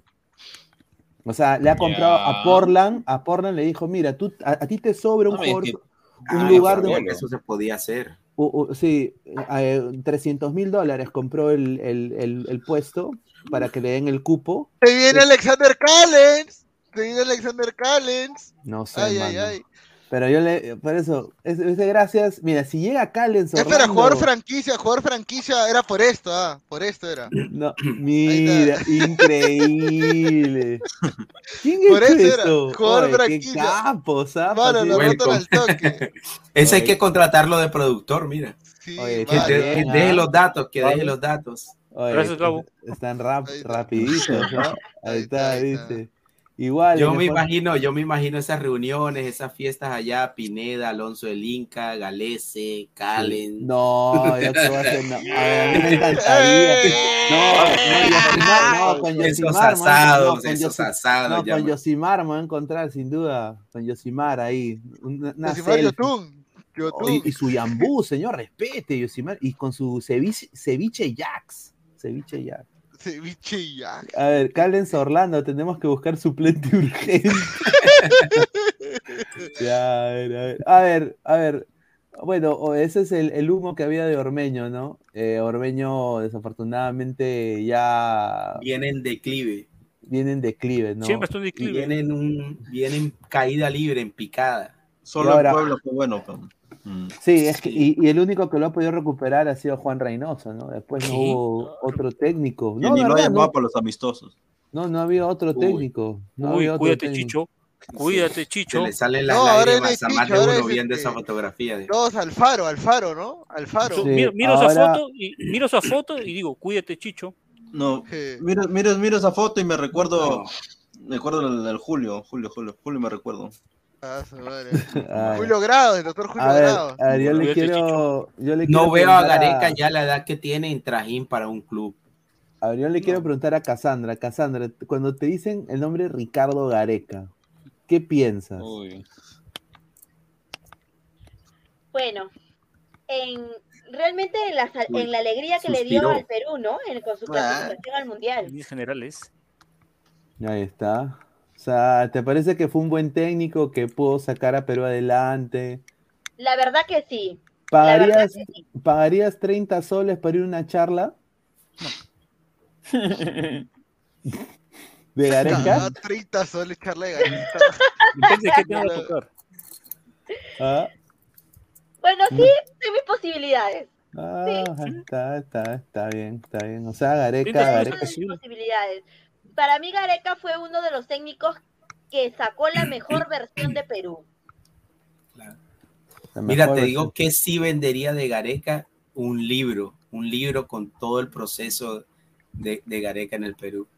O sea, le ha comprado a. Portland, a Portland le dijo, mira, tú, a, a ti te sobra un No un Ah, lugar de, Eso se podía hacer. Sí, eh, 300 mil dólares compró el, el- el- el puesto para que le den el cupo. Se viene Es- Alexander Callens. Se viene Alexander Callens. No sé, Ay, ay, ay. Pero yo le, por eso, es, es de gracias. Mira, si llega Callens Espera, Orlando- jugador franquicia, jugador franquicia era por esto, ah, por esto era. No, mira, increíble. ¿Quién Por es eso era, eso? jugador Oye, qué franquicia. capo, sí. lo rotan al toque. Ese hay que contratarlo de productor, mira. Sí, Oye, Que, deje los datos, que deje los datos. Oye, Gracias, Gabo. Están rap, Ahí está. rapiditos, ¿no? Ahí Ahí está, está, ahí está. dice. Igual. Yo me imagino, yo me imagino esas reuniones, esas fiestas allá, Pineda, Alonso del Inca, Galese, Calen. No, ya te voy a hacer. No. A ver, a mí me encantaría. No, no, Yosimar, no, con Esos Yosimar. man, asados, no, con esos asados. No, con Yosimar me voy a encontrar, sin duda. Con Yosimar ahí. Una, Yosimar. Yotun. Y, y su yambú, señor, respete, Yosimar. Y con su ceviche, ceviche Jax. Ceviche Jax. Ceviche y ya. A ver, Callens Orlando, tenemos que buscar suplente urgente. Ya, a ver, a ver. A ver, a ver. Bueno, ese es el, el humo que había de Ormeño, ¿no? Eh, Ormeño, desafortunadamente, ya Viene en declive. viene en declive, ¿no? Siempre está en declive. Viene en, un, viene en caída libre, en picada. Solo ahora- en Puebla fue bueno. pero- Mm. Sí, es que, y, y el único que lo ha podido recuperar ha sido Juan Reynoso, ¿no? Después no hubo otro técnico. Y No, ni lo ha llamado no, para los amistosos. no, no había otro Uy. técnico. No Uy, había otro cuídate, técnico. Chicho. Cuídate, Se Chicho. le salen las No, ahora lágrimas a más de uno viendo este- esa fotografía. de- Todos Alfaro, Alfaro, ¿no? Alfaro. Sí, miro, miro esa foto y miro esa foto y digo, cuídate, Chicho. No, Sí. mira, mira esa foto y me recuerdo, No. me recuerdo el, el Julio, Julio, Julio, Julio me recuerdo. Ah. Julio Grado, el doctor Julio A ver, Grado. a ver, yo le Cuídate, quiero. Yo le No quiero veo a Gareca ya la edad que tiene en trajín para un club. A ver, yo le quiero preguntar a Cassandra. Cassandra, cuando te dicen el nombre Ricardo Gareca, ¿qué piensas? Uy. Bueno, en, realmente en la, sal- en la alegría que le dio al Perú, ¿no? En, con su Ah. clasificación al Mundial. En generales. Ahí está. O sea, ¿te parece que fue un buen técnico que pudo sacar a Perú adelante? La verdad que sí. ¿Pagarías, que sí. ¿Pagarías 30 soles para ir a una charla de Gareca? Ah, 30 soles, charla de Gareca. Qué te va a tocar. Ah, Bueno, sí, de mis posibilidades. ah, está, está, está bien, está bien. O sea, Gareca, 30 soles Gareca. posibilidades. Para mí Gareca fue uno de los técnicos que sacó la mejor versión de Perú. la Mira, te versión. digo que sí vendería de Gareca un libro, un libro con todo el proceso de, de Gareca en el Perú.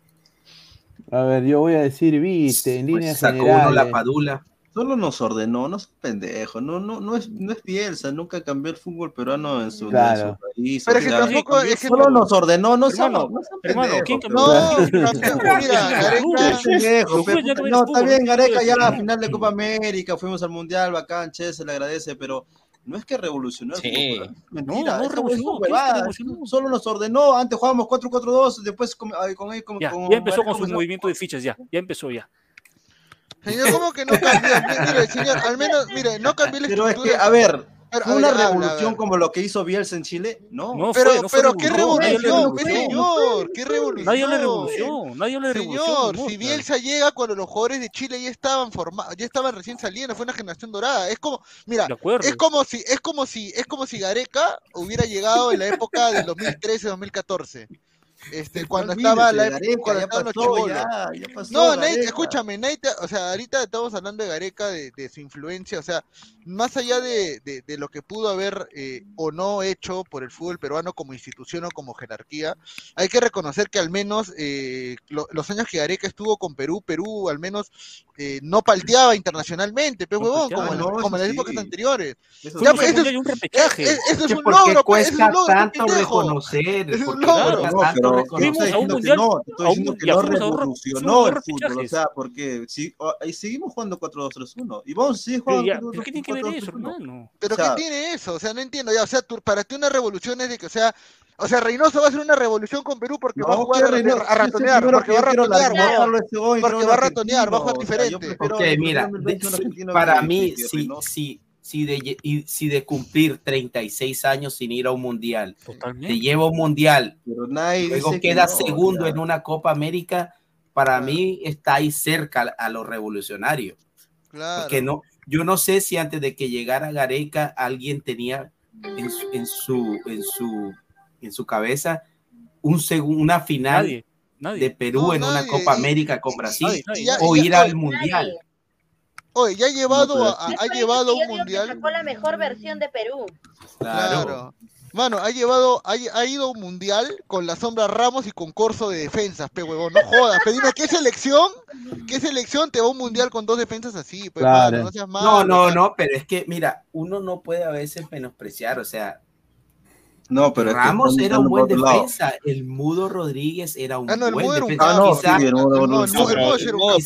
A ver, yo voy a decir, viste, en Pues líneas sacó generales. uno la padula. Solo nos ordenó, no es pendejo, no, no, no es, no es Bielsa, nunca cambió el fútbol peruano en su, Claro. en su país. Pero es que tampoco- es que- solo nos ordenó, no Hermano, seamos, no hermano, pendejos, ¿quién cambió? No, mira, Gareca. Está bien, ¿qué Gareca, ya decir? a final de Copa América, fuimos al Mundial, bacán, che, se le agradece, pero no es que revolucionó el Sí. fútbol. Mentira, No, no revolucionó, es ¿qué es que huevada, revolucionó? Solo nos ordenó, antes jugábamos 4-4-2, después con, con, con, Ya, con ya empezó con su movimiento de fichas, ya, ya empezó ya. Señor, ¿cómo que no cambió? Mi- Mire, señor, al menos, mire, no cambió la Pero es estructura. que, a ver, Pero, ¿fue a una habla, revolución habla. como lo que hizo Bielsa en Chile? No. No Pero, fue, no fue pero qué revolución, señor, qué revolución. Nadie de revolución, nadie revolución. Señor, si Bielsa llega cuando los jugadores de Chile ya estaban formados, ya estaban recién saliendo, fue una generación dorada. Es como, mira, es como si, es como si, es como si Gareca hubiera llegado en la época del 2013-2014. Este, cuando estaba la época, cuando estaban los chibolos. No, Gareca. escúchame, nadie te- o sea, ahorita estamos hablando de Gareca, de, de su influencia, o sea, más allá de, de- de lo que pudo haber eh, o no hecho por el fútbol peruano como institución o como jerarquía, hay que reconocer que al menos eh, lo- los años que Gareca estuvo con Perú, Perú al menos eh, no palteaba internacionalmente, pues huevón, como, en- no, como en las eso épocas anteriores. Eso Ya, sí. pues, eso es- un repechaje. eso es Que un ¿Por qué logro, pues, cuesta es un logro, tanto pendejo. reconocer? Es un ¿Por qué logro. Fuimos a un diciendo mundial, que no, te estoy diciendo que no revolucionó el fútbol, o sea, porque si, seguimos jugando 4-2-3-1 y vamos a seguir Pero, jugando ya, ¿pero qué tiene que ver eso, 4-2-3-1. hermano? Pero O sea, ¿qué tiene eso? O sea, no entiendo ya. O sea, tú- para ti una revolución es de que, o sea, o sea, Reynoso va a hacer una revolución con Perú porque va a jugar Reynoso, a ratonear, porque que va a ratonear, Porque va a ratonear, va a jugar diferente. prefiero- Ok, prefiero mira, para mí, si, Reynoso. si, si, de, si de cumplir 36 años sin ir a un mundial, te lleva a un mundial, Pero nadie luego dice que queda no, segundo ya. en una Copa América, para mí está ahí cerca a lo revolucionario. Claro. Porque no, yo no sé si antes de que llegara Gareca alguien tenía en su, en su, en su, en su cabeza un segun- una final Nadie, nadie. de Perú No, en una Copa y- América con Brasil. Y ya- o ya- ir al mundial. Oye, ya ha llevado pero a, ha llevado un mundial. sacó la mejor versión de Perú. Claro. Claro. Mano, ha llevado, ha, ha ido a un mundial con la sombra Ramos y con Corso de defensas, pe huevón, no jodas. Pero dime, ¿qué selección? ¿Qué selección te va a un mundial con dos defensas así? Pues, Claro. mano, no seas malo. No, no, no, pero es que, mira, uno no puede a veces menospreciar, o sea, No, pero es que Ramos era un buen lado. defensa, el Mudo Rodríguez era un Ah, no, buen era defensa. No, Quizá-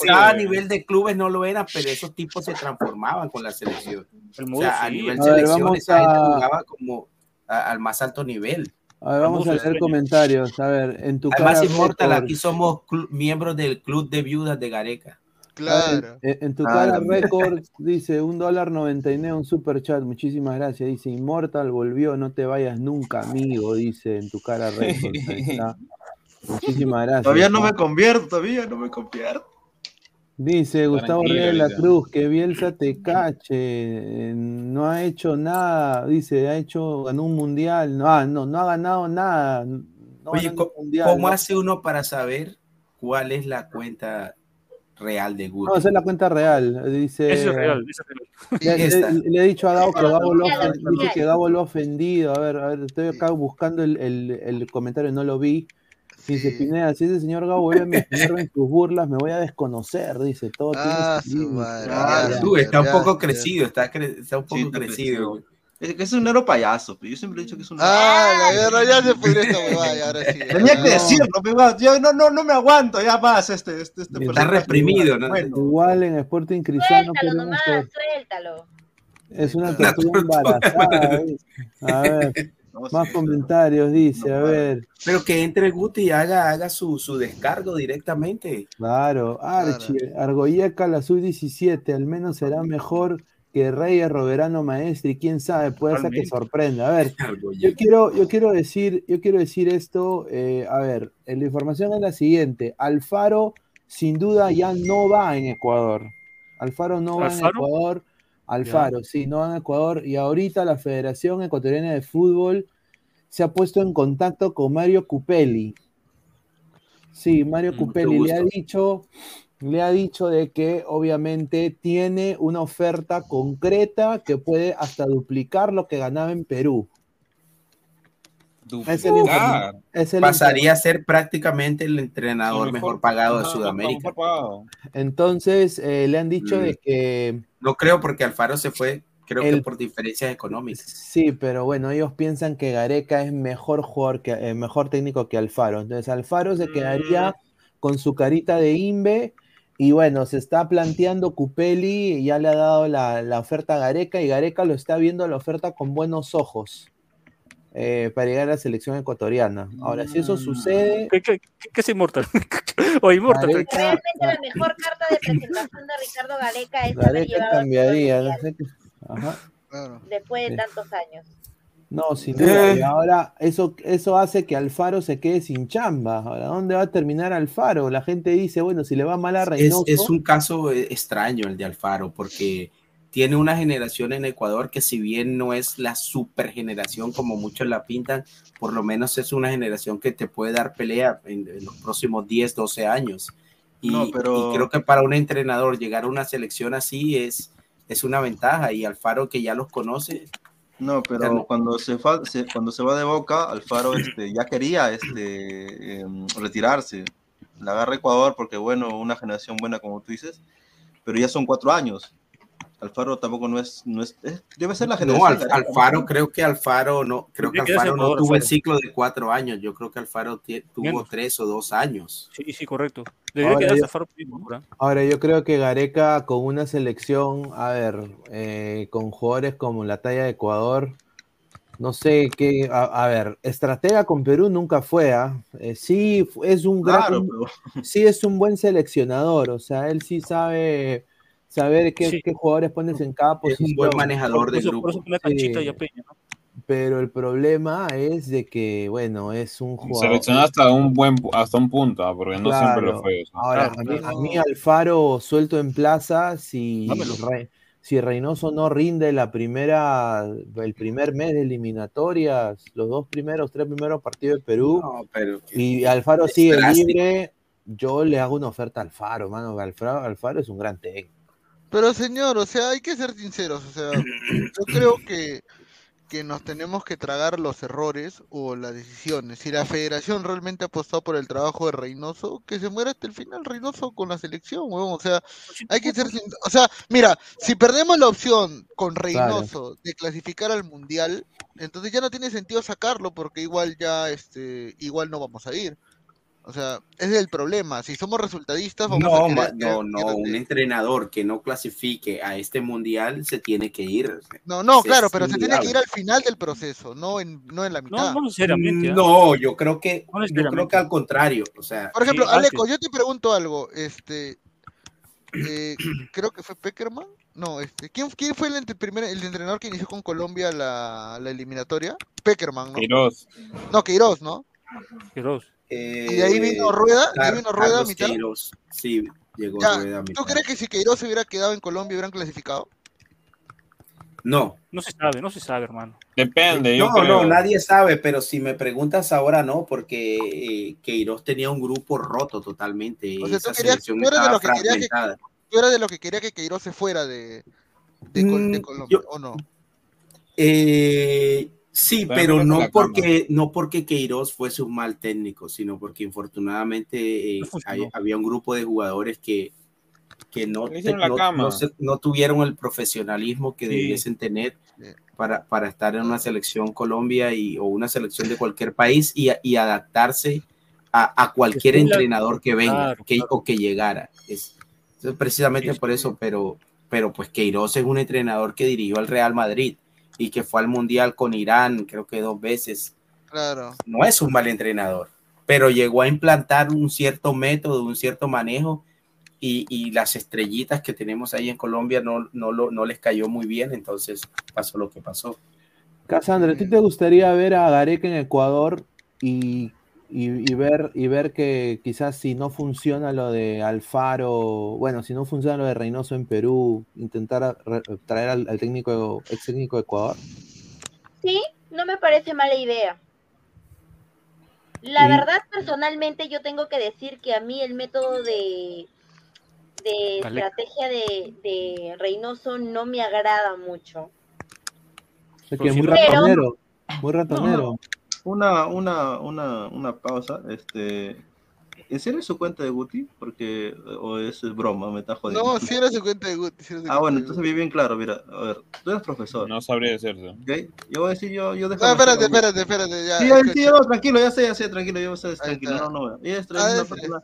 era a nivel de clubes no lo eran, pero esos tipos se transformaban con la selección. El O sea, a sí. nivel A esa gente a- jugaba como a- al más alto nivel. A ver, vamos a leer comentarios. A ver, en tu Además, cara Immortal, récord. aquí somos miembros del club de viudas de Gareca. Claro. En, en tu Ah, cara mierda. récord dice un dólar noventa y nueve, un super chat. Muchísimas gracias. Dice Immortal volvió, no te vayas nunca, amigo. Dice en tu cara está. Muchísimas gracias. Todavía no me convierto, todavía no me convierto. Dice Gustavo Reyes de la. Cruz que Bielsa te cache, eh, no ha hecho nada, dice, ha hecho, ganó un mundial, no, ah, no, no ha ganado nada, no Oye, mundial, ¿cómo no. hace uno para saber cuál es la cuenta real de Guti? No, esa es la cuenta real, dice, Ese es real, ese es real. le, Esta. le- le he dicho a Gabo que Gabo lo, dice que Gabo lo ha ofendido, a ver, a ver, estoy acá buscando el, el- el comentario, no lo vi, dice Sí. Pineda, si ese señor Gabo vuelve a mencionarme en sus burlas, me voy a desconocer, dice, todo Ah, tiene su madre. Ah, ya, Tú, está un ya, poco ya. crecido, está, cre- está un poco Sí, crecido. Es que es un negro payaso, pero yo siempre he dicho que es un Ah, la ya se pudrió esta huevada, ahora sí. Tenía que No. decirlo, pero yo no, no, no me aguanto, ya más este, este, este Está personaje. reprimido, ¿no? Bueno, Igual en Sporting Cristal no Suéltalo nomás, suéltalo. Es una tortuga embarazada. A ver, no, más sí, comentarios, dice, a ver. Pero que entre Guti y haga, haga su, su descargo directamente. Claro, Archie, Argoyeca, la sub-17, al menos será mejor que Reyes, Roberano, Maestri, quién sabe, puede ser que sorprenda. A ver, yo quiero, yo quiero decir, yo quiero decir esto, eh, a ver, eh, la información es la siguiente, Alfaro sin duda ya no va en Ecuador. Alfaro no va en. Ecuador. Alfaro, sí, no en Ecuador. Y ahorita la Federación Ecuatoriana de Fútbol se ha puesto en contacto con Mario Cupelli. Sí, Mario Mucho Cupelli le ha dicho, le ha dicho de que obviamente tiene una oferta concreta que puede hasta duplicar lo que ganaba en Perú. Es el, duplicar. es el Pasaría a ser prácticamente el entrenador El mejor, mejor- pagado de Sudamérica. pagado. Entonces eh, le han dicho Mm. de que No creo porque Alfaro se fue, creo que por diferencias económicas. sí, pero bueno, ellos piensan que Gareca es mejor jugador que eh, mejor técnico que Alfaro. Entonces Alfaro se quedaría con su carita de Imbe y bueno, se está planteando Cupeli y ya le ha dado la, la oferta a Gareca y Gareca lo está viendo la oferta con buenos ojos eh, para llegar a la selección ecuatoriana. Ahora, si eso sucede, ¿Qué, qué, qué, qué es Inmortal? o Inmortal. Gareca, Realmente la mejor carta de presentación de Ricardo Gareca es Gareca cambiaría. no sé qué- Ajá. después de Sí. tantos años. No, sin duda. Eh. Y ahora eso, eso hace que Alfaro se quede sin chamba. Ahora, ¿dónde va a terminar Alfaro? La gente dice, bueno, si le va mal a Reynoso. es un caso eh, extraño el de Alfaro, porque tiene una generación en Ecuador que si bien no es la super generación como muchos la pintan, por lo menos es una generación que te puede dar pelea en, en los próximos 10, 12 años. Y, No, pero- y creo que para un entrenador llegar a una selección así es, es una ventaja y Alfaro que ya los conoce. No, pero cuando se, fa- se- cuando se va de Boca, Alfaro este, ya quería este, em, retirarse. La agarra Ecuador porque, bueno, una generación buena como tú dices, pero ya son cuatro años. Alfaro tampoco no es, no es, es- debe ser la No, generación. Al- Alfaro, creo que Alfaro no, creo que Alfaro no tuvo el Alfaro. ciclo de cuatro años. Yo creo que Alfaro tuvo tres o dos años. Sí, sí, correcto. Debería Ahora yo- Alfaro mismo, ¿verdad? Ahora, yo creo que Gareca con una selección, a ver, eh, con jugadores como la talla de Ecuador, no sé qué, a, a ver, estratega con Perú nunca fue, ¿ah? Eh, sí, es un gran, Claro, un- pero sí es un buen seleccionador, o sea, él sí sabe saber qué, Sí. qué jugadores pones en cada Es posición. un buen manejador Por del eso, por grupo. eso pone a Canchita Sí. y a Peña, ¿no? Pero el problema es de que, bueno, es un jugador. Seleccionó hasta un buen hasta un punto, ah, porque no siempre lo fue. Ahora, Claro, a, mí, claro. a mí Alfaro suelto en plaza, si. Re- si Reynoso no rinde la primera, el primer mes de eliminatorias, los dos primeros, tres primeros partidos de Perú, No, pero y Alfaro sigue drástico. libre, yo le hago una oferta a Alfaro, mano. Alfaro, Alfaro es un gran técnico. Pero señor, o sea, hay que ser sinceros, o sea, yo creo que, que nos tenemos que tragar los errores o las decisiones. Si la federación realmente ha apostado por el trabajo de Reynoso, que se muera hasta el final Reynoso con la selección, huevón. O sea, hay que ser sin- O sea, mira, si perdemos la opción con Reynoso de clasificar al Mundial, entonces ya no tiene sentido sacarlo porque igual ya, este, igual no vamos a ir. O sea, ese es el problema. Si somos resultadistas, vamos No, a querer no, que- no, un entrenador que no clasifique a este mundial se tiene que ir. No, no, claro, pero se tiene que ir al final del proceso, no en, no en la mitad. No, no necesariamente. ¿ah? No, yo creo que, No yo creo que al contrario, o sea, Por ejemplo, Sí, Aleco, yo te pregunto algo, este, eh, creo que fue Peckerman, no, este, ¿quién, quién fue el, primer, el entrenador que inició con Colombia la, la eliminatoria? Peckerman, ¿no? Queiroz. No, Queiroz, ¿no? Queiroz. Y de ahí vino Rueda, de ahí Car- vino Rueda a mitad. Queiroz, sí, llegó Ya, Rueda a ¿Tú crees que si Queiroz se hubiera quedado en Colombia hubieran clasificado? No, No se sabe, no se sabe, hermano. Depende, yo no, creo. no, nadie sabe, pero si me preguntas ahora no, porque eh, Queiroz tenía un grupo roto totalmente. O sea, tú esa querías- selección tú eres de estaba los que quería que- fragmentada. ¿Tú eras de lo que quería que Queiroz se fuera de, de, Mm, Colombia, yo- o no? Eh, sí, Pero pero no porque, no porque Queiroz fuese un mal técnico, sino porque infortunadamente eh, hay- había un grupo de jugadores que, que no, no, cama. no se- no tuvieron el profesionalismo que Sí. debiesen tener para, para estar en una selección Colombia y, o una selección de cualquier país y, y adaptarse a, a cualquier la- entrenador que venga Claro, que, claro. o que llegara. Es, es precisamente Sí, por eso, pero, pero pues Queiroz es un entrenador que dirigió al Real Madrid y que fue al Mundial con Irán, creo que dos veces. Claro. No es un mal entrenador, pero llegó a implantar un cierto método, un cierto manejo y, y las estrellitas que tenemos ahí en Colombia no, no, lo, no les cayó muy bien, entonces pasó lo que pasó. Cassandra, ¿a ti te gustaría ver a Gareca en Ecuador y, y- y ver, y ver que quizás si no funciona lo de Alfaro, bueno, si no funciona lo de Reynoso en Perú, intentar traer al, al técnico, ex técnico de Ecuador? Sí, no me parece mala idea. La Y- verdad, personalmente, yo tengo que decir que a mí el método de, estrategia de, de Reynoso no me agrada mucho. Es que es muy ratonero, muy ratonero. Una, una, una, una pausa. Este, ¿En serio es su cuenta de Guti? Porque, o es broma, me está jodiendo. No, si era su cuenta de Guti. sí Ah, bueno, de entonces bien, bien claro, mira, a ver, tú eres profesor. No sabría decirte. ¿ok? Yo voy a decir, yo, yo dejo. No, espérate, espérate, espérate, ya. Sí, sí, no, tranquilo, ya sé, ya sé, tranquilo, yo sé, tranquilo, no, no, es, Ah, una es- persona,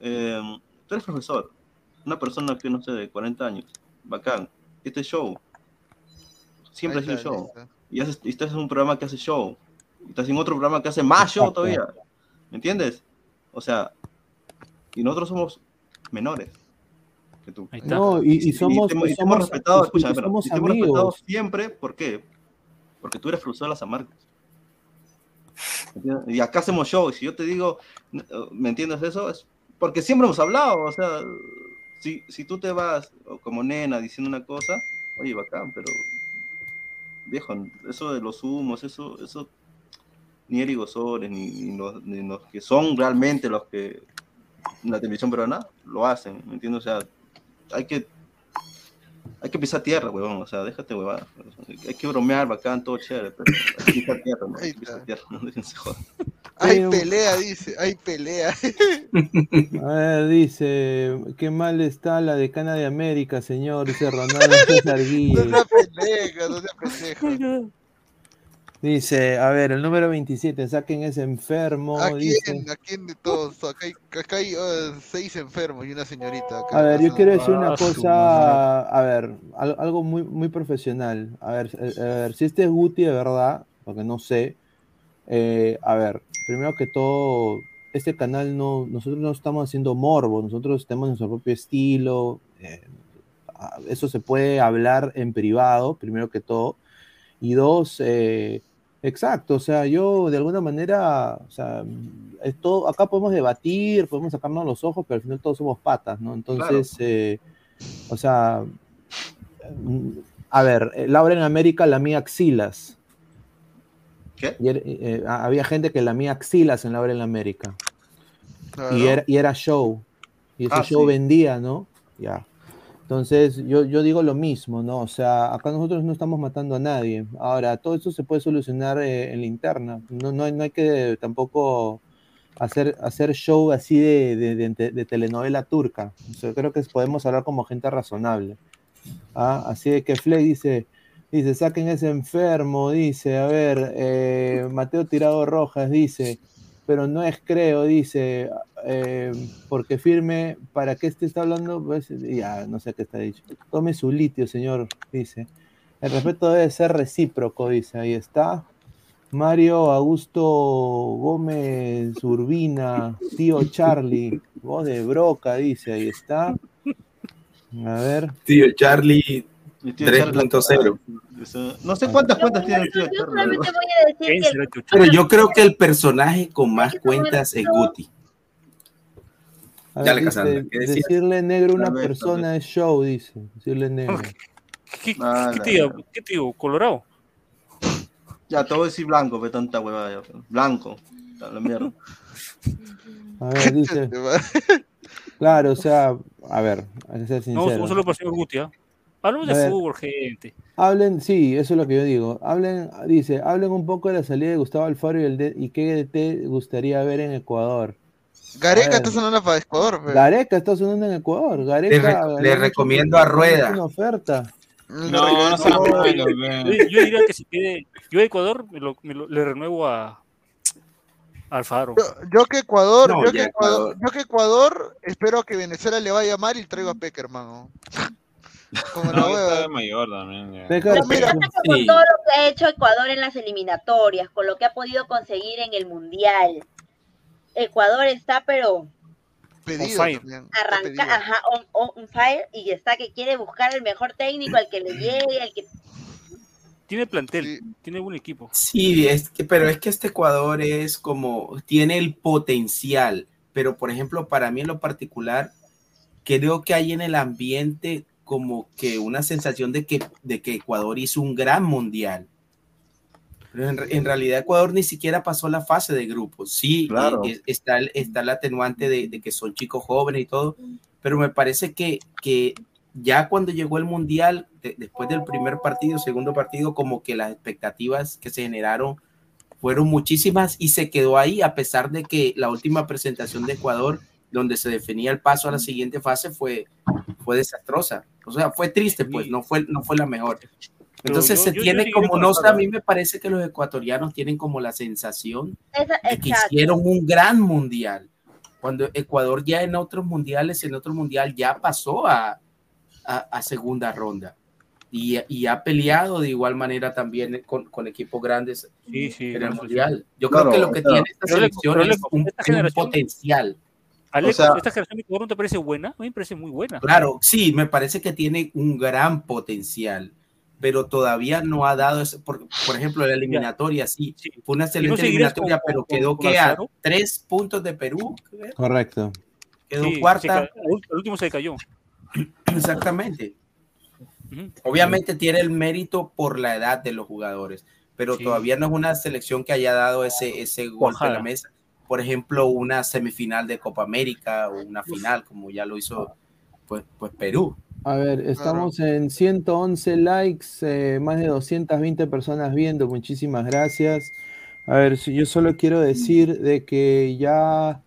eh, tú eres profesor, una persona que, no sé, de 40 años, bacán, este es show, siempre ha sido show, y, haces, y estás en un programa que hace show, estás en otro programa que hace más show todavía, ¿me entiendes? O sea, y nosotros somos menores que tú. Ahí está. No, y, y somos, te y te somos, respetado, y- y escúchame, pero, somos y te hemos respetado amigos. siempre, ¿por qué? Porque tú eres profesor de las Amarcas. ¿Entiendes? Y acá hacemos show, y si yo te digo, ¿me entiendes eso? Es porque siempre hemos hablado, o sea, si, si tú te vas o como nena diciendo una cosa, oye, bacán, pero viejo, eso de los humos, eso, eso, ni Eric Gosores, ni, ni los, ni los que son realmente los que en la televisión peruana lo hacen, ¿me entiendes? O sea, hay que hay que pisar tierra, huevón, o sea, déjate huevada. Hay que bromear, bacán, todo chévere, pero hay que pisar tierra, ¿no? Hay que pisar tierra, no déjense joder. Hay Pero- pelea, dice, hay pelea. A ver, dice, qué mal está la decana de América, señor, dice Ronaldo César No sea pendeja, no sea pendeja. Dice, a ver, el número 27, saquen ese enfermo, ¿A dice. quién? ¿A quién de todos? Acá hay, acá hay eh, seis enfermos y una señorita. acá A ver, yo quiero decir una Ah, cosa, a ver, al- algo muy, muy profesional. A ver, eh, a ver, si este es Guti de verdad, porque no sé, eh, a ver, primero que todo, este canal no, nosotros no estamos haciendo morbo, nosotros tenemos nuestro propio estilo, eh, eso se puede hablar en privado, primero que todo, y dos, eh, exacto, o sea, yo de alguna manera, o sea, es todo, acá podemos debatir, podemos sacarnos los ojos, pero al final todos somos patas, ¿no? Entonces, eh, o sea, a ver, eh, Laura en América lamía axilas. ¿Qué? Y era- eh, había gente que lamía axilas en Laura en América. Claro. Y, era, y era show. Y ese Ah, show sí. vendía, ¿no? Ya. Entonces, yo, yo digo lo mismo, ¿no? O sea, acá nosotros no estamos matando a nadie. Ahora, todo eso se puede solucionar eh, en la interna. No, no, hay- no hay que tampoco hacer, hacer show así de, de- telenovela turca. O creo que podemos hablar como gente razonable. ¿ah? Así de que Flay dice, dice, saquen ese enfermo, dice, a ver, eh, Mateo Tirado Rojas dice, pero no es creo, dice, eh, porque firme, ¿para qué este está hablando? Pues, ya, no sé qué está dicho. Tome su litio, señor, dice. El respeto debe ser recíproco, dice, ahí está. Mario Augusto Gómez Urbina, tío Charlie, voz de broca, dice, ahí está. A ver. Tío Charlie Mi tío Charlie, 3.0. eso- No sé cuántas cuentas tiene el tío Yo Charlie. solamente ¿verdad? voy a decir que el- Pero yo creo que el personaje con más cuentas es Guti. A Dale, Cassandra, ¿qué decirle negro a una persona es show, dice. Decirle negro. ¿Qué, Ah, qué tío? ¿Qué tío? ¿Colorado? Ya, te voy a decir blanco, ve tanta huevada. ya. Blanco. A la mierda. A ver, dice. Claro, o sea, a ver, hay que ser No, sincero. un solo para el señor Guti. Hablamos de fútbol, gente. Hablen, sí, eso es lo que yo digo. Hablen, dice, hablen un poco de la salida de Gustavo Alfaro y, el de- y qué te gustaría ver en Ecuador. Gareca está sonando para Ecuador, pe. Gareca está sonando en Ecuador. Gareca, Le rec- le han hecho- recomiendo a le Rueda. Una oferta. No, no sean malos, Yo, yo diría que si quede. Yo a Ecuador me lo- me lo- le renuevo a. Alfaro. Yo, yo que Ecuador, No, yo que Ecuador, Ecuador. yo que Ecuador, espero que Venezuela le vaya mal y traigo a Peckerman. ¿no? Como la No, está mayor también. ya. Que mira, pasa es que con todo lo que ha hecho Ecuador en las eliminatorias, con lo que ha podido conseguir en el Mundial, Ecuador está pero Pedido fire. también, está pedido. arranca, ajá, on, on- on fire y está que quiere buscar el mejor técnico, al que le llegue, al que Tiene plantel, Sí. tiene buen equipo. Sí, es que, pero es que este Ecuador es como, tiene el potencial, pero por ejemplo, para mí en lo particular, creo que hay en el ambiente como que una sensación de que, de que Ecuador hizo un gran mundial. Pero en, en realidad Ecuador ni siquiera pasó la fase de grupos. Sí, Claro. eh, está, el- está el atenuante de, de que son chicos jóvenes y todo, pero me parece que, que ya cuando llegó el mundial, de- después del primer partido, segundo partido, como que las expectativas que se generaron Fueron muchísimas y se quedó ahí a pesar de que la última presentación de Ecuador, donde se definía el paso a la siguiente fase, fue, fue desastrosa. O sea, fue triste, pues, no fue, no fue la mejor. Entonces yo- se yo- yo tiene diría como, no sé, a mí me parece que los ecuatorianos tienen como la sensación Esa- de que exacto. hicieron un gran mundial. Cuando Ecuador ya en otros mundiales, en otro mundial ya pasó a, a, a segunda ronda. Y, y ha peleado de igual manera también con, con equipos grandes Sí, sí, en el sí. mundial. Yo Claro, creo que lo que claro. tiene esta selección es un, un potencial. Alex, O sea- ¿esta generación de Ecuador no te parece buena? A mí me parece muy buena. Claro, sí, me parece que tiene un gran potencial, pero todavía no ha dado ese, por, por ejemplo, la eliminatoria, sí, Sí. fue una excelente eliminatoria, con- pero con- quedó con que a tres puntos de Perú, Correcto. quedó Sí, cuarta, el último se cayó. exactamente. Obviamente tiene el mérito por la edad de los jugadores, pero Sí. todavía no es una selección que haya dado ese, ese golpe a la mesa. Por ejemplo, una semifinal de Copa América o una final, como ya lo hizo pues, pues Perú. A ver, estamos en 111 likes, eh, más de 220 personas viendo, muchísimas gracias. A ver, yo solo quiero decir de que ya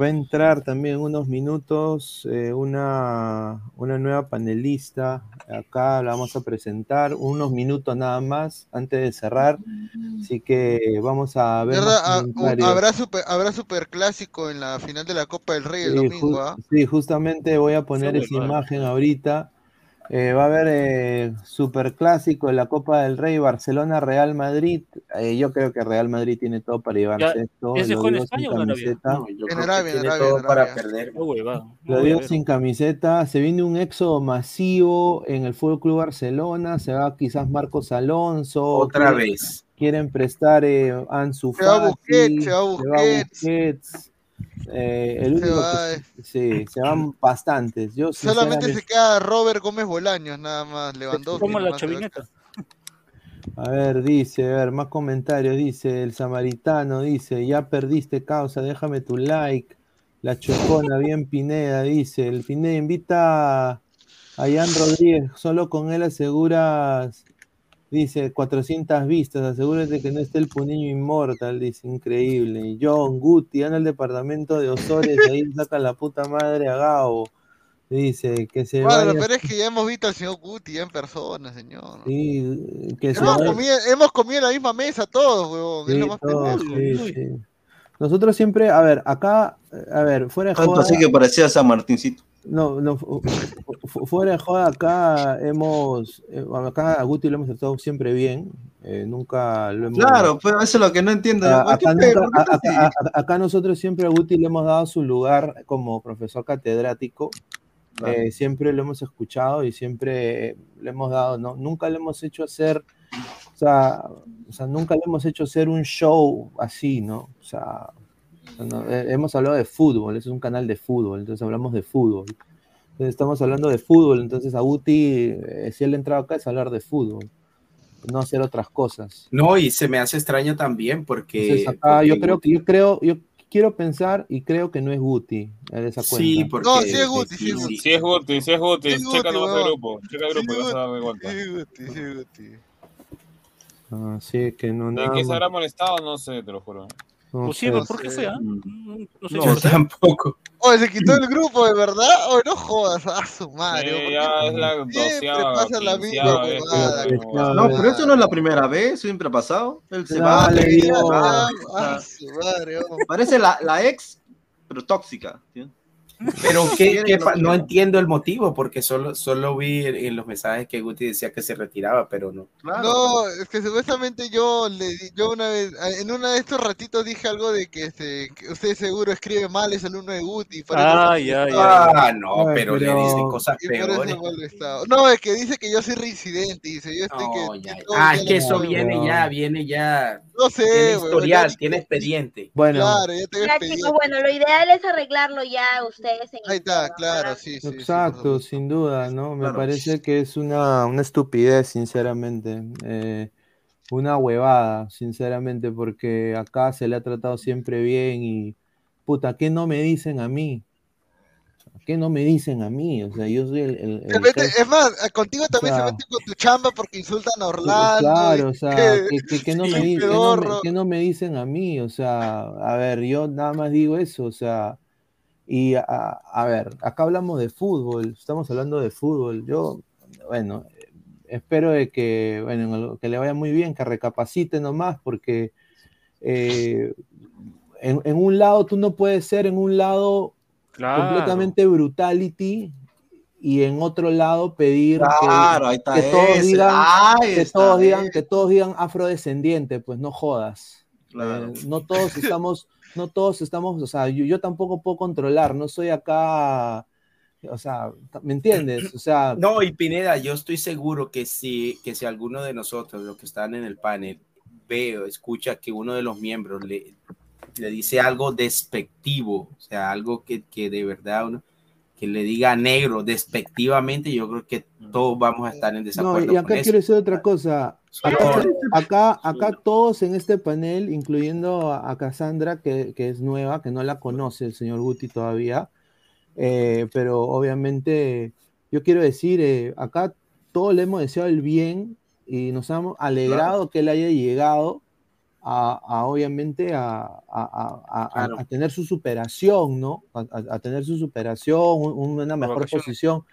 va a entrar también en unos minutos eh, una, una nueva panelista. Acá la vamos a presentar, unos minutos nada más antes de cerrar. Así que vamos a ver. ¿Verdad? Ah. Habrá super, habrá super clásico en la final de la Copa del Rey el Sí, domingo, ju- ¿ah? sí, justamente voy a poner Está esa bueno, imagen ahorita. Eh, va a haber eh, super clásico de la Copa del Rey, Barcelona-Real Madrid. Eh, yo creo que Real Madrid tiene todo para llevarse Ya, esto. ¿ese lo juega en España sin o en Arabia? camiseta. No, yo En Arabia, en tiene Arabia, todo en para Arabia. perder. Qué huevada. No Lo digo sin camiseta. Se viene un éxodo masivo en el Fútbol Club Barcelona. Se va quizás Marcos Alonso. Otra quieren- vez. Quieren prestar eh, Ansu Se va Fati, Busquets, se va se va Busquets. Eh, el Se único va, que- eh. sí, se van bastantes. Yo Solamente se queda Robert Gómez Bolaños, nada más. Lewandowski. Como la se a chavineta. A ver, dice, a ver, más comentarios. Dice el samaritano, dice, ya perdiste causa, déjame tu like. La chocona, bien Pineda, dice, el Pineda invita a Jan Rodríguez, solo con él aseguras, dice, 400 vistas, asegúrate que no esté el Puniño Inmortal, dice, increíble. John Guti, anda al departamento de Osores, ahí saca la puta madre a Gabo. Dice, que se Bueno, vaya, pero es que ya hemos visto al señor Guti ya en persona, señor. sí, que se Hemos vaya- comido, hemos comido en la misma mesa todos, huevón. es Sí, lo más todos, pendejo. sí, sí. Nosotros siempre, a ver, acá, a ver, fuera de Tanto joda, así que parecía San Martincito. No, no, fu- fu- fuera de joda, acá hemos, eh, acá a Guti lo hemos tratado siempre bien, eh, nunca lo hemos... Claro, pero eso es lo que no entiendo. a- ¿Por qué acá, pe- nunca- por qué a- acá nosotros siempre a Guti le hemos dado su lugar como profesor catedrático, Claro. eh, siempre lo hemos escuchado y siempre le hemos dado, ¿no? Nunca le hemos hecho hacer, o sea, o sea, nunca le hemos hecho hacer un show así, ¿no? O sea, no, eh, hemos hablado de fútbol, es un canal de fútbol, entonces hablamos de fútbol. Entonces estamos hablando de fútbol, entonces a Guti, eh, si él ha entrado acá es hablar de fútbol, no hacer otras cosas. No, y se me hace extraño también porque. Entonces acá yo creo que, yo creo, yo quiero pensar y creo que no es Guti, de esa cuenta. Sí, porque. No, sí es Guti, sí es Guti. Si es Guti, si es Guti, Sí, Guti, checa nomás el grupo, checa el grupo y Sí, vas a darme cuenta. Sí, Guti, sí, Guti. Ah, sí, que no ¿De nada qué se habrá molestado? No sé, te lo juro. No Pues sí, sé. pero ¿por qué sé. fue? ah? Mm. No, sé No, tampoco. Oye, se quitó el grupo, ¿de verdad? Oye, no jodas, a su madre. Sí, ¿por qué ya es la Siempre doceava, pasa la misma vez que-. No, pero esto no es la primera vez, siempre ha pasado. Él se va, le va, Ah, oh. parece la, la ex, pero tóxica. ¿sí? Pero ¿qué, Quiere qué que pa- lo no entiendo el motivo, porque solo, solo vi en, en los mensajes que Guti decía que se retiraba, pero no. Claro. No, es que supuestamente yo le di- yo una vez, en uno de estos ratitos dije algo de que, este, que usted seguro escribe mal, es alumno de Guti. Ah, se ya, molestaba. Ah, no, Ay, pero, le pero- dicen cosas peores. No, es que dice que yo soy reincidente, dice, yo estoy No, que... ya, Ah, es que eso viene ya, viene ya. No sé, Tiene weón, historial, ya- tiene expediente. Bueno, Claro, ya tengo Ya expediente. chicos, bueno, lo ideal es arreglarlo ya ustedes en Ahí está, claro, ¿verdad? sí, sí. exacto, sin duda, ¿no? Me Claro. parece que es una, una estupidez, sinceramente. Eh, una huevada, sinceramente, porque acá se le ha tratado siempre bien y, puta, ¿qué no me dicen a mí? ¿Qué no me dicen a mí? O sea, yo soy el. el- mete- es más, contigo también O sea, se meten con tu chamba porque insultan a Orlando. Claro, o sea, que- que, que- que no me, no no dicen a mí, o sea, a ver, yo nada más digo eso, o sea, y a, a ver, acá hablamos de fútbol, estamos hablando de fútbol, yo, bueno, eh, espero de que, bueno, que le vaya muy bien, que recapacite nomás, porque eh, en, en un lado tú no puedes ser en un lado Claro. completamente brutality y en otro lado pedir que- Claro, está que, todos digan que todos digan que todos digan afrodescendiente pues no jodas Claro. Eh, no todos estamos no todos estamos o sea yo, yo tampoco puedo controlar no soy acá o sea me entiendes o sea No, y Pineda, yo estoy seguro que si, que si alguno de nosotros, los que están en el panel, ve o escucha que uno de los miembros le, le dice algo despectivo, o sea, algo que, que de verdad uno, que le diga negro despectivamente, yo creo que todos vamos a estar en No, desacuerdo y con acá eso. quiero decir otra cosa. Acá, acá, acá todos en este panel, incluyendo a Cassandra, que, que es nueva, que no la conoce el señor Guti todavía, eh, pero obviamente yo quiero decir, eh, acá todos le hemos deseado el bien y nos hemos alegrado que él haya llegado a, a, obviamente a, a- a- a- a- Claro. a tener su superación, ¿no? A, a- a tener su superación, un- una mejor posición.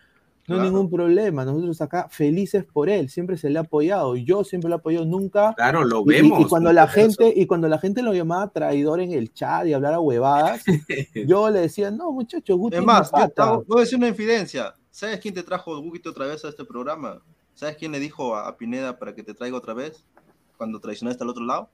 No hay Claro. ningún problema. Nosotros acá felices por él, siempre se le ha apoyado. Yo siempre lo he apoyado, nunca. Claro, lo Y- y- vemos. Y, cuando la gente, eso. y cuando la gente lo llamaba traidor en el chat y hablara huevadas, yo le decía, no, muchachos, Guti Es más, yo pata". te voy a decir una infidencia. ¿Sabes quién te trajo Guguito otra vez a este programa? ¿Sabes quién le dijo a, a Pineda para que te traiga otra vez? Cuando traicionaste al otro lado.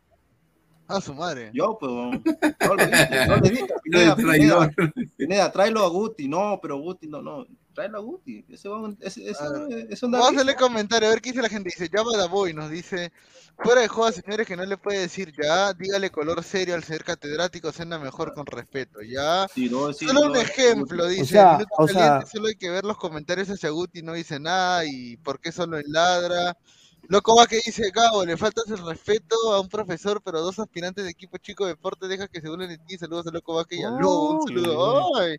A su madre. Yo, pues. No le dije, no le dije. Pineda, Pineda. Pineda, tráelo a Guti. No, pero Guti, no, no. Tráelo a Guti. Ese va un- ese, ese, ese un Vamos a hacerle comentario, a ver qué dice la gente. Dice, Java Daboy nos dice, fuera de joda, señores, que no le puede decir ya, dígale color serio al ser catedrático, cena mejor con respeto, ya. Sí, no, sí, Solo no, un ejemplo, dice, sea, Minuto o Caliente, sea- solo hay que ver los comentarios hacia Guti, no dice nada, y por qué solo en ladra. Loco va que dice, Gabo, le faltas el respeto a un profesor, pero dos aspirantes de equipo chico de deporte deja que se burlen de ti. Saludos a Loco va que y a Lobo, un Ay, saludo. Ay.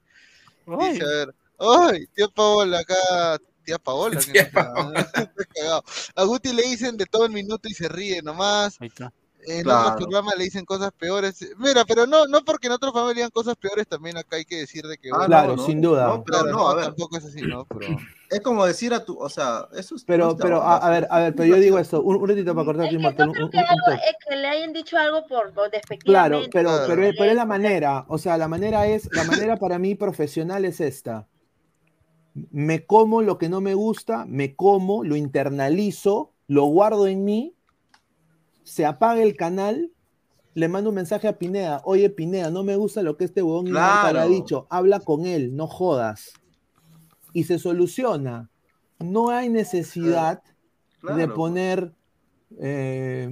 Ay. Dice, a ver, ay, tía Paola acá, tía Paola, que Tía no está cagado. A Guti le dicen de todo el minuto y se ríe nomás. Ahí está. En Claro. otros programas le dicen cosas peores. Mira, pero no, no porque en otros programas le digan cosas peores, también acá hay que decir de que. Ah, bueno, Claro, no, sin duda. no, pero claro, no, a ver. tampoco es así, ¿no? Pero... Es como decir a tu, o sea, eso es. Pero, pero, a, a ver, a ver, pero yo digo esto, un, un ratito para cortar aquí, un- creo un- que, un algo, es que le hayan dicho algo por, por Claro, pero, Claro. pero, pero es la manera, o sea, la manera es, la manera para mí profesional es esta. Me como lo que no me gusta, me como, lo internalizo, lo guardo en mí, se apaga el canal, le mando un mensaje a Pineda, oye Pineda, no me gusta lo que este huevón Claro. ha dicho, habla con él, no jodas. Y se soluciona. No hay necesidad de Claro. poner eh,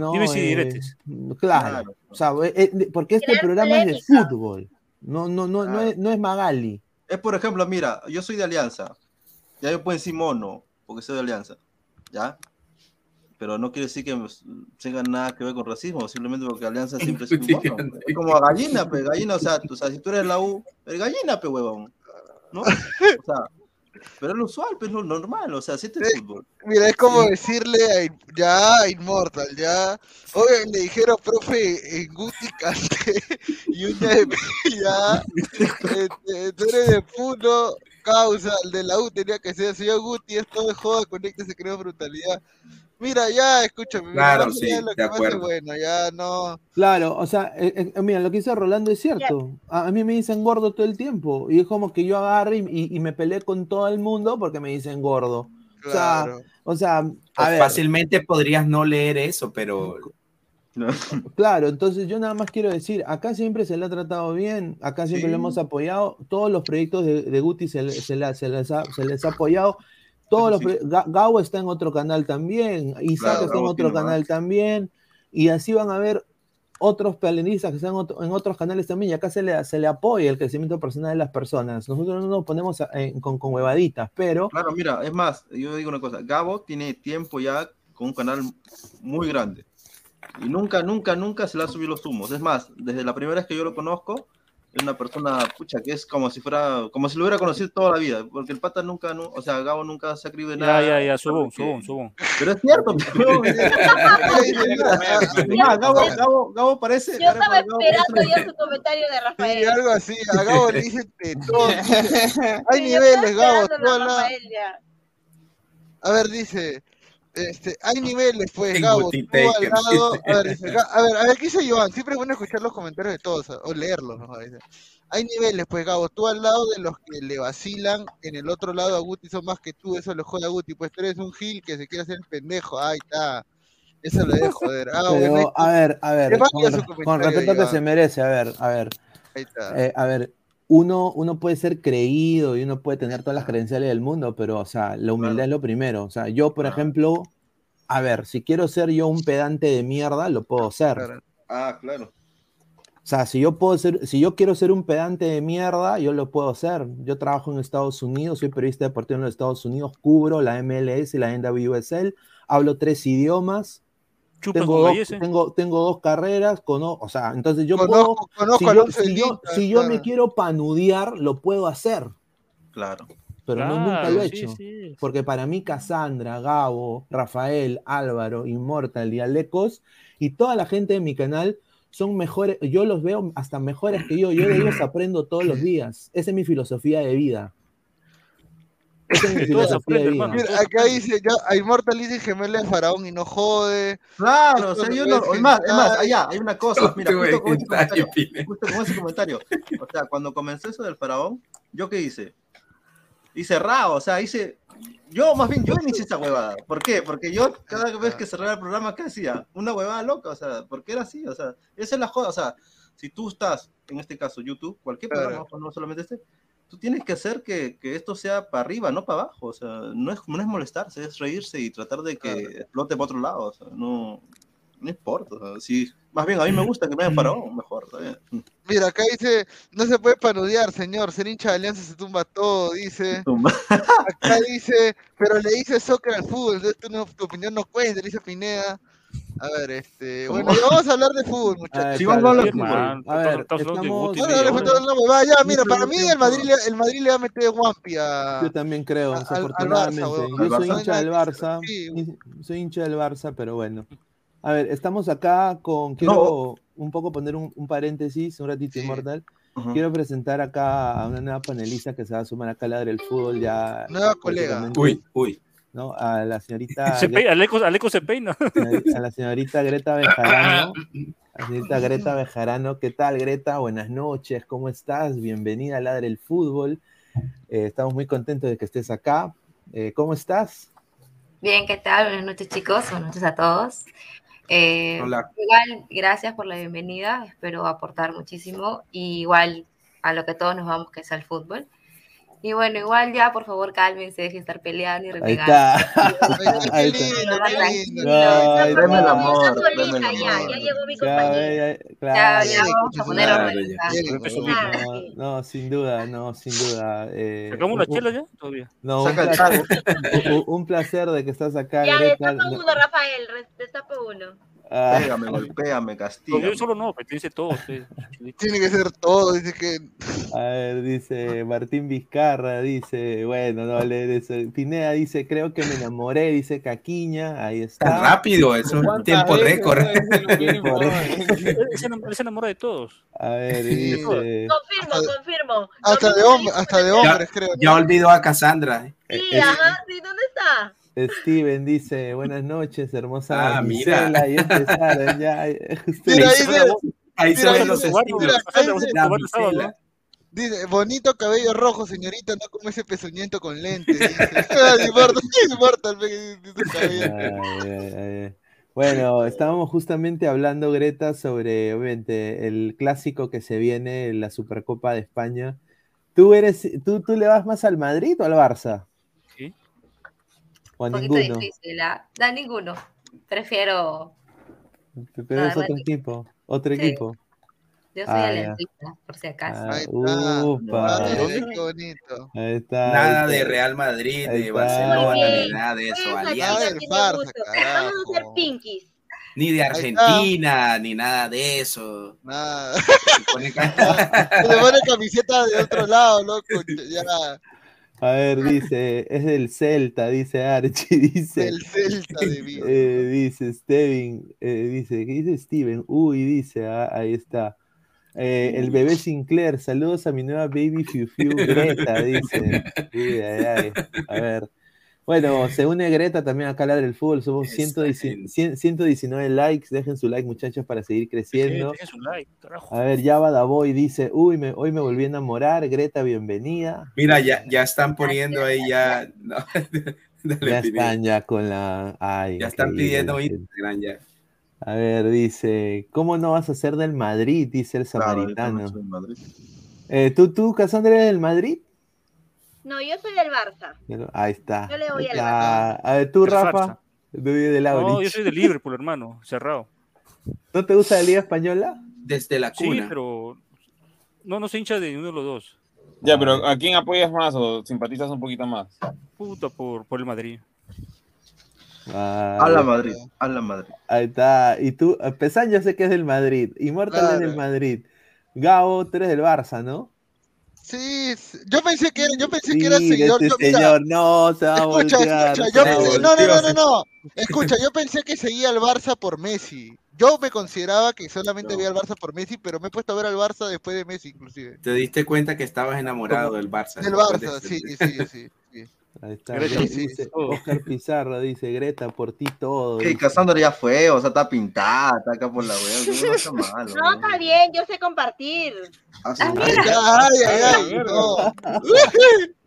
no, Dimes y eh, diretes. claro, Claro. o sea, eh, eh, porque este programa es de fútbol, no, no, no, no, es, no es Magali. Es por ejemplo, mira, yo soy de Alianza. Ya yo puedo decir mono, porque soy de Alianza. ¿Ya? Pero no quiere decir que me- tenga nada que ver con racismo, simplemente porque Alianza siempre es un mono. Es como gallina, pues, gallina, o sea, tú, o sea, si tú eres la U, eres gallina, pues, huevón. ¿No? O sea, pero es lo usual, pues, es lo normal, o sea, si este es fútbol. Mira, es como Sí. decirle a, In- ya a Immortal, ya. Oye, le dijeron, profe, en Guti Cante y un día de ya. este, tú eres de Puno, causa, el de la U tenía que ser señor Guti, esto de joda, conecta, se creó brutalidad. Mira, ya, escúchame, mira, Claro, más sí, de lo de que pase, acuerdo. bueno, ya no. Claro, o sea, eh, eh, mira, lo que dice Rolando es cierto. A, a mí me dicen gordo todo el tiempo. Y es como que yo agarre y, y- y me peleé con todo el mundo porque me dicen gordo. O sea, Claro. o sea, a ver, fácilmente podrías no leer eso, pero claro, entonces yo nada más quiero decir, acá siempre se le ha tratado bien, acá siempre Sí. lo hemos apoyado, todos los proyectos de, de Guti se, le- se le- se les ha, se les ha apoyado, todos los Sí. proye- Ga- Gabo está en otro canal también, Isaac Claro, está en otro canal más. también, y así van a ver otros pelenistas que están en otros canales también, y acá se le, se le apoya el crecimiento personal de las personas. Nosotros no nos ponemos a- en- con, con huevaditas, pero Claro, mira, es más, yo digo una cosa, Gabo tiene tiempo ya con un canal muy grande. Y nunca, nunca, nunca se le ha subido los humos. Es más, desde la primera vez que yo lo conozco, es una persona, pucha, que es como si fuera, como si lo hubiera conocido toda la vida, porque el pata nunca, nu- o sea, Gabo nunca se escribe Ya, nada. ya, ya, subón, porque- subón, subón. Pero es cierto, pero- Gabo, Gabo, Gabo parece. Yo estaba Gabo esperando ya su comentario de Sí, Rafael. algo así. A Gabo le dicen tetón. Hay niveles, Gabo. Rafael ya. A ver, dice. Este, hay niveles, pues, Gabo. Tú. A ver, a ver, a ver, ¿qué dice Joan? Siempre es bueno escuchar los comentarios de todos, o leerlos, dice. Hay niveles, pues, Gabo. Tú al lado de los que le vacilan, en el otro lado a Guti son más que tú, eso le jode a Guti. Pues tú eres un gil que se quiere hacer el pendejo. Ahí está. Eso le debe joder. Ah, bueno, a ver, a ver, con, con respeto que se merece, a ver, a ver. ahí está. Eh, a ver, uno, uno puede ser creído y uno puede tener todas las credenciales del mundo, pero, o sea, la humildad es lo primero. O sea, yo, por ejemplo, a ver, si quiero ser yo un pedante de mierda, lo puedo ser. Ah, claro. O sea, si yo puedo ser, si yo quiero ser un pedante de mierda, yo lo puedo ser. Yo trabajo en Estados Unidos, soy periodista deportivo en los Estados Unidos, cubro la MLS y la NWSL, hablo tres idiomas. Tengo con dos, tengo, tengo dos carreras, cono- o sea, entonces yo Conozco- puedo, conozco si yo, si yo- Lita, si yo me quiero panudear, lo puedo hacer, Claro. pero no nunca lo he sí, hecho. sí. Porque para mí Cassandra, Gabo, Rafael, Álvaro, Immortal y Alecos y toda la gente de mi canal son mejores, yo los veo hasta mejores que yo, yo de ellos aprendo todos los días. Esa es mi filosofía de vida. Esa es mi De todos filosofía de aprende, vida. hermano. Mira, acá dice, ya, a Immortal dice gemela de faraón y no jode. Claro, o Esto sea, no yo es no, es más, es más, allá hay una cosa, mira, justo con ese hentai, comentario, justo con ese comentario, o sea, cuando comenzó eso del faraón, ¿yo qué hice? Hice rao, o sea, hice, yo más bien, yo inicié esa huevada, ¿por qué? Porque yo cada vez que cerraba el programa, ¿qué hacía? Una huevada loca, o sea, porque era así, o sea, esa es la joda, o sea, si tú estás, en este caso YouTube, cualquier programa, no solamente este, tú tienes que hacer que, que esto sea para arriba, no para abajo, o sea, no es, no es molestarse, es reírse y tratar de que explote para otro lado, o sea, no, no importa, o sea, si, más bien a mí me gusta que me hagan faraón, mejor. Mira, acá dice, no se puede panudear, señor, ser hincha de Alianza se tumba todo, dice. Tumba. Acá dice, pero le dice soccer al fútbol, entonces no- tu opinión no cuenta, le dice Pineda. A ver, este, bueno, ya vamos a hablar de fútbol, A muchachos. Sí, vamos a hablar de fútbol. A ver, Estamos hablando de estamos, Guti, No, media no, le hora. faltó una huevada. Ya, mira, para mí el. Madrid, le- el Madrid le va a meter Wampi a... Yo también creo, a- al- al Barça, desafortunadamente. Yo soy hincha del Barça. Sí. Soy hincha del Barça, pero bueno. A ver, estamos acá con. Quiero un poco poner un, un paréntesis, un ratito Sí. inmortal. Ujú. Quiero presentar acá a una nueva panelista que se va a sumar acá a Ladre el Fútbol ya. Nueva colega. Uy, uy. ¿No? A la señorita. Se peina, Aleco, Aleco se peina. a la señorita Greta Bejarano. La señorita Greta Bejarano, ¿qué tal Greta? Buenas noches, ¿cómo estás? Bienvenida a Ladre el Fútbol. Eh, estamos muy contentos de que estés acá. Eh, ¿Cómo estás? Bien, ¿qué tal? Buenas noches, chicos. Buenas noches a todos. Eh, Hola. Igual, gracias por la bienvenida. Espero aportar muchísimo. Y igual a lo que todos nos vamos, que es al fútbol. Y bueno, igual ya, por favor, cálmense, dejen de estar peleando y Ahí renegando. está. Ahí Qué está. el no. amor, solita ya, amor. ya llegó mi Ya, compañera. ya, Ya, claro. ya vamos a poner Claro, orden. No, sin duda, no, sin duda. eh, ¿Sacamos una chela ya? Todavía. No, un Saca el placer, un- un placer de que estás acá, Ya, destapa No- uno, Rafael, destapa uno. Ah, Pégame, golpéame, No, castiga. yo solo no, pertenece todo. usted, chilito. Tiene que ser todo, dice que... a ver, dice Martín Vizcarra, dice, bueno, no leer eso. Pineda dice, creo que me enamoré, dice Caquiña, ahí Tan está. rápido, es un ¿Cuántas tiempo veces récord. dice se enamora de todos. A ver, dice, Confirmo, confirmo. Hasta de, dijo hasta de hombres, creo. Ya olvidó a Cassandra. Sí, ajá, sí, ¿dónde está? Steven dice, buenas noches, hermosa Ah, mira. Y empezaron ya. ustedes- Mira, Ahí ahí se- ven los estilos. dice, bonito cabello rojo, señorita, no como ese pezuñento con lentes. No importa, no importa el cabello. Bueno, estábamos justamente hablando, Greta, sobre obviamente el clásico que se viene, la Supercopa de España. ¿Tú eres, tú, tú le vas más al Madrid o al Barça? ¿O a Un poquito ninguno? difícil, ¿ah? No, ninguno. Prefiero. Pero es otro Madrid. equipo, otro Sí. equipo. Yo soy Ah, ya. aliancista, por si acaso. Ah, Ahí está. upa. Qué bonito. Ahí está. Nada ahí de está. Real Madrid, de. Barcelona, ni nada de eso. Alianza. Vamos a hacer pinkies. Ni de. Argentina, ni nada de eso. Nada. Se pone ca- Se pone camiseta de otro lado, loco. Ya. A ver, dice, es del Celta, dice Archie, dice. Del Celta de Vigo. eh, dice Steven, eh, dice, ¿qué dice Steven? Uy, dice, ah, ahí está. Eh, el bebé Sinclair, saludos a mi nueva baby Fiu Fiu Greta, dice. Uy, ay, ay. A ver. Bueno, se une Greta también acá a la del fútbol. Somos 119, 100 119 likes. Dejen su like, muchachos, para seguir creciendo. Dejen su like, carajo. A ver, Java Daboy dice, uy, me, hoy me volví a enamorar. Greta, bienvenida. Mira, ya, ya están poniendo ahí ya. no, dale, Ya están ya con la... Ay, Ya están pidiendo. Instagram ya. A ver, dice, ¿cómo no vas a ser del Madrid? Dice el Claro, samaritano. no. Eh, ¿Tú, tú, Cassandra, eres del Madrid? No, yo soy del Barça. Ahí está. Yo le voy al Ah, A ver, tú, Es Rafa. farsa. Tú eres de No, yo soy de Liverpool, hermano, cerrado. ¿No te gusta la Liga Española? Desde la Sí, cuna. pero no, no se hincha de ninguno de los dos. Ya, pero ¿a quién apoyas más o simpatizas un poquito más? Puta por, por el Madrid. Ah, A la Madrid, a la Madrid. Ahí está. Y tú, Pesán, yo sé que es del Madrid. Immortal es Claro. del Madrid. Gabo, tú eres del Barça, ¿no? Sí, yo pensé que era, yo pensé que era seguidor. este yo- mira, señor, no, se va a escucha, voltear. escucha, yo pensé- no, no, no, no, no. Escucha, yo pensé que seguía al Barça por Messi. Yo me consideraba que solamente veía al Barça por Messi, pero me he puesto a ver al Barça después de Messi, inclusive. Te diste cuenta que estabas enamorado del Barça. Del Barça, sí, sí, sí. Sí. Ahí está. Greta, dice- sí. Oscar Pizarro dice, Greta, por ti todo. Dice. Cassandra ya fue, o sea, está pintada, está acá por la wea. No está mal. No, está bien, yo sé compartir. Ah, sí. Ah, Ay, ay, ay, ay, no.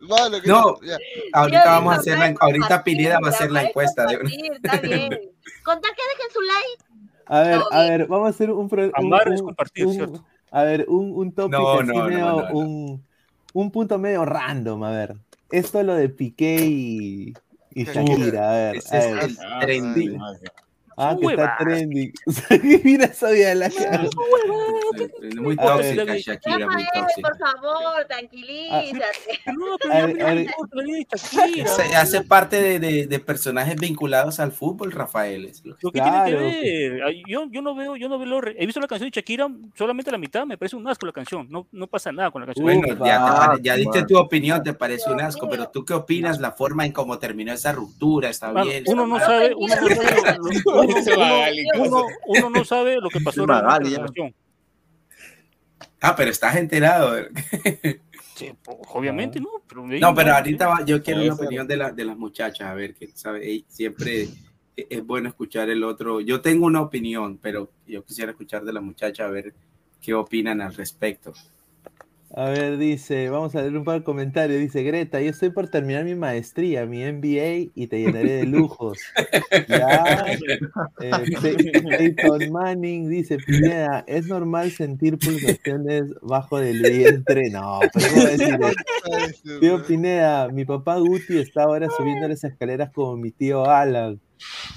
Mano, que No, ya. ahorita vamos a hacer la, ahorita Pineda va a hacer la encuesta. de- Está bien. Con tal que dejen su like. A ver, a ver, vamos a hacer un... pro- un- Amar es un- compartir, un- ¿cierto? A ver, un, un tópico No, así no, no, medio, no, no. Un, un punto medio random, a ver. Esto lo de Piqué y, y Shakira. A ver. A es ver. el trending. Ah, que está trending. Mira esa vida de la cara. Muy A ver. tóxica, Shakira, muy tóxica. por favor, tranquilízate. No, pero hace parte de, de- de personajes vinculados al fútbol, Rafael. es lo que- Lo que tiene que ver. Yo, yo no veo, yo no veo He visto la canción de Shakira solamente la mitad, me parece un asco la canción. No, no pasa nada con la canción. Bueno, Ufa. ya, ya Ah, diste tu opinión, te parece un asco, pero tú qué opinas la forma en cómo terminó esa ruptura, está Mano, bien. uno no sabe, uno no sabe, uno- uno- no sabe lo que pasó en la ya. relación. Ah, pero estás enterado. Sí, obviamente no, pero No, pero ahorita va- yo quiero ser. opinión de, la, de las muchachas, a ver, que sabe, siempre e- es bueno escuchar el otro. Yo tengo una opinión, pero yo quisiera escuchar de las muchachas a ver qué opinan al respecto. A ver, dice, vamos a leer un par de comentarios. Dice Greta, yo estoy por terminar mi maestría, mi MBA y te llenaré de lujos. Ya. Eh, Peyton Manning dice, Pineda, ¿es normal sentir pulsaciones bajo del vientre? No, pero ¿cómo decir? Tío Pineda, mi papá Guti está ahora subiendo las escaleras como mi tío Alan.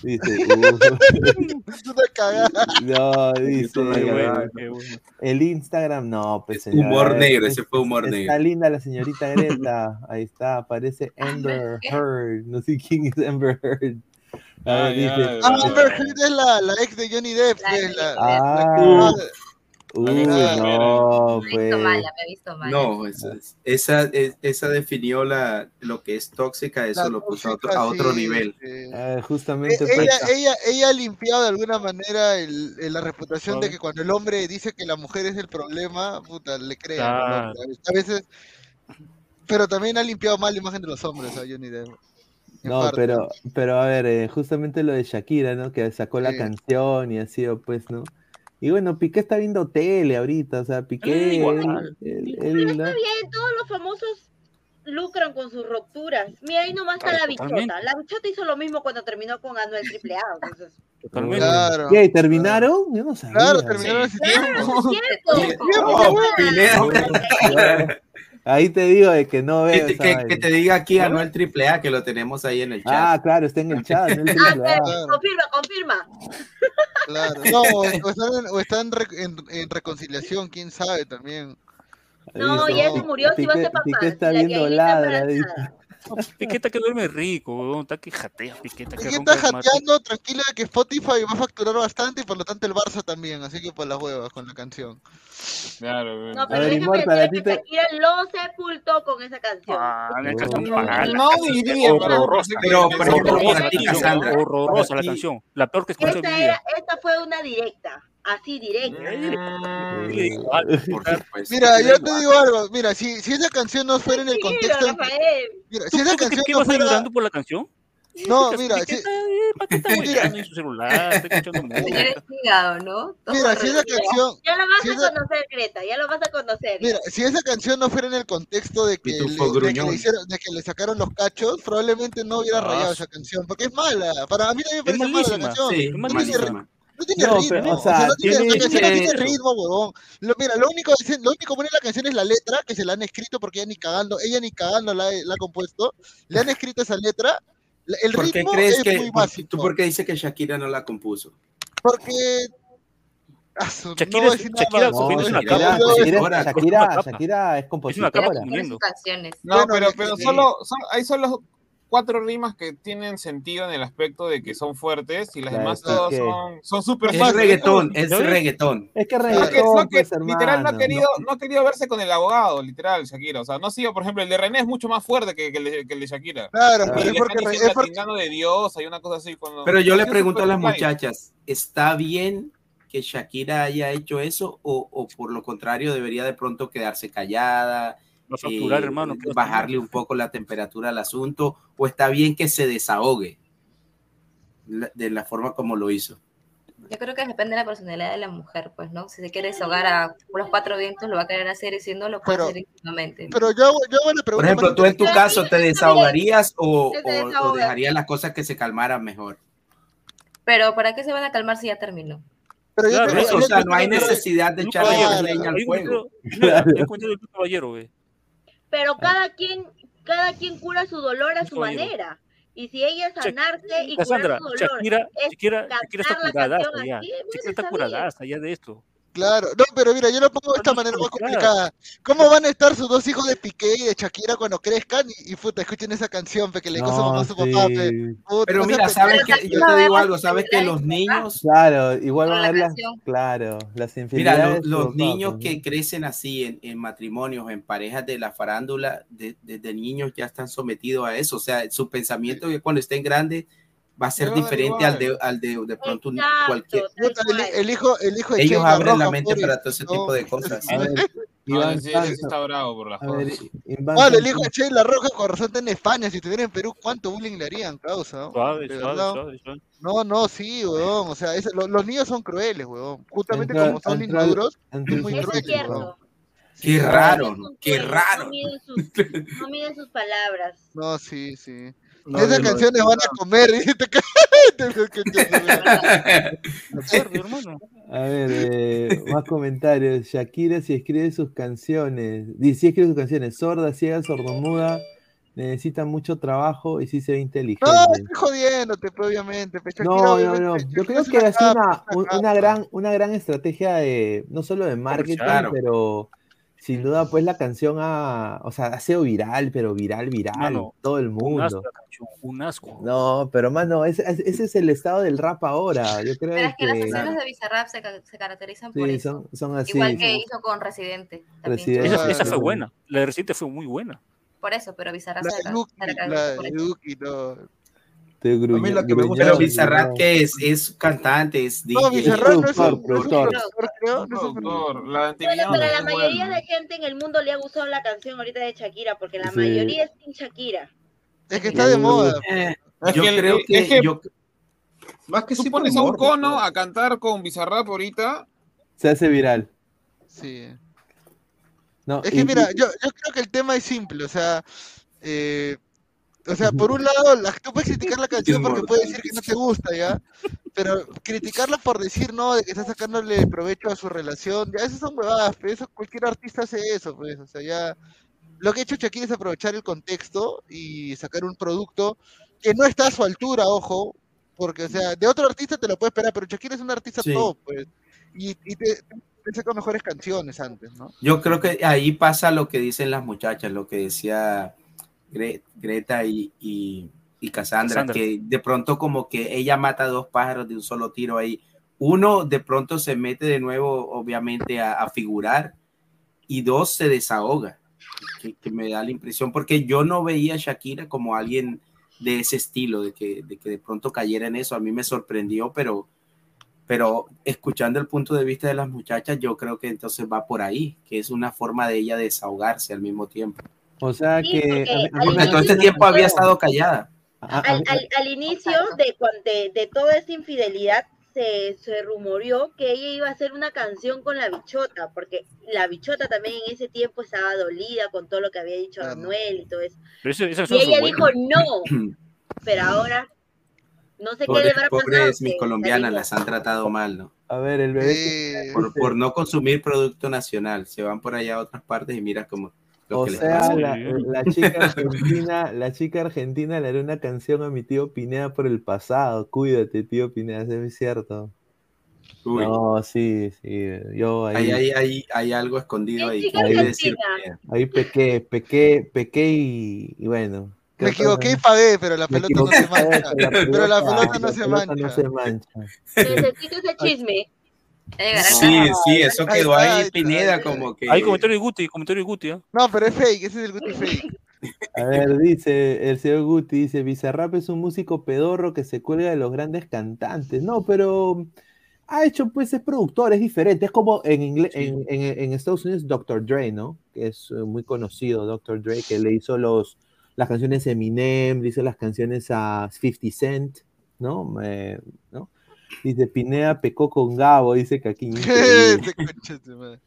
Dice, "Uh". Es una cagada. no, dice, bueno, bueno. el Instagram, no, pues señor. Humor eh, negro, es- ese fue humor Está negro. linda la señorita Greta. Ahí está, aparece Amber Heard. No sé quién es Amber Heard. A Ah, ver, ya, dice. ya. Amber Heard es la, la ex de Johnny Depp. La ex la- Ah, uy, Ah, no, Me he pues. visto mala, me he visto mala. No, esa, esa, es- esa definió la, lo que es tóxica, eso la lo puso a otro, a otro sí, nivel. Ah, justamente, pues. Ella, ella, ella ha limpiado de alguna manera el, el- la reputación de que cuando el hombre dice que la mujer es el problema, puta, le crean. ¿no? Claro. A veces, pero también ha limpiado mal la imagen de los hombres a Johnny Depp. No, parte. pero, pero a ver, eh, justamente lo de Shakira, ¿no? Que sacó la canción y ha sido, pues, ¿no? Y bueno, Piqué está viendo tele ahorita, o sea, Piqué, igual. él- él- Pero él- está bien, todos los famosos lucran con sus rupturas. Mira, ahí nomás está Claro, la bichota. La bichota hizo lo mismo cuando terminó con Anuel AAA. Entonces, Totalmente. Claro. ¿Qué? ¿Terminaron? Yo no sabía. Claro, terminaron ese tiempo. claro, es cierto. No. Ahí te digo de que no veo que- te diga aquí Anuel AAA, que lo tenemos ahí en el chat. Ah, claro, está en el chat. ¿no? El Ah, triple A. confirma, confirma. Claro. No, o, están, en, o están re- en, en reconciliación, quién sabe también. No, Dice, ya se murió, si va a ser papá. Piqué está viendo ladra. Embarazada. Piqueta que duerme rico, weón. Está que jatea, Piqueta. Que más. jateando tranquilo de que Spotify va a facturar bastante y por lo tanto el Barça también, así que por las huevas con la canción. Claro, No, pero déjame decir que te- Shakira lo sepultó con esa canción. Ah, canción No, mala. no diría, pero- horrorosa. pero, horrorosa para la canción, Cassandra, horrorosa para la ti- canción. La peor que escuché en mi Esta, vida. era, esta fue una directa, así directa. Mira, yo te digo algo, mira, si, si esa canción no fuera en el contexto... Mira, ¿Tú si esa crees canción que no fuera... llorando por la canción? No, ¿Qué mira, si, ¿Qué está- ¿Para qué está hueveando en su celular? Está escuchando música. ¿no? Mira, si esa canción... Ya lo vas si a esa- conocer, Greta, ya lo vas a conocer. Mira, si esa canción no fuera en el contexto de que, le, Pitufo de que gruñón. le hicieron, de que le sacaron los cachos, probablemente no hubiera Ah, rayado esa canción, porque es mala. Para mí también me Es parece mala la malísima. canción. Es no tiene, no ritmo, pero, o o sea, sea, no tiene, tiene- la canción no tiene ritmo, huevón. Lo, mira, lo único, lo único bueno de la canción es la letra, que se la han escrito porque ella ni cagando, ella ni cagando la, la ha compuesto, le han escrito esa letra. El ¿Por qué ritmo crees es que muy básico. tú por qué dices que Shakira no la compuso? Porque Shakira no voy a es- decir nada Shakira más, No, no voy a decir Shakira. Shakira, es Es una capa compositora. No, Bueno, pero, sí. solo, son, hay solo cuatro rimas que tienen sentido en el aspecto de que son fuertes y las Claro, demás es todas que- son son súper Es fáciles. reggaetón, es ¿Ya ves? reggaetón. Es que No, que, reggaetón, no, que pues, literal no ha querido, no ha querido verse con el abogado, literal, Shakira. O sea, no ha sido, por ejemplo, el de René es mucho más fuerte que, que el, de, que el de Shakira. Claro, Y pero es porque, están es porque de Dios, hay una cosa así. Cuando, Pero yo le es pregunto a las muchachas, ¿está bien que Shakira haya hecho eso o, o por lo contrario debería de pronto quedarse callada, Eh, hermano. ¿qué vas a bajarle un poco la temperatura al asunto o está bien que se desahogue de la forma como lo hizo? Yo creo que depende de la personalidad de la mujer, pues, ¿no? Si se quiere desahogar a los cuatro vientos, lo va a querer hacer y si no, lo puede Pero- hacer íntimamente. Pero yo yo hago la pregunta. Por ejemplo, tú en tu caso te desahogarías o, dejarías las cosas que se calmaran mejor. Pero ¿para qué se van a calmar si ya terminó? Pero yo Claro, te- Eso, o yo- sea, yo- no hay yo- necesidad de echarle leña al fuego. de un caballero, güey. Pero cada quien, cada quien cura su dolor a su manera. Y si ella sanarse y Cassandra, curar su dolor, Shakira, es Shakira, Shakira está cantar la curada canción ya. Shakira bueno, está está curada ya de esto. Claro, no, pero mira, yo lo pongo de esta No, no, manera no, más complicada. ¿Cómo van a estar sus dos hijos de Piqué y de Shakira cuando crezcan y, y puta, escuchen esa canción, pe, que le dijo su mamá a su papá, pe? sí. Puta, Pero no mira, sabes que yo te digo algo, sabes que los niños, Claro, igual van a ver las, claro, las mira, los niños ¿no? que crecen así en, en matrimonios, en parejas de la farándula, de- desde niños ya están sometidos a eso. O sea, su pensamiento que cuando estén grandes va a ser dar diferente al de, al de, de pronto un- cualquier. el, el hijo, el hijo de Ellos abren la mente pobre, para todo ese no. tipo de cosas. A ver, No, Iván ese sí está bravo por las cosas. Vale, el hijo de Sheila Rojas con razón está en España. Si estuviera en Perú, ¿cuánto bullying le harían, causa? ¿no? Suave, suave, suave, suave. No, no, sí, weón. O sea, es- lo- los niños son crueles, weón. Justamente Entra- como son entra- inmaduros, entre muy sus- Eso cruel, es. Qué raro, ¿no? qué raro. No miden sus, no miden sus palabras. No, sí, sí. No, Esas no, no, canciones van a comer. y te. A ver, eh, más comentarios. Shakira si escribe sus canciones, dice, si escribe sus canciones, sorda, ciega, sordomuda, necesita mucho trabajo y sí se ve inteligente. No, estoy jodiéndote, obviamente. Shakira, No, no, no. Yo creo que es un- una gran, una gran estrategia de, no solo de marketing, Claro. pero sin duda, pues la canción ha, o sea, ha sido viral, pero viral, viral, Mano, todo el Un asco mundo. un asco. No, pero mano, ese, ese es el estado del rap ahora. Yo creo Pero es que las canciones de Bizarrap se, se caracterizan por eso. son, son así. Igual que son- hizo con Residente. Residente. Esa, fue buena. La de reciente fue muy buena. Por eso, pero Bizarrap La se, de ca- Duki, se la caracteriza por de eso. No. Te A mí lo que me gusta Bizarrap gruñó. que es, es cantante, es No, DJ. Bizarrap no es un, no es un productor. creo. No es productor. La Bueno, antivillano pero a la es mayoría de gente en el mundo le ha gustado la canción ahorita de Shakira, porque la mayoría es sin Shakira. Es que está de moda. Eh, yo creo es que, Más que Tú sí por pones a un cono pero- a cantar con Bizarrap ahorita. Se hace viral. Sí. No, Es y- que mira, y- yo, yo creo que el tema es simple, o sea, eh, o sea, por un lado, la, tú puedes criticar la canción porque puedes decir que no te gusta, ¿ya? Pero criticarla por decir no, de que está sacándole provecho a su relación, ya esas son huevadas, pues, eso, cualquier artista hace eso, pues, o sea, ya, lo que ha hecho Shakira es aprovechar el contexto y sacar un producto que no está a su altura, ojo, porque, o sea, de otro artista te lo puedes esperar, pero Shakira es un artista Sí. top, pues, y, y te, te saca mejores canciones antes, ¿no? yo creo que ahí pasa lo que dicen las muchachas, lo que decía Gre- Greta y, y, y Cassandra, Cassandra. que de pronto como que ella mata dos pájaros de un solo tiro ahí. Uno de pronto se mete de nuevo, obviamente, a, a figurar y dos se desahoga, que, que me da la impresión, porque yo no veía a Shakira como alguien de ese estilo, de que, de que de pronto cayera en eso. A mí me sorprendió, pero, pero escuchando el punto de vista de las muchachas, yo creo que entonces va por ahí, que es una forma de ella desahogarse al mismo tiempo. O sea Sí, que. a a Todo este tiempo había estado callada. Al, al inicio de, de, de toda esta infidelidad se, se rumoreó que ella iba a hacer una canción con la bichota, porque la bichota también en ese tiempo estaba dolida con todo lo que había dicho Anuel y todo eso. Pero eso- esa Y ella dijo no, pero ahora no sé qué le Pobres, habrá pasado. pobres mis colombianas las han tratado mal, ¿no? A ver, el bebé. Por, por no consumir producto nacional. Se van por allá a otras partes y mira cómo O sea, la, la chica argentina, la chica argentina le hará una canción a mi tío Pineda por el pasado. Cuídate, tío Pineda, eso es cierto. Uy. No, sí, sí. Yo ahí, Ahí hay, hay, hay algo escondido ahí. argentina. decir, ahí pequé, pequé, pequé y, y bueno. ¿qué Me equivoqué y pagué, pero la pelota no se mancha. Pero la pelota no se pelota mancha. no se mancha. Necesito ese chisme. Sí, sí, eso quedó ahí, Pineda, ahí como que. Hay comentario de Guti, comentario de Guti, ¿ah? No, pero es fake, ese es el Guti fake. A ver, dice el señor Guti, dice, Bizarrap es un músico pedorro que se cuelga de los grandes cantantes. No, pero ha hecho, pues, es productor, es diferente. Es como en inglés, en, en- en Estados Unidos, Dr. Dre, ¿no? Que es eh, muy conocido, Dr. Dre, que le hizo los, las canciones a Eminem, le hizo las canciones a 50 Cent, ¿no? Eh, ¿no? Dice, Pineda pecó con Gabo, dice madre.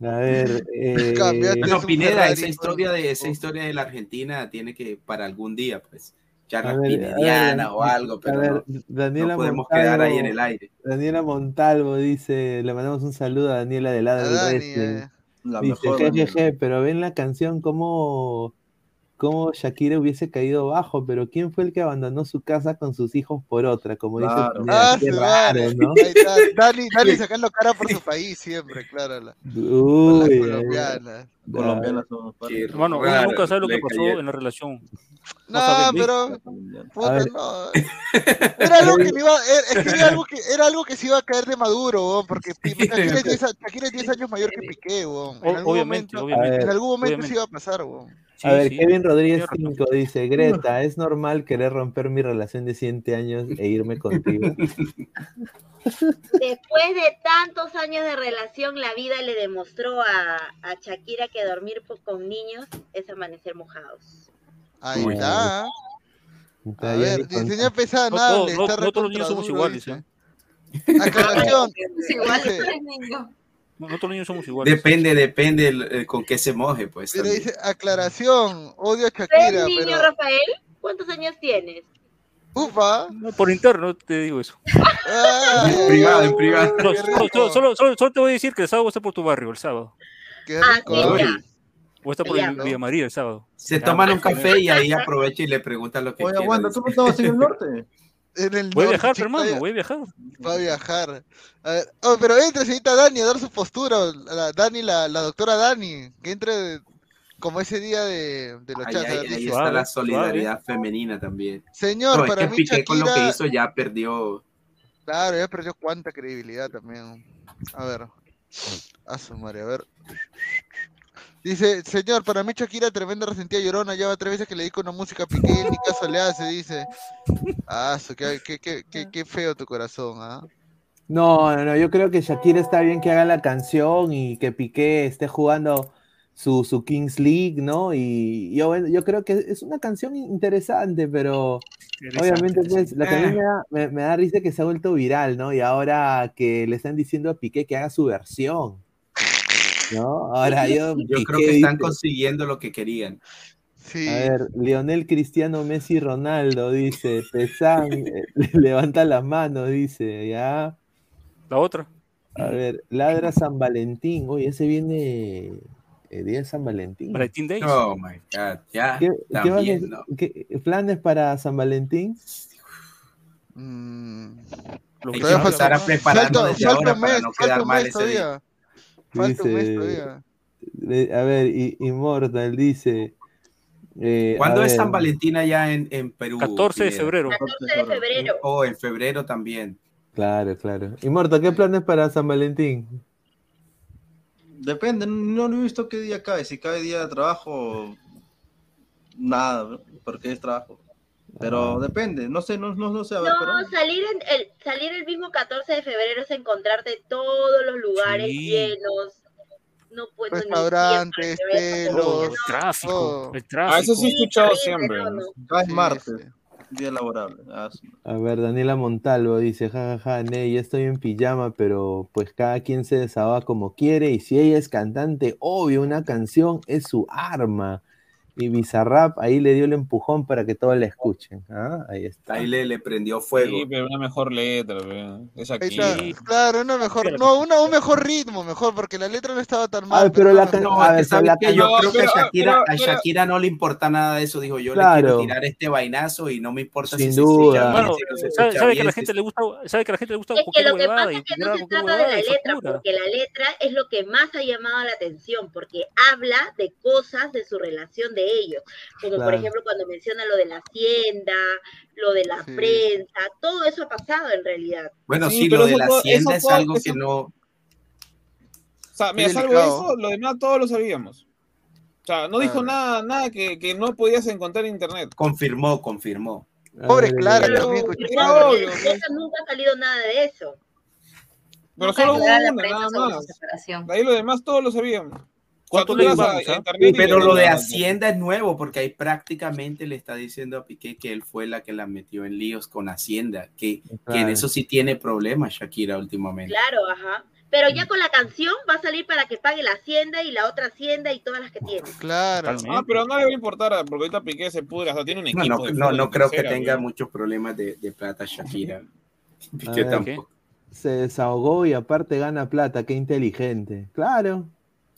A ver, eh, Bueno, Pineda, Ferrari esa historia de esa historia de la Argentina tiene que para algún día, pues, charla pinediana ver, o algo, a pero ver, no, Daniela no podemos Montalvo- quedar ahí en el aire. Daniela Montalvo dice, le mandamos un saludo a Daniela de Lado A del Dani, eh. La Dice, mejor. jejeje, pero ven la canción como, como Shakira hubiese caído bajo, pero ¿quién fue el que abandonó su casa con sus hijos por otra? Como dice Claro. Pineda, Ah, qué raro. ¿no? Ahí está, Dani, Dani sacando cara por su país siempre, claro. La, Uy, colombianas. Colombianas somos parte. Qué Hermano, uno raro, nunca sabe lo que pasó en la relación. No, pero puta, no. Era algo que le iba, era, es que era algo que era algo que se iba a caer de maduro, weón, porque Shakira es 10, a- Shakira es 10 años mayor que Piqué, weón. En algún obviamente, momento, obviamente. en algún momento obviamente. se iba a pasar, weón. Sí, a ver, sí. Kevin Rodríguez Tiene razón. 5 dice, Greta, es normal querer romper mi relación de 100 años e irme contigo. Después de tantos años de relación, la vida le demostró a, a Shakira que dormir con niños es amanecer mojados. Ahí está. A ver, diseño pesada, No, nada, no- está no todos los niños somos iguales. ¿eh? Aclaración. Es igual dice- que el niño. No, no todos los niños somos iguales. Depende, depende el- el con qué se moje, pues. Pero también. dice, aclaración, odio a ¿Ves, Shakira, niño pero Rafael? ¿Cuántos años tienes? ufa. No, por interno te digo eso. Ay, En privado, en privado. No, solo, solo, solo- solo- solo te voy a decir que el sábado voy a estar por tu barrio, el sábado. Qué Ah, rico. sí, ¿ah? a estar por el ¿no? Villa María el sábado. Se toman un café y ahí aprovecha y le preguntan lo que Oye, quiera. aguanta. ¿tú no estabas en el norte? En el Voy a viajar, hermano, vaya- voy a viajar. Va a viajar. A ver, oh, pero entre, señorita Dani, a dar su postura. La Dani, la, la doctora Dani, que entre como ese día de, de los Ahí, chats. ahí- está Suave, la solidaridad femenina también. Señor, No, es para que mí Piqué con lo que Shakira, hizo ya perdió. claro, ya perdió cuánta credibilidad también. A ver, a su madre, a ver. Dice, señor, para mí Shakira tremenda resentida llorona, ya va tres veces que le dedico una música a Piqué, ni caso le hace, dice. Ah, qué, qué, qué, qué, qué feo tu corazón, ¿ah? No, no, no, yo creo que Shakira está bien que haga la canción y que Piqué esté jugando su, su Kings League, ¿no? Y yo, bueno, yo creo que es una canción interesante, pero obviamente pues lo que a mí me da, me, me da risa es que se ha vuelto viral, ¿no? Y ahora que le están diciendo a Piqué que haga su versión, ¿no? Ahora yo, Yo creo que están dice- consiguiendo lo que querían. Sí. A ver, Lionel Cristiano Messi Ronaldo dice, Pesán, eh, levanta las manos, dice, ya. La otra. A ver, ladra San Valentín. Oye, ese viene el día de San Valentín. Valentín Days. Oh my God, ya. ¿Qué, También, ¿no? qué- planes para San Valentín? Mm, Los Hay que que Todavía saben, empezar a ¿no? prepararnos falta, desde falta ahora para no quedar mal mes ese día. todavía. Falta un mes Dice, todavía. a ver, y- Immortal dice, Eh, ¿Cuándo es ver, San Valentín allá en, en Perú? 14 de febrero. 14 de febrero. O en febrero también. Claro, claro. Y Morto, ¿qué planes para San Valentín? Depende, no, no he visto qué día cae. Si cae día de trabajo, nada, porque es trabajo. Pero Ah. depende, no sé, no, no, no sé, a ver, pero No, salir, en el, salir el mismo 14 de febrero es encontrarte todos los lugares Sí. llenos. No puedo ni Restaurantes, siempre, te ves telos, El tráfico, todo. el Ah, eso tráfico. sí he escuchado horrible, siempre. no, ¿no? no. cae Sí, martes, sí. día laborable. Ah, A ver, Daniela Montalvo dice, jajaja, Ney, ya estoy en pijama, pero pues cada quien se desahoga como quiere y si ella es cantante, obvio, una canción es su arma. Y Bizarrap ahí le dio el empujón para que todos la escuchen. Ah, Ahí está. Ahí le, le prendió fuego. Sí, pero una mejor letra, es aquí. está, claro, una mejor, no, una, un mejor ritmo, mejor, porque la letra no estaba tan mal. Ay, pero la no, can- No, a que ver, ¿sabes la can- yo creo que a Shakira, pero- a pero- Shakira no le importa nada de eso. Dijo, yo le Claro. quiero tirar este vainazo y no me importa Sin si se duda. Bueno, si sabe, que la gente le gusta, sabe que a la gente le gusta Es que lo que pasa es que no se trata de la letra, porque la letra es lo que más ha llamado la atención, porque habla de cosas de su relación de ellos, como por Claro. ejemplo cuando menciona lo de la hacienda, lo de la Sí. prensa, todo eso ha pasado en realidad. Bueno, Sí, sí, pero lo de la todo- hacienda es todo- algo eso- que no... O sea, mira, salvo eso, lo demás todos lo sabíamos. O sea, no dijo Claro. nada, nada que, que no podías encontrar en internet. Confirmó, confirmó. A Pobre ver, Clara, Pero también escuché. Era de obvio, de eso nunca ha salido nada de eso. Pero Nunca solo una, nada más. De ahí lo demás todos lo sabíamos. O sea, ¿Cuánto tú le te vas a vamos, ah? Pero lo de Hacienda es nuevo porque ahí prácticamente le está diciendo a Piqué que él fue la que la metió en líos con Hacienda, que, que en eso sí tiene problemas Shakira últimamente. Claro, ajá. Pero ya con la canción va a salir para que pague la hacienda y la otra hacienda y todas las que tiene. Claro. Totalmente. Ah, pero no le va a importar, porque ahorita Piqué se pudre, hasta tiene un No, equipo. no, de no, no creo que tenga muchos problemas de, de plata Shakira. Piqué ver. tampoco. Se desahogó y aparte gana plata, qué inteligente. Claro.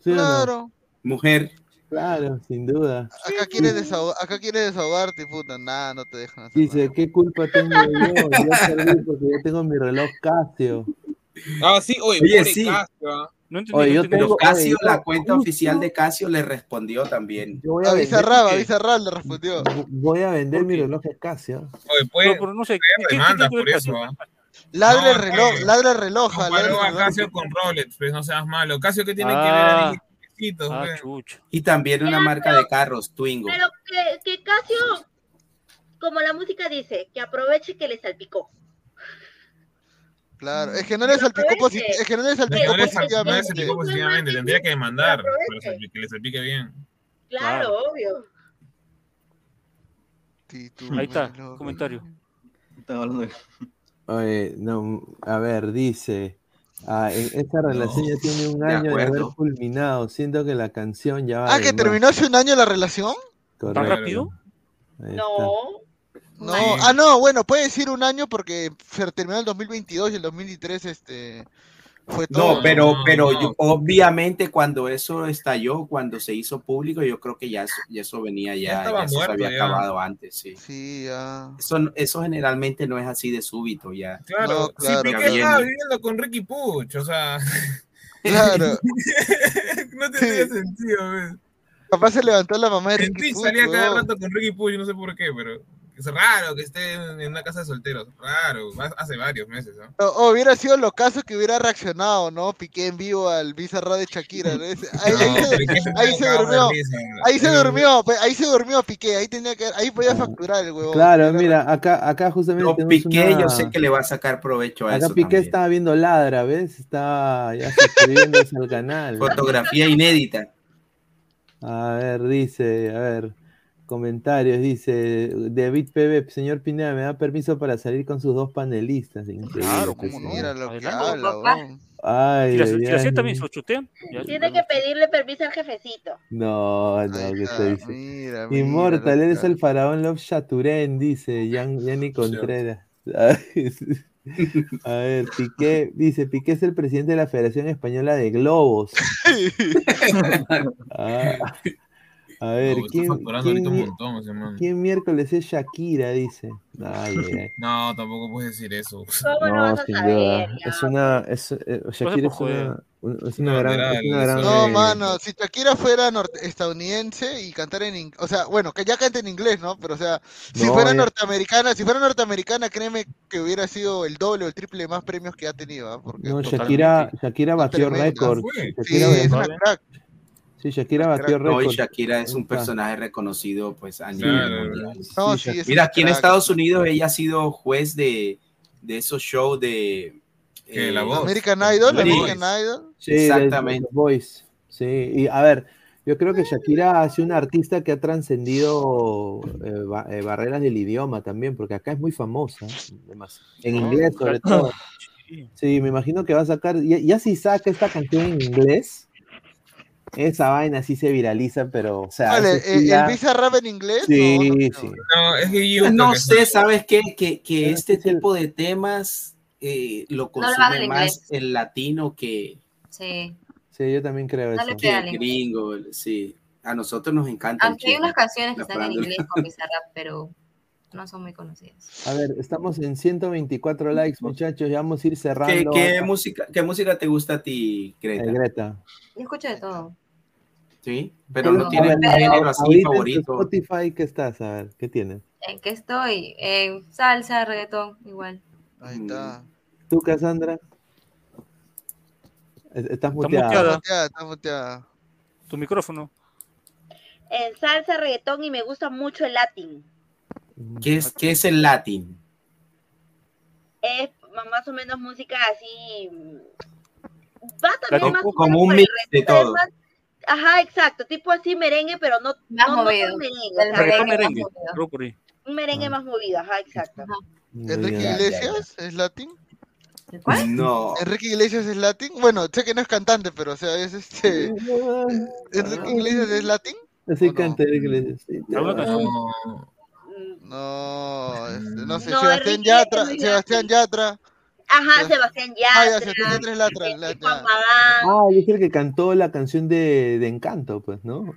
¿Sí o no? Claro. Mujer, Claro, sin duda. Acá quieres desahogar, acá quieres desahogarte, puta, nada, no te dejan hacer Dice, ¿qué culpa tengo yo? Yo perdí porque yo tengo mi reloj Casio. Ah, sí, oye, sí. Casio, ah. No entendí, Oye, yo tengo- Casio, oye, la cuenta justo- oficial de Casio le respondió también. Yo voy A le respondió. voy a vender ¿Por mi reloj Casio. Oye, puede, No, pero no sé, ¿qué, puede qué, qué por eso, ah. Ladra No, el reloj, que- ladra el reloj, Comparó a el reloj. Casio con Rolex, pues no seas malo. Casio que tiene Ah. que ver ahí, Ah, pues. Y también una Ya, marca pero- de carros, Twingo. Pero que, que Casio, como la música dice, que aproveche que le salpicó. Claro, es que no le salpicó aproveche. posit- es que no le No salpicó no le positivamente. salpicó positivamente, tendría que demandar, salpi- que le salpique bien. Claro, Claro. obvio. Ahí está, comentario. Están hablando de- Oye, no, a ver, dice, ah, en- esta relación ya tiene un año de, haber culminado. Siento que la canción ya va Ah, que más. terminó hace un año la relación. Correcto. rápido? Ahí está. No. No, ah, no, bueno, puede decir un año porque se terminó el 2022 y el 2023 este fue todo. No, pero, pero no. yo- obviamente cuando eso estalló, cuando se hizo público, yo creo que ya eso, ya eso venía Ya ya, estaba ya eso se había ya. acabado antes, sí. Sí, ya. Eso, eso generalmente no es así de súbito ya. Claro, No, si claro, Piqué claro. estaba viviendo con Ricky Puch, o sea, Claro. no tendría Sí. sentido, ¿ves? Capaz se levantó la mamá de Ricky Puch, salía cada rato con Ricky Puch, no sé por qué, pero es raro que esté en una casa de solteros, raro, hace varios meses, ¿no? O, o hubiera sido lo caso que hubiera reaccionado, ¿no? Piqué en vivo al Bizarra de Shakira. ¿no? Ahí, ahí No, se, Piqué ahí se durmió. Ahí se durmió, ahí se durmió Piqué, ahí tenía que, ahí podía facturar el huevón. Claro, mira, acá, acá justamente Pero tenemos Piqué, una- yo sé que le va a sacar provecho a Acá eso Piqué también. estaba viendo Ladra, ¿ves? Está ya suscribiéndose al canal. Fotografía inédita. A ver, dice, a ver, comentarios, dice David PB, señor Pineda, ¿me da permiso para salir con sus dos panelistas? Increíble Claro, que cómo no. Mira lo que habla. Ay, también se chutean. Tiene que pedirle permiso al jefecito. No, no, que se dice. mira, mira Inmortal, eres el faraón Love Chaturen, dice Yan, Yanni Contreras. A ver, Piqué, dice, Piqué es el presidente de la Federación Española de Globos. Ah, a ver, No, ¿quién, un montón miércoles es Shakira? Dice. Ay, ay, ay. No, tampoco puedes decir eso. ¿Cómo no sin duda. Es una, es, eh, Shakira es una, Es una gran, es una gran No, eh, mano, si Shakira fuera estadounidense y cantara en inglés, o sea, bueno, que ya canta en inglés, ¿no? Pero, o sea, si No, fuera ya- norteamericana, si fuera norteamericana, créeme que hubiera sido el doble o el triple de más premios que ha tenido, ¿ah? Porque No. Shakira, Shakira batió récord. Sí, Shakira, es una crack. Sí, Shakira batió No, y récord. Shakira es un personaje reconocido pues a nivel mundial. No, Sí, Mira, aquí en. Estados Unidos ella ha sido juez de, de esos shows de... Eh, La Voz. American Idol, American. Idol. Sí, Exactamente. The Voice. Sí, y a ver, yo creo que Shakira ha sido una artista que ha trascendido eh, ba- eh, barreras del idioma también, porque acá es muy famosa, en inglés sobre todo. Sí, me imagino que va a sacar, ya, ya si saca esta canción en inglés, esa vaina sí se viraliza, pero, o sea, Vale, eso sí ¿el, ya- Visa Rap en inglés? Sí, No, sí. No, es que yo No creo que sé, ¿sabes qué? Que, que este tipo de temas eh, lo consume más inglés. el latino que, Sí. Sí, yo también creo No eso. que el gringo. Sí, a nosotros nos encanta. Aunque hay unas canciones que están en inglés con Bizarrap, pero no son muy conocidas. A ver, estamos en 124 likes, muchachos, ya vamos a ir ¿Qué, cerrando. qué música, ¿Qué música te gusta a ti, Eh, Greta? Greta. Yo escucho de todo. Sí, pero ¿Cuál no es- tienes un género así ahorita en favorito. Spotify, ¿qué estás? A ver, ¿qué tienes? ¿En qué estoy? En salsa, reggaetón, igual. Ahí está. ¿Tú, Cassandra? Es- Estás Está muteada. muteada. Está muteada, está muteada. Tu micrófono. En salsa, reggaetón y me gusta mucho el latín. ¿Qué es, qué es el latín? Es más o menos música así. mm, Va también Como- más como un mix de todo. más- Ajá, exacto, tipo así merengue, pero no, Más no, no movido. tan merengue, El o sea, Reggaetón merengue merengue. más movido. un merengue más movido, ajá, exacto. ¿Enrique Ya, ya, Iglesias es latín? ¿Cuál? No. ¿Enrique Iglesias es latín? Bueno, sé que no es cantante, pero o sea, es este. ¿Enrique Iglesias es latín? Así ¿O no? canta Enrique Iglesias, sí. No, No, este, no sé, No, Sebastián Enrique Yatra, no Sebastián Yatra. Ajá, Ah, Sebastián Yatra es Latra, este. Ah, y es el que cantó la canción de, de Encanto, pues, ¿no?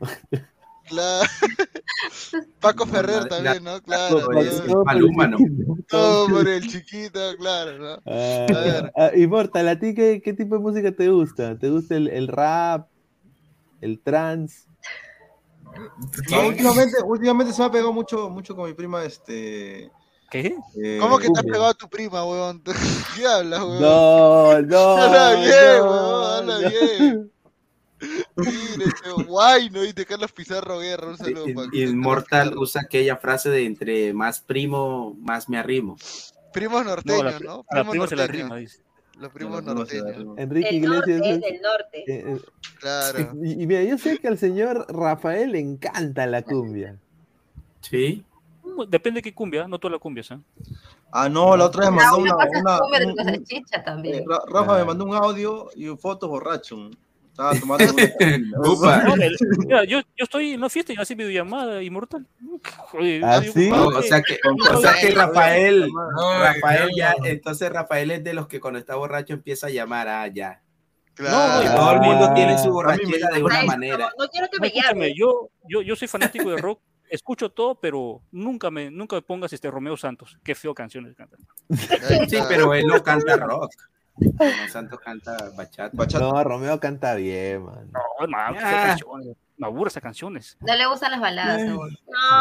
Cla- Paco No, Ferrer la- también, ¿no? Claro. Todo Todo por Maluma, el ¿no? chiquito, Todo por el chiquito, claro, ¿no? Ah, A ver. ah, Immortal, ¿a ti qué, qué tipo de música te gusta? ¿Te gusta el, el rap? ¿El trance? No, últimamente, últimamente se me ha pegado mucho, mucho con mi prima, este. ¿Qué? eh, ¿Cómo que te has cumbia. pegado a tu prima, weón? ¿Qué hablas, weón? No, no. Habla bien, no, weón, habla no. bien. Mire, guay, ¿no? Y de Carlos Pizarro Guerra, un saludo para Inmortal usa aquella frase de entre más primo, más me arrimo. Primos No, norteños, la, ¿no? la Primos prima se la norteños. rima, dice. Los primos no, no norteños. Enrique Del norte, Iglesias. es es- del norte. eh, eh, Claro. y, y mira, yo sé que al señor Rafael le encanta la cumbia. Sí. Depende de qué cumbia, no todas las cumbias. ¿eh? Ah, no, la otra vez Ah, mandó una un- chicha eh, también. Rafa me Ah. mandó un audio y fotos borracho. Estaba tomando una- Upa. No, el- mira, yo, yo estoy en una fiesta y videollamada inmortal. ¿Ah, yo- sí? yo- No, o sea que, o sea que Rafael, No, Rafael ya, no. entonces Rafael es de los que cuando está borracho empieza a llamar a ya. Claro. Y todo el mundo Ah. tiene su borrachera de una manera. No, no quiero que No, me escúchame, llame. yo, yo, yo soy fanático de rock, escucho todo, pero nunca me, nunca me pongas este Romeo Santos. Qué feo canciones cantan. Ahí Sí, pero él no canta rock. Romeo Santos canta bachata. Bachata. No, Romeo canta bien, man. No, man, qué Ah. canciones. Me aburre esas canciones. No le gustan las baladas, Eh. No,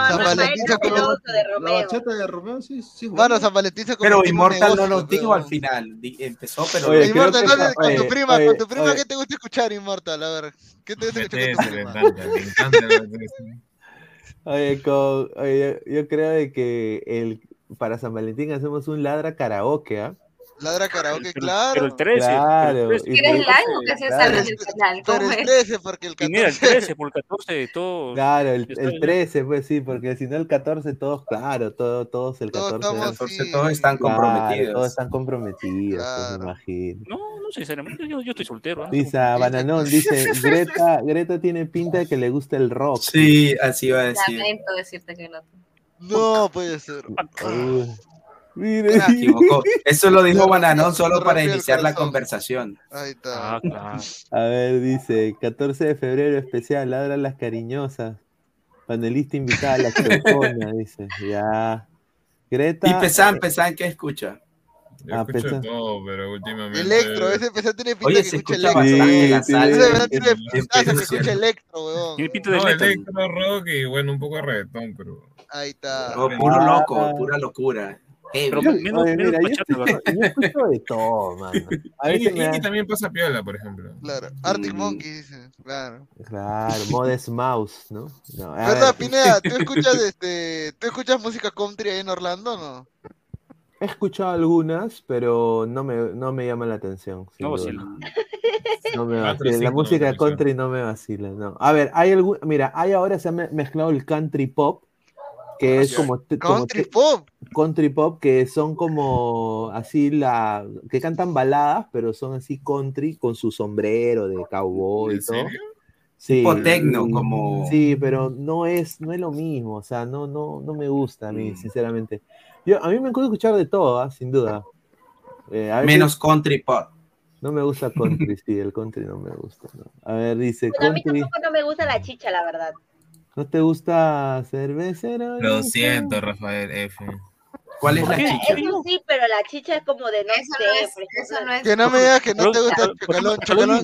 San Valentín celoso de La Romeo. bachata de Romeo, sí, sí. Bueno, bueno. San Valentín se Pero Inmortal no nos dijo al final. Empezó, pero Oye, Inmortal, que- entonces, con tu prima, oye, con tu prima, oye. ¿qué te gusta escuchar, Inmortal? A ver, ¿qué te gusta escuchar con tu le prima? encanta, le encanta. Oye, oye, yo, yo creo de que el, para San Valentín hacemos un ladra karaoke, ¿ah? Ladra karaoke, Pero, claro. pero el 13. Claro, pero el 13, y ¿Quieres por- el año que se claro. sale del canal? Pero ¿Cómo el es? 13, porque el Y mira, el 14. 13 por el 14, todo. Claro, el, el bien. 13, pues sí, porque si no el 14 todos, claro, todo, todos el Todos 14. estamos- entonces sí. todos están Claro, comprometidos. todos están comprometidos, pues, Claro. me imagino. No, no necesariamente. Yo, yo estoy soltero. ¿eh? Dice a Bananón, dice, Greta, Greta tiene pinta de que le gusta el rock. Sí, así va a decir. Lamento decirte que no. No puede ser. Uy, mire, equivocó. Eso lo dijo Bananón solo para iniciar la conversación. Ahí está. Ah, claro. A ver, dice, 14 de febrero especial, ladra las cariñosas. Panelista invitada a la chocona, dice. Ya. Greta. Y Pesan, Pesan, ¿qué escucha? Yo Ah, escucho de todo, pero últimamente. Electro, ese empezó tiene pinta Oye, que se escucha escucha electro. Sí, en- tiene en pintaza que escucha electro, weón. Tiene pinta de No, electro, rock y bueno, un poco de reggaetón, pero. Ahí está. No, puro loco, pura locura. Pero Heavy. menos, Oye, menos mira, yo. Yo escucho de todo, mano. A veces da- también pasa piola, por ejemplo. Claro. Arctic Mm. Monkey dice, claro. Claro, Modest Mouse, ¿no? No, ¿Verdad, ver, Pineda? ¿Tú escuchas este, ¿tú escuchas música country ahí en Orlando o no? He escuchado algunas, pero no me, no me llama la atención. No vacila. No me vacila. La música no me country no me vacila, no. A ver, hay algún, mira, hay ahora se ha me- mezclado el country pop, que es Ya. como, Country te- pop. country pop, que son como así la, que cantan baladas, pero son así country con su sombrero de cowboy y ¿En todo. serio? Sí, Tipo tecno, como- Sí, pero no es, no es lo mismo, o sea, no, no, no me gusta a mí, Mm. sinceramente. Yo, a mí me gusta escuchar de todo, ¿ah? sin duda. Eh, a Menos country pop. no me gusta country, sí, el country no me gusta. ¿no? A ver, dice, Bueno, a mí country, tampoco no me gusta la chicha, la verdad. ¿No te gusta cervecero? Lo siento, Rafael F. ¿Cuál es la chicha? Eso sí, pero la chicha es como de no Eso sé, no es, eso no es. Que no me digas que no te gusta ejemplo, Chacalón, Chacalón.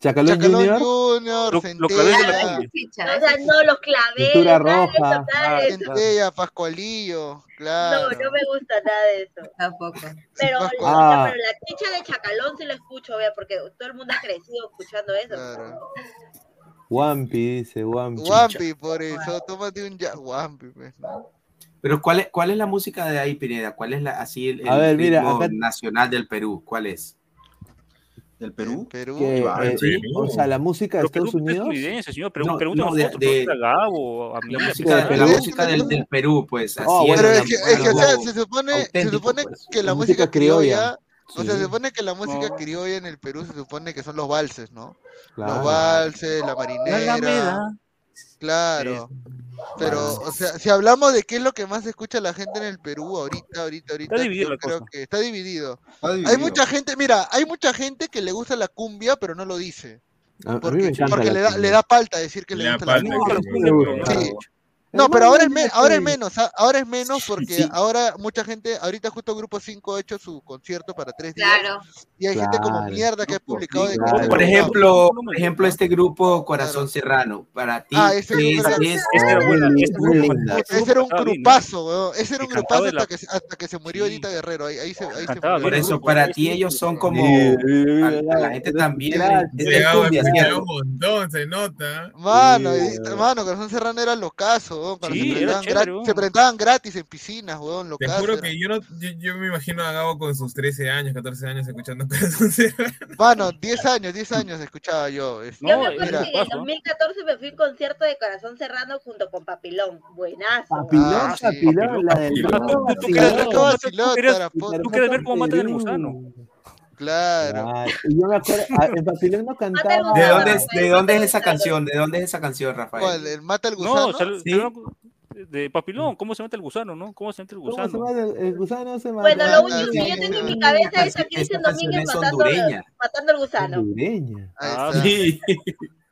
Chacalón Chacalón Junior, Junior, Lo- lo clavé de la. Chicha, O sea, no, los claveles, de eso, roja. de eso. Centella, Pascualillo, No, claro. no me gusta nada de eso. tampoco. Pero, Pascual. o sea, Ah. pero la chicha de Chacalón sí la escucho, vea, porque todo el mundo ha crecido escuchando eso. Claro. Wampi, dice Wampi. Wampi, por eso, tómate un ya, Wampi, pues. Pero ¿cuál es, cuál es la música de ahí, Pineda? ¿Cuál es la, así el, A el ver, mira, ritmo acá- nacional del Perú? ¿Cuál es? ¿Del Perú? Perú. Eh, sí. o sea, la música de Perú Estados es Unidos. estadounidense, señor. Pero No, pregunta no, de- nosotros, de- pregunta a Gabo, a mí. La música, pero- la música del, del Perú, pues. Así Oh, es, bueno, Pero es que, es que, o sea, se supone, se auténtico, supone pues. que la música música criolla. O sea, se supone que la música No. criolla en el Perú se supone que son los valses, ¿no? Claro. Los valses, la La marinera, Alameda. claro. Pero, o sea, si hablamos de qué es lo que más escucha la gente en el Perú ahorita, ahorita, ahorita, dividido yo la creo cosa. que está dividido. Está Hay dividido. mucha gente, mira, hay mucha gente que le gusta la cumbia, pero no lo dice. A, Porque, la le, da, le da palta decir que le, gusta la cumbia. sí, Sí. No, pero ahora es, me- Hermano, ahora es sí. menos, ¿ah? ahora es menos porque Sí. ahora mucha gente, ahorita justo Grupo 5 ha hecho su concierto para tres días Claro. y hay gente como mierda que ha publicado de cómo Claro. Por se ejemplo, por ejemplo, este grupo Corazón Claro. Serrano, para ti, Ah, ese ¿qué grupo es, era- es- Este este este Ese era un grupazo, weón. Ese era un grupazo de la- hasta que, se- hasta que se murió Sí. Edita Guerrero. Ahí, ahí se, ahí se murió. por eso, para ti ellos son como, Sí, a, a la gente también, es de se nota. Sí, mano, Corazón Serrano era locazo, weón. Cuando Sí, se, era presentaban chévere, weón. se presentaban gratis en piscinas, weón, Te juro era. que yo no, yo, yo me imagino a Gabo con sus 13 años, 14 años escuchando Corazón Serrano. Mano, 10 años, 10 años escuchaba yo. este, Yo No, me es acuerdo que en el paso. 2014 me fui a un concierto de Corazón Serrano junto con Papilón. Buenazo. Papilón, Ah, sí. papilón, la del Papilón. Claro. Claro. Y yo me acuerdo, ah, en Papilón no cantaba. ¿De gusano. dónde, es, ¿De dónde es esa canción? ¿De dónde es esa canción, Rafael? ¿Cuál? ¿El mata al gusano? No, sal- Sí. salió de Papilón, ¿cómo se mata el gusano, no? ¿Cómo se mata el ¿Cómo se gusano? llama? El, el gusano se mata. Bueno, lo único que yo tengo en mi cabeza es Esa a Cristian Domínguez matando, matando al gusano. Hondureña. Ah. Sí.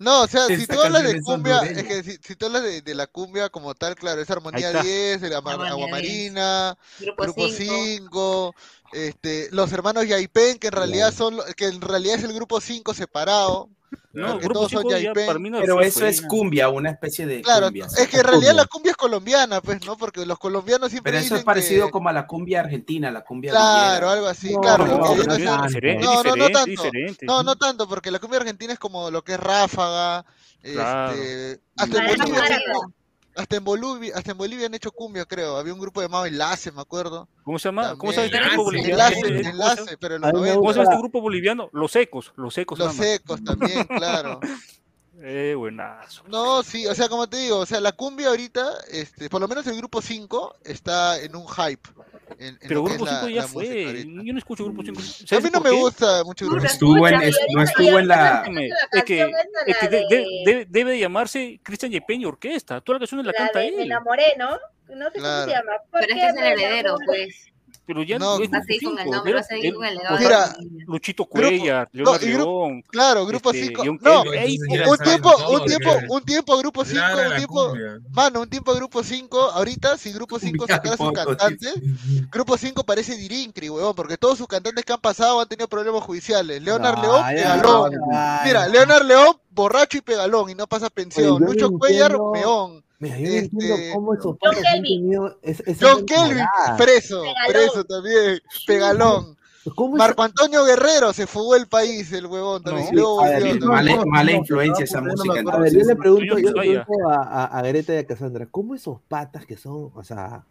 No, o sea, si tú hablas de cumbia, es que si, si tú hablas de, de la cumbia como tal, claro, es Armonía Ahí está. 10, el Ama- Armonía Agua 10. Marina, Grupo Grupo 5. 5, este, los hermanos Yaipen, que en realidad son, que en realidad es el grupo 5 separado. No, Grupo todos son 5 ya para mí no Pero eso es cumbia, una especie de Claro, cumbia. es que en realidad la cumbia es colombiana, pues, ¿no? Porque los colombianos siempre Pero eso es parecido que- como a la cumbia argentina, la cumbia Claro, algo así, No, claro. no, no, no, ser- no, diferente, No, no, no diferente, tanto. diferente. No, no tanto, porque la cumbia argentina es como lo que es ráfaga, Claro. este, hasta Para Bolivia, hasta- en Bolivia, hasta en Bolivia han hecho cumbia, creo. Había un grupo llamado Enlace, me acuerdo. ¿Cómo se llama? ¿Cómo se llama este grupo boliviano? Enlace, Eh, ¿cómo se- enlace, pero en los mí me 90. ¿Cómo se llama este grupo boliviano? Los secos, los secos. Los secos también, claro. Eh, buenazo. No, sí, o sea, como te digo, o sea, la cumbia ahorita, este, por lo menos el grupo 5 está en un hype. En, en Pero Grupo es la- 5 ya fue. ahorita. Yo no escucho Grupo 5. A mí no me gusta mucho No Grupo estuvo en, es- no estuvo en la... Es que, es que de- de- de- debe, debe de llamarse Cristian Yepeña Orquesta. Toda la canción la La canta de Me él. enamoré, ¿no? No sé cómo Claro. se llama. Pero es que es el heredero, pues. Pero ya No, no, es Así grupo con el cinco, nombre, el- con el Mira. Luchito Grupo- Cuellar, no, grupo- León, Claro, grupo este, 5. John No, Kelly. Ey, un tiempo, un tiempo, un tiempo grupo 5, Ladra un tiempo, mano, un tiempo grupo 5, ahorita si grupo 5 Cumbia sacara sus cantantes, grupo 5 parece Dirincri, huevón, porque todos sus cantantes que han pasado han tenido problemas judiciales. Leonard No, León, ya, pegalón. Mira, Leonard León, borracho y pegalón y no pasa pensión. Yo Lucho no Cuellar, meón. Mira, yo no Este, entiendo cómo esos patas han Kelvin. tenido esa John Kelvin, preso, Pegalón. preso también, pegalón. ¿Cómo es- Marco Antonio Guerrero se fugó el país, el huevón. No. luego A ver. Mala, no, mala no, influencia no, esa no música. A ver, yo le pregunto, Yo no le pregunto a, a, a Greta y a Cassandra, ¿cómo esos patas que son, o sea,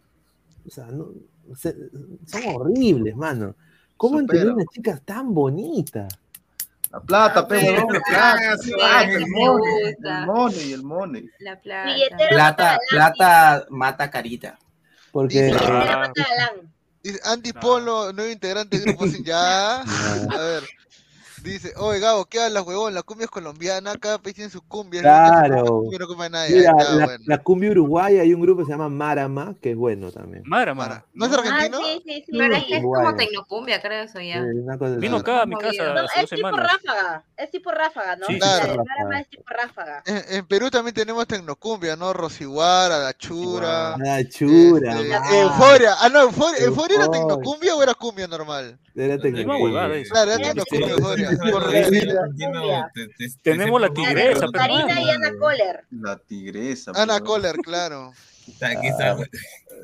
o sea, no, se- son horribles, mano? ¿Cómo Supera. unas chicas tan bonitas? La plata, pe, Sí, huevón, la sí, plata, sí, plata, sí, el money, el money, el money. La plata. Plata, plata mata carita. Porque Dice- Ah. Andy No. Polo, nuevo integrante del grupo sin ya. A ver. Dice, oye Gabo, ¿qué hablas, huevón? La cumbia es colombiana, cada país tiene su cumbia. Claro. Cumbia no come a nadie. mira, Ahí está, la, bueno. la cumbia uruguaya hay un grupo que se llama Marama, que es bueno también. Mara, Para- Mara. ¿No es Ah, argentino? sí, sí, sí. Pero es sí. que es como tecnocumbia, creo eso ya. Una cosa Vino acá a mi casa. No, hace dos es tipo semanas. ráfaga, es tipo ráfaga, ¿no? Sí, sí, La sí. Marama es tipo ráfaga. En, en Perú también tenemos tecnocumbia, ¿no? Rosiguara, La Chura. Ah, chura, este. Euforia. Ah, no, Euforia, ¿Euforia era Euforia. tecnocumbia o era cumbia normal? Era es. Claro, era Tenemos la tigresa, Karina y Ana Kohler. La tigresa. Ana Kohler, claro. Aquí está.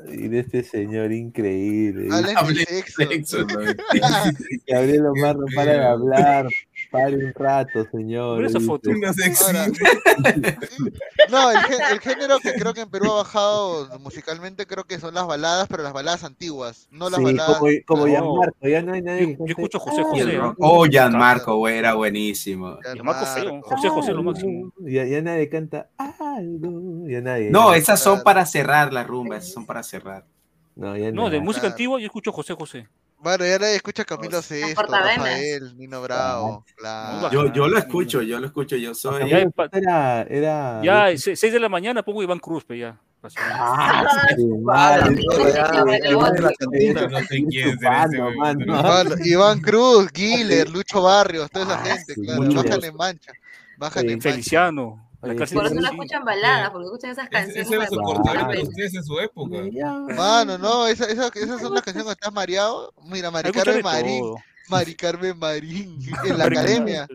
Y de este señor increíble. Hablen de Hable sexo. sexo. Gabriel Omar no para de feo. hablar. Pare un rato, señor. Mira esa foto. Ahora, no, el, gé- el género que creo que en Perú ha bajado musicalmente creo que son las baladas, pero las baladas antiguas, no las Sí, baladas. como, como No. Gianmarco, ya no hay nadie Yo, escucho José "Ah, José, Oh, Gianmarco, güey, era buenísimo. Feo. José José lo máximo. Ya, ya nadie canta algo. Ya nadie. No, ya- esas son para cerrar la rumba, esas son para cerrar. No, ya No, de música Claro. antigua yo escucho José José. Bueno, ya nadie escucha Camilo Sesto. Rafael, Nino Bravo, claro. Yo, yo lo escucho, yo lo escucho, yo soy... Ya, era, era. Ya, 6 de la mañana pongo Iván Cruz, pe, ya. Ah, la Iván Cruz, Guiller, Lucho Barrios, toda esa Ah, gente, claro, bajan en mancha, bajan Sí, en mancha. Feliciano. Oye, Por eso no escuchan baladas, porque escuchan esas Ese, canciones. ese era su ustedes en su época. Mano, no, esa- esa- esas son las canciones cuando estás mareado. Mira, Mari Carmen Marín. Mari Carmen Marín, en la academia.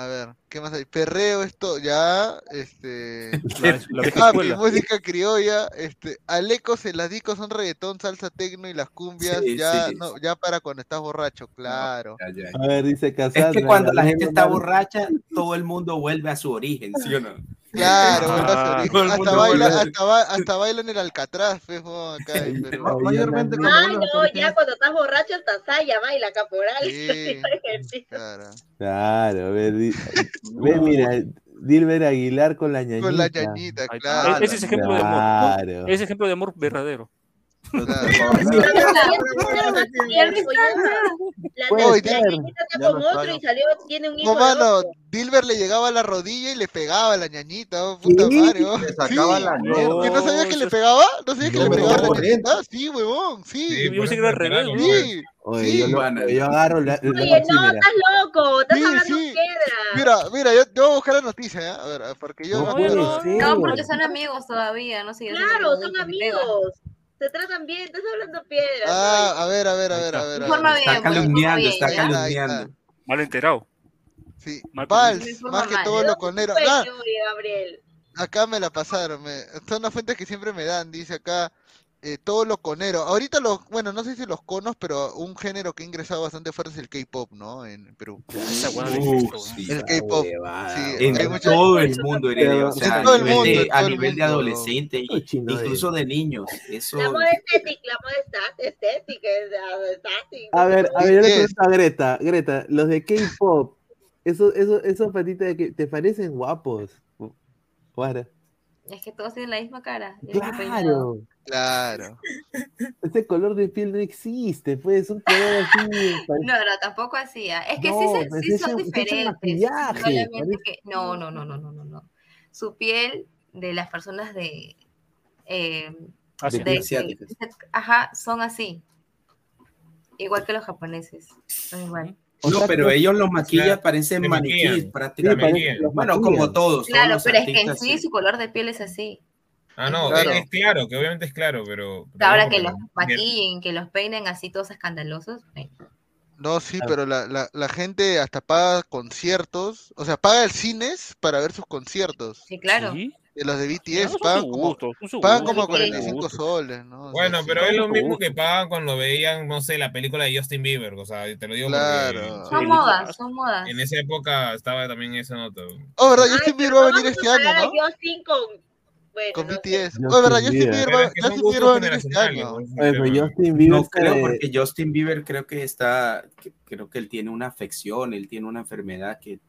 A ver, ¿qué más hay? Perreo, esto, ya, este... La, la Ah, mi música criolla, este, Alecos, el discos son reggaetón, salsa, tecno y las cumbias, Sí, ya, sí. no, ya para cuando estás borracho, claro. Ya, ya. A ver, dice Cassandra. Es que cuando la Gabriel gente está borracha, todo el mundo vuelve a su origen, ¿sí o no? Claro, Ah, el hasta, baila, hasta, ba- hasta baila en el Alcatraz, fe, jo, acá en Perú. Ma- Mayormente cuando Ah, vuelven a su no, ya cuando estás borracho hasta Saya baila caporal. Sí, claro. Claro, a ver, di- ve, mira, Dilber Aguilar con la ñañita. Con la ñañita, claro. E- Ese es ejemplo de amor. Claro. Ese es ejemplo de amor verdadero. Hijo. No, mano. Dilber le llegaba a la rodilla y le pegaba a la ñañita, oh, puta ¿Sí? madre. oh. Le sacaba Sí. la No, mierda. ¿Que no sabías que le pegaba? ¿No sabías que No, le pegaba a la ñañita? Sí, huevón, sí. Yo pensé que era al revés, ¿no? Sí. Oye, Sí, yo, lo- pana. yo agarro la, la Oye, no, estás loco, estás Sí, hablando sí. piedra. Mira, mira, yo, yo voy a buscar la noticia, ¿eh? A ver, porque yo No ser. No, porque son amigos todavía, no Claro, son amigos. Se tratan bien, estás hablando piedra. Ah, a ver, a ver, a ver, a ver. Informa bien, Está calumniando, bien, está calumniando. Mal enterado. Sí, Mal Vals, más que todo mal. lo conero. Ah, acá me la pasaron. Me... Son las fuentes que siempre me dan. Dice acá eh, todo lo conero. Ahorita los, bueno, no sé si los conos, pero un género que ha ingresado bastante fuerte es el K-pop, ¿no? En Perú. Esa Uh, sí. El K-pop. Sí, En hay mucha- todo el mundo, Heredia, o sea, en todo a el nivel, mundo, de, a nivel de adolescente, y- incluso de niños. Eso, La moda estética, la moda estética. A ver, a ver, yo le Yes. pregunto a Greta, Greta, los de K-pop, esos, esos, esos patitas de que te parecen guapos. Guara. Es que todos tienen la misma cara. Claro, Claro. ese color de piel no existe, pues, un color así. No, no, tampoco hacía. Es que No, sí, se- pues sí ese- son ese es diferentes. que- no, no, no, no, no, no, no. Su piel de las personas de, eh, Ah. De- de- ajá, son así. igual que los japoneses. Son igual. No, pero ellos los maquillan, parecen maniquíes prácticamente. Sí, parecen- los bueno, maquillan. como todos. Claro, pero es que en sí su color de piel es así. Ah, no, Claro. es, es claro, que obviamente es claro, pero. pero Ahora que los maquillen, que los peinen así todos escandalosos. eh. No, sí, pero la, la, la gente hasta paga conciertos, o sea, paga el cines para ver sus conciertos. Sí, claro. De los de BTS pagan como, gusto, pagan como Sí, sí, 45 gusto. soles, ¿no? O sea, Bueno, sí. pero es lo mismo que pagaban cuando veían, no sé, la película de Justin Bieber, o sea, te lo digo Claro. Son modas, son modas. en esa época estaba también esa nota. Oh, ¿verdad? Justin Bieber va a venir este año, ¿no? Justin con... Bueno, Con no. BTS. Oh, ¿verdad? Justin Bieber. Bieber va, Justin Bieber va a venir este año. pues. Justin Bieber No creo, porque Justin Bieber creo que está, que- creo que él tiene una afección, él tiene una enfermedad que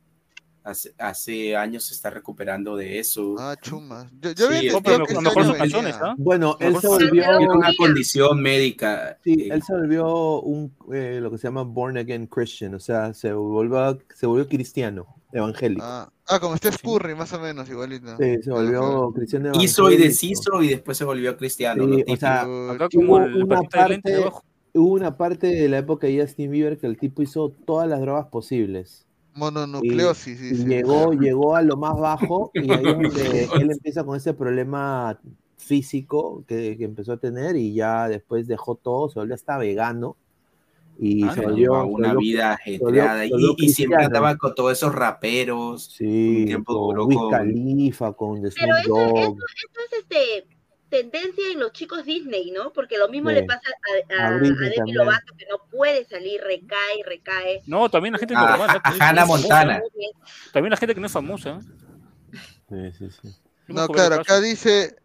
hace, hace años se está recuperando de eso. Ah, chumas. Yo, yo Sí, es entendido que- este son canciones, venía. ¿ah? Bueno, él se Tiene volvió una condición médica. Sí, él se volvió un eh, lo que se llama born again Christian, o sea, se volvió se volvió cristiano, evangélico. Ah, ah, como Steph Curry, más o menos, igualito. Sí, se volvió cristiano Hizo y evangélico. deshizo y después se volvió cristiano. Sí, o sea, Acá hubo el una de parte, abajo. hubo una parte de la época de Justin Bieber que el tipo hizo todas las drogas posibles. Mononucleosis, Y dice. llegó, llegó a lo más bajo y ahí es donde él empieza con ese problema físico que, que empezó a tener y ya después dejó todo, se volvió hasta vegano y Ah, se volvió una se volvió- vida ajetreada y, siempre andaba con todos esos raperos. Sí, un tiempo con duró Wiz con- Khalifa, con The Pero eso, eso, eso es este tendencia en los chicos Disney, ¿no? Porque lo mismo Sí. le pasa a, a, A Demi. Lovato, que no puede salir, recae, recae. No, también la gente A- normal. ¿no? a Que no es Hannah famosa. Montana. También la gente que no es famosa. Sí, sí, sí. Yo No, claro, acá dice,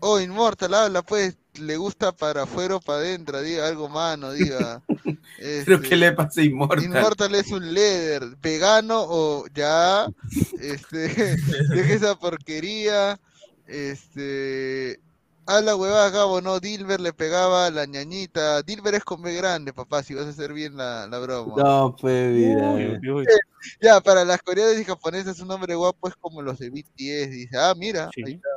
oh, Inmortal, habla pues, le gusta para afuera o para adentro, diga algo mano, diga. Creo Este, que le pasa a Immortal. Inmortal es un leather, vegano o ya, este, deje esa porquería, este, a la huevada Gabo, no, Dilber le pegaba a la ñañita, Dilber es con B grande, papá, si vas a hacer bien la, la broma. No, pues vida. Uy, uy, uy. Ya, para las coreanas y japonesas un hombre guapo es como los de BTS, dice, ah, mira, Sí. ahí está.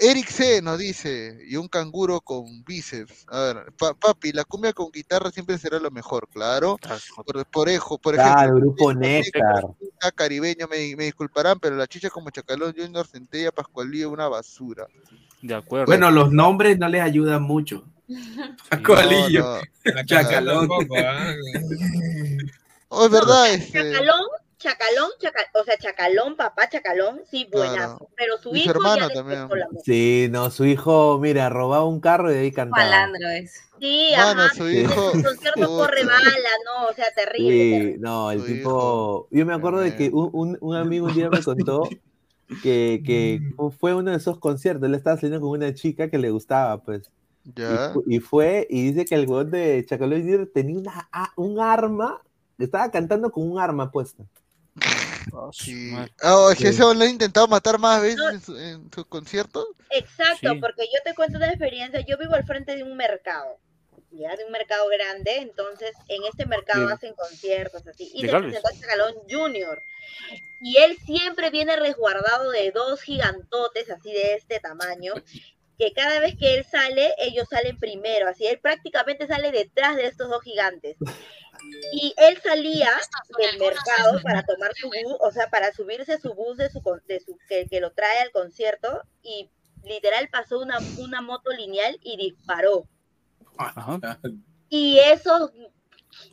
Eric C nos dice, y un canguro con bíceps. A ver, pa- papi, la cumbia con guitarra siempre será lo mejor, claro. Por, por, ejo, por ejemplo, Claro, grupo Néctar. caribeño, me, me disculparán, pero la chicha como Chacalón Junior, Centella, Pascualillo, una basura. De acuerdo. Bueno, los nombres no les ayudan mucho. Pascualillo, No, Chacalón. ¿ah? Oh, es verdad, este, Chacalón, Chacalón, Chaca- o sea, Chacalón, papá Chacalón, sí, buenazo. Claro. Pero su Y su hijo hermano ya también. Sí, no, su hijo, mira, robaba un carro y de ahí cantaba. Malandro es. Sí, Mano, ajá. su hijo- su concierto corre bala, no, o sea, terrible. terrible. Sí, no, el Su tipo. Yo me acuerdo de que un, un- un amigo un día me contó que, que fue uno de esos conciertos. Él estaba saliendo con una chica que le gustaba, pues. Y, ya. y fue, y dice que el weón de Chacalón tenía una, un arma, estaba cantando con un arma puesta. Ah, Sí. oh, es Sí. ese le han intentado matar más veces No. en su, en su concierto. Exacto, Sí. porque yo te cuento una experiencia. Yo vivo al frente de un mercado, ya de un mercado grande. Entonces, en este mercado Sí. hacen conciertos así. Y De se presentó Chacalón Junior. Y él siempre viene resguardado de dos gigantotes así de este tamaño. Que cada vez que él sale, ellos salen primero. Así él prácticamente sale detrás de estos dos gigantes. Y él salía del mercado para tomar su bus, o sea, para subirse a su bus de su, de su que, que lo trae al concierto y literal pasó una, una moto lineal y disparó. Ajá. Y esos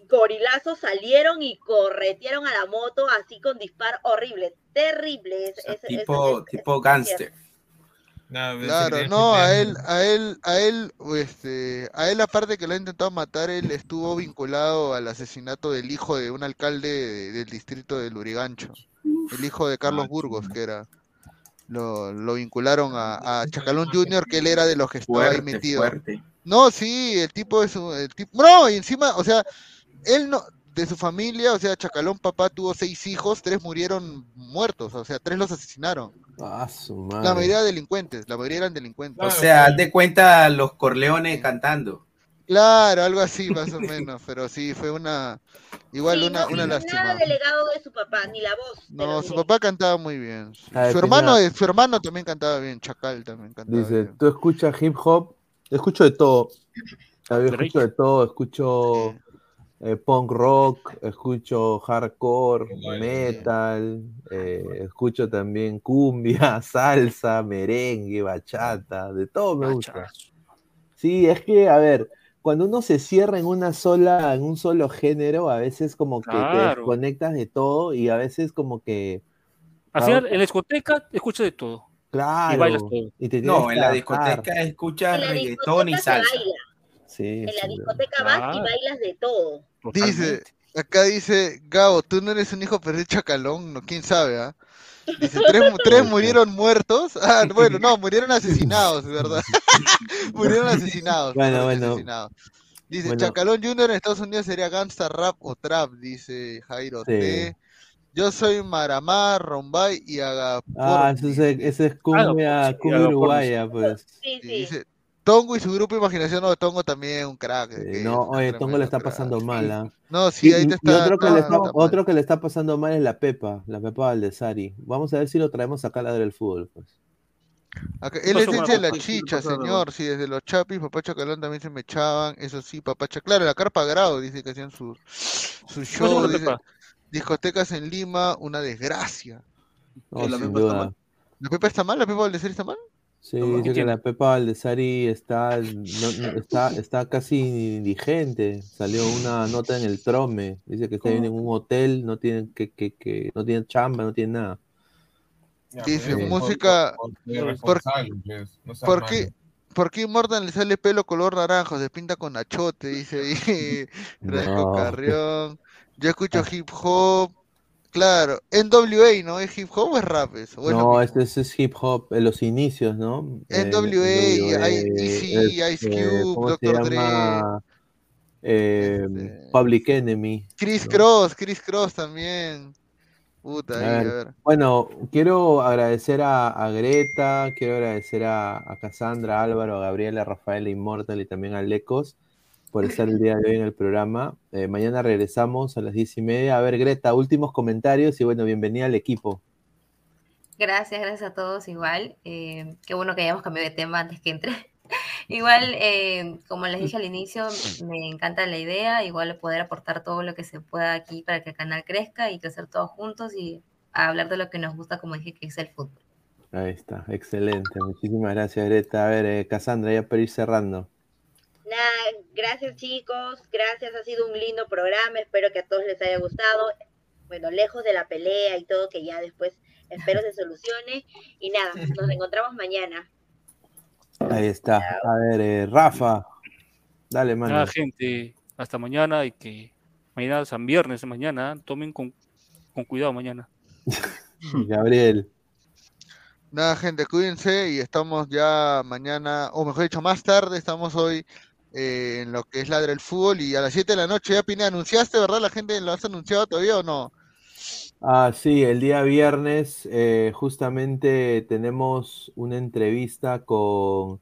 gorilazos salieron y corretearon a la moto así con disparo horrible, terrible. Es, es- es- tipo, es- tipo es- gangster. No, Claro, no, a él, a él, a él, este, a él aparte que lo ha intentado matar, él estuvo vinculado al asesinato del hijo de un alcalde de- del distrito de Lurigancho, el hijo de Carlos Burgos, que era, lo, lo vincularon a, a Chacalón Junior, que él era de los que estaba ahí metido. fuerte. No, sí, el tipo es un, el tipo, no, y encima, o sea, él no, de su familia, o sea, Chacalón papá tuvo seis hijos, tres murieron muertos, o sea, tres los asesinaron. Ah, su La mayoría delincuentes, la mayoría eran delincuentes. O sea, haz de cuenta los Corleones cantando. Claro, algo así más o menos, pero sí, fue una, igual Sí, una, no, una lástima. Nada delegado de su papá, ni la voz. No, su diré. papá cantaba muy bien. sí. Ah, Su hermano, nada. su hermano también cantaba bien, Chacal también cantaba Dice, bien. tú escuchas hip hop, escucho de todo. A ver, escucho de todo, escucho eh, punk rock, escucho hardcore, metal, eh, escucho también cumbia, salsa, merengue, bachata, de todo me gusta. Sí, es que, a ver, cuando uno se cierra en una sola, en un solo género, a veces como que te desconectas de todo y a veces como que Al final, en la discoteca escuchas de todo. Claro. Y bailas todo. y te No, en la discoteca escuchas reggaetón y salsa. baila. Sí, En la sí, discoteca vas y bailas de todo. Dice, acá dice, Gabo, tú no eres un hijo perdido chacalón, no, quién sabe, ¿ah? Dice, tres, tres murieron muertos. Ah, bueno, no, murieron asesinados, ¿verdad? murieron asesinados. Bueno, bueno. asesinados. Dice, Bueno. Chacalón Junior en Estados Unidos sería gangsta rap o trap, dice Jairo Sí. T. Yo soy Maramá, Rombay y Agapor. Ah, ese es, ese es cumbia, cumbia uruguaya, pues. Sí, Y dice, Tongo y su grupo Imaginación, no, Tongo también un crack. No, es oye, Tongo le está crack. pasando mal, ¿ah? No, sí, Y- ahí te y está- otro, que le está, otro que le está pasando mal es la Pepa, la Pepa Valdesari. Vamos a ver si lo traemos acá a ladrar el fútbol, pues. Acá- ¿Qué es la de la la chicha, señor. Sí, desde los chapis, papá Chacalón también se me echaban. Eso sí, papá Chacalón. Claro, la carpa grado, dice que hacían su, su pasó show. con la dice, Pepa? discotecas en Lima, una desgracia. No, ¿Que la Pepa está mal? ¿La Pepa está mal? ¿La Pepa Valdesari está mal? Sí, dice que la Pepa Valdesari está, no- no- está, está casi indigente. Salió una nota en el Trome. Dice que está en un hotel, no tiene, que, que, que, no tiene chamba, no tiene nada. Dice, pues, música. por- por- ¿Por, pues, no por qué? ¿Por qué Immortal le sale pelo color naranja? Se pinta con achote, dice ahí Francisco No. Carrión. Yo escucho hip hop. Claro, NWA, ¿no? ¿Es hip hop o es rap No, este, este es hip hop, en los inicios, ¿no? Eh, NWA, NWA, Easy, Ice este, Cube, ¿cómo se Dr. Dre. Eh, Public Enemy. Chris ¿no? Cross, Chris Cross también. Puta, A ahí, a ver. Bueno, quiero agradecer a, a Greta, quiero agradecer a, a Cassandra, a Álvaro, a Gabriela, a Rafael, a Immortal y también a Lecos por estar el día de hoy en el programa. Eh, mañana regresamos a las diez y media. A ver, Greta, últimos comentarios y bueno, bienvenida al equipo. Gracias, gracias a todos igual. Eh, qué bueno que hayamos cambiado de tema antes que entre. igual, eh, como les dije al inicio, me encanta la idea, igual poder aportar todo lo que se pueda aquí para que el canal crezca y crecer todos juntos y hablar de lo que nos gusta, como dije, que es el fútbol. Ahí está, excelente. Muchísimas gracias, Greta. A ver, eh, Cassandra, ya para ir cerrando. Nada, gracias chicos, gracias, ha sido un lindo programa, espero que a todos les haya gustado. Bueno, lejos de la pelea y todo, que ya después espero se solucione. Y nada, nos encontramos mañana. Ahí está. A ver, eh, Rafa, dale, mano. Nada, gente, hasta mañana y que mañana San Viernes, mañana, tomen con, con cuidado mañana. Gabriel. Nada, gente, cuídense y estamos ya mañana, o mejor dicho, más tarde, estamos hoy eh, en lo que es Ladra el Fútbol y a las 7 de la noche ya, Pina, anunciaste, ¿verdad? ¿La gente lo has anunciado todavía o no? Ah, sí, el día viernes eh, justamente tenemos una entrevista con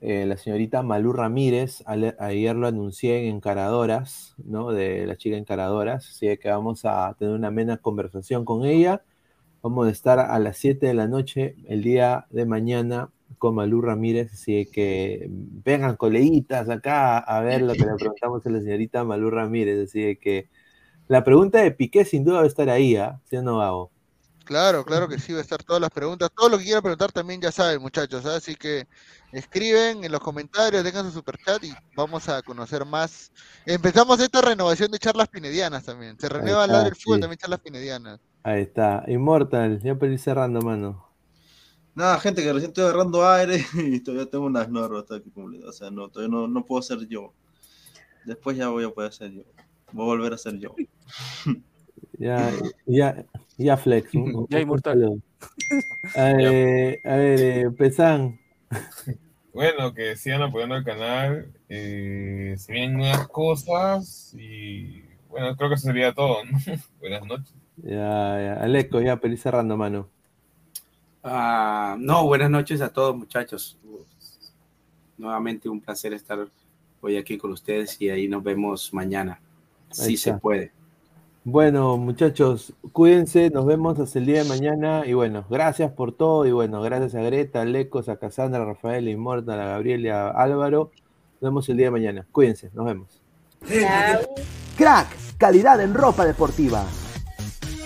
eh, la señorita Malú Ramírez. Ayer lo anuncié en Encaradoras, ¿no? De la chica Encaradoras. Así que vamos a tener una amena conversación con ella. Vamos a estar a las 7 de la noche el día de mañana con Malú Ramírez. Así que vengan coleguitas acá a ver lo que le preguntamos a la señorita Malú Ramírez. Así que la pregunta de Piqué sin duda va a estar ahí, ¿ah? ¿Sí o no, Gabo? Claro, claro que sí, va a estar todas las preguntas. Todo lo que quieran preguntar también ya saben, muchachos. ¿ah? Así que escriben en los comentarios, dejan su superchat y vamos a conocer más. Empezamos esta renovación de charlas pinedianas también. Se renueva está, Ladra el Fútbol, sí. también charlas pinedianas. Ahí está. Immortal, ya para ir cerrando, mano. Nada, gente, que recién estoy agarrando aire y todavía tengo unas normas que cumplir. O sea, no, todavía no, no puedo ser yo. Después ya voy a poder ser yo. Voy a volver a ser yo. Ya, ya, ya Flex. Ya, Inmortal. saludo. Eh, a ver, eh, Pesan. Bueno, que sigan apoyando el canal. eh, se vienen nuevas cosas y bueno, creo que eso sería todo. ¿no? Buenas noches. Ya, ya. Aleco, ya ir cerrando, mano. Ah, no, buenas noches a todos, muchachos. Nuevamente un placer estar hoy aquí con ustedes y ahí nos vemos mañana. Si se está. puede. Bueno, muchachos, cuídense, nos vemos hasta el día de mañana. Y bueno, gracias por todo. Y bueno, gracias a Greta, a Lecos, a Cassandra, a Rafael, a Inmortal, a Gabriel y a Álvaro. Nos vemos el día de mañana. Cuídense, nos vemos. Chao. Crack, calidad en ropa deportiva.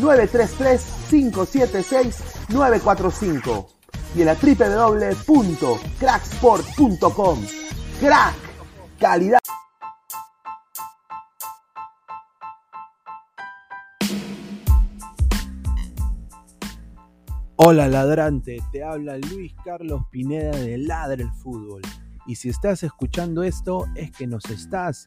933-576-945 y en la www.cracksport.com. Crack, calidad. Hola ladrante, te habla Luis Carlos Pineda de Ladre el Fútbol. Y si estás escuchando esto es que nos estás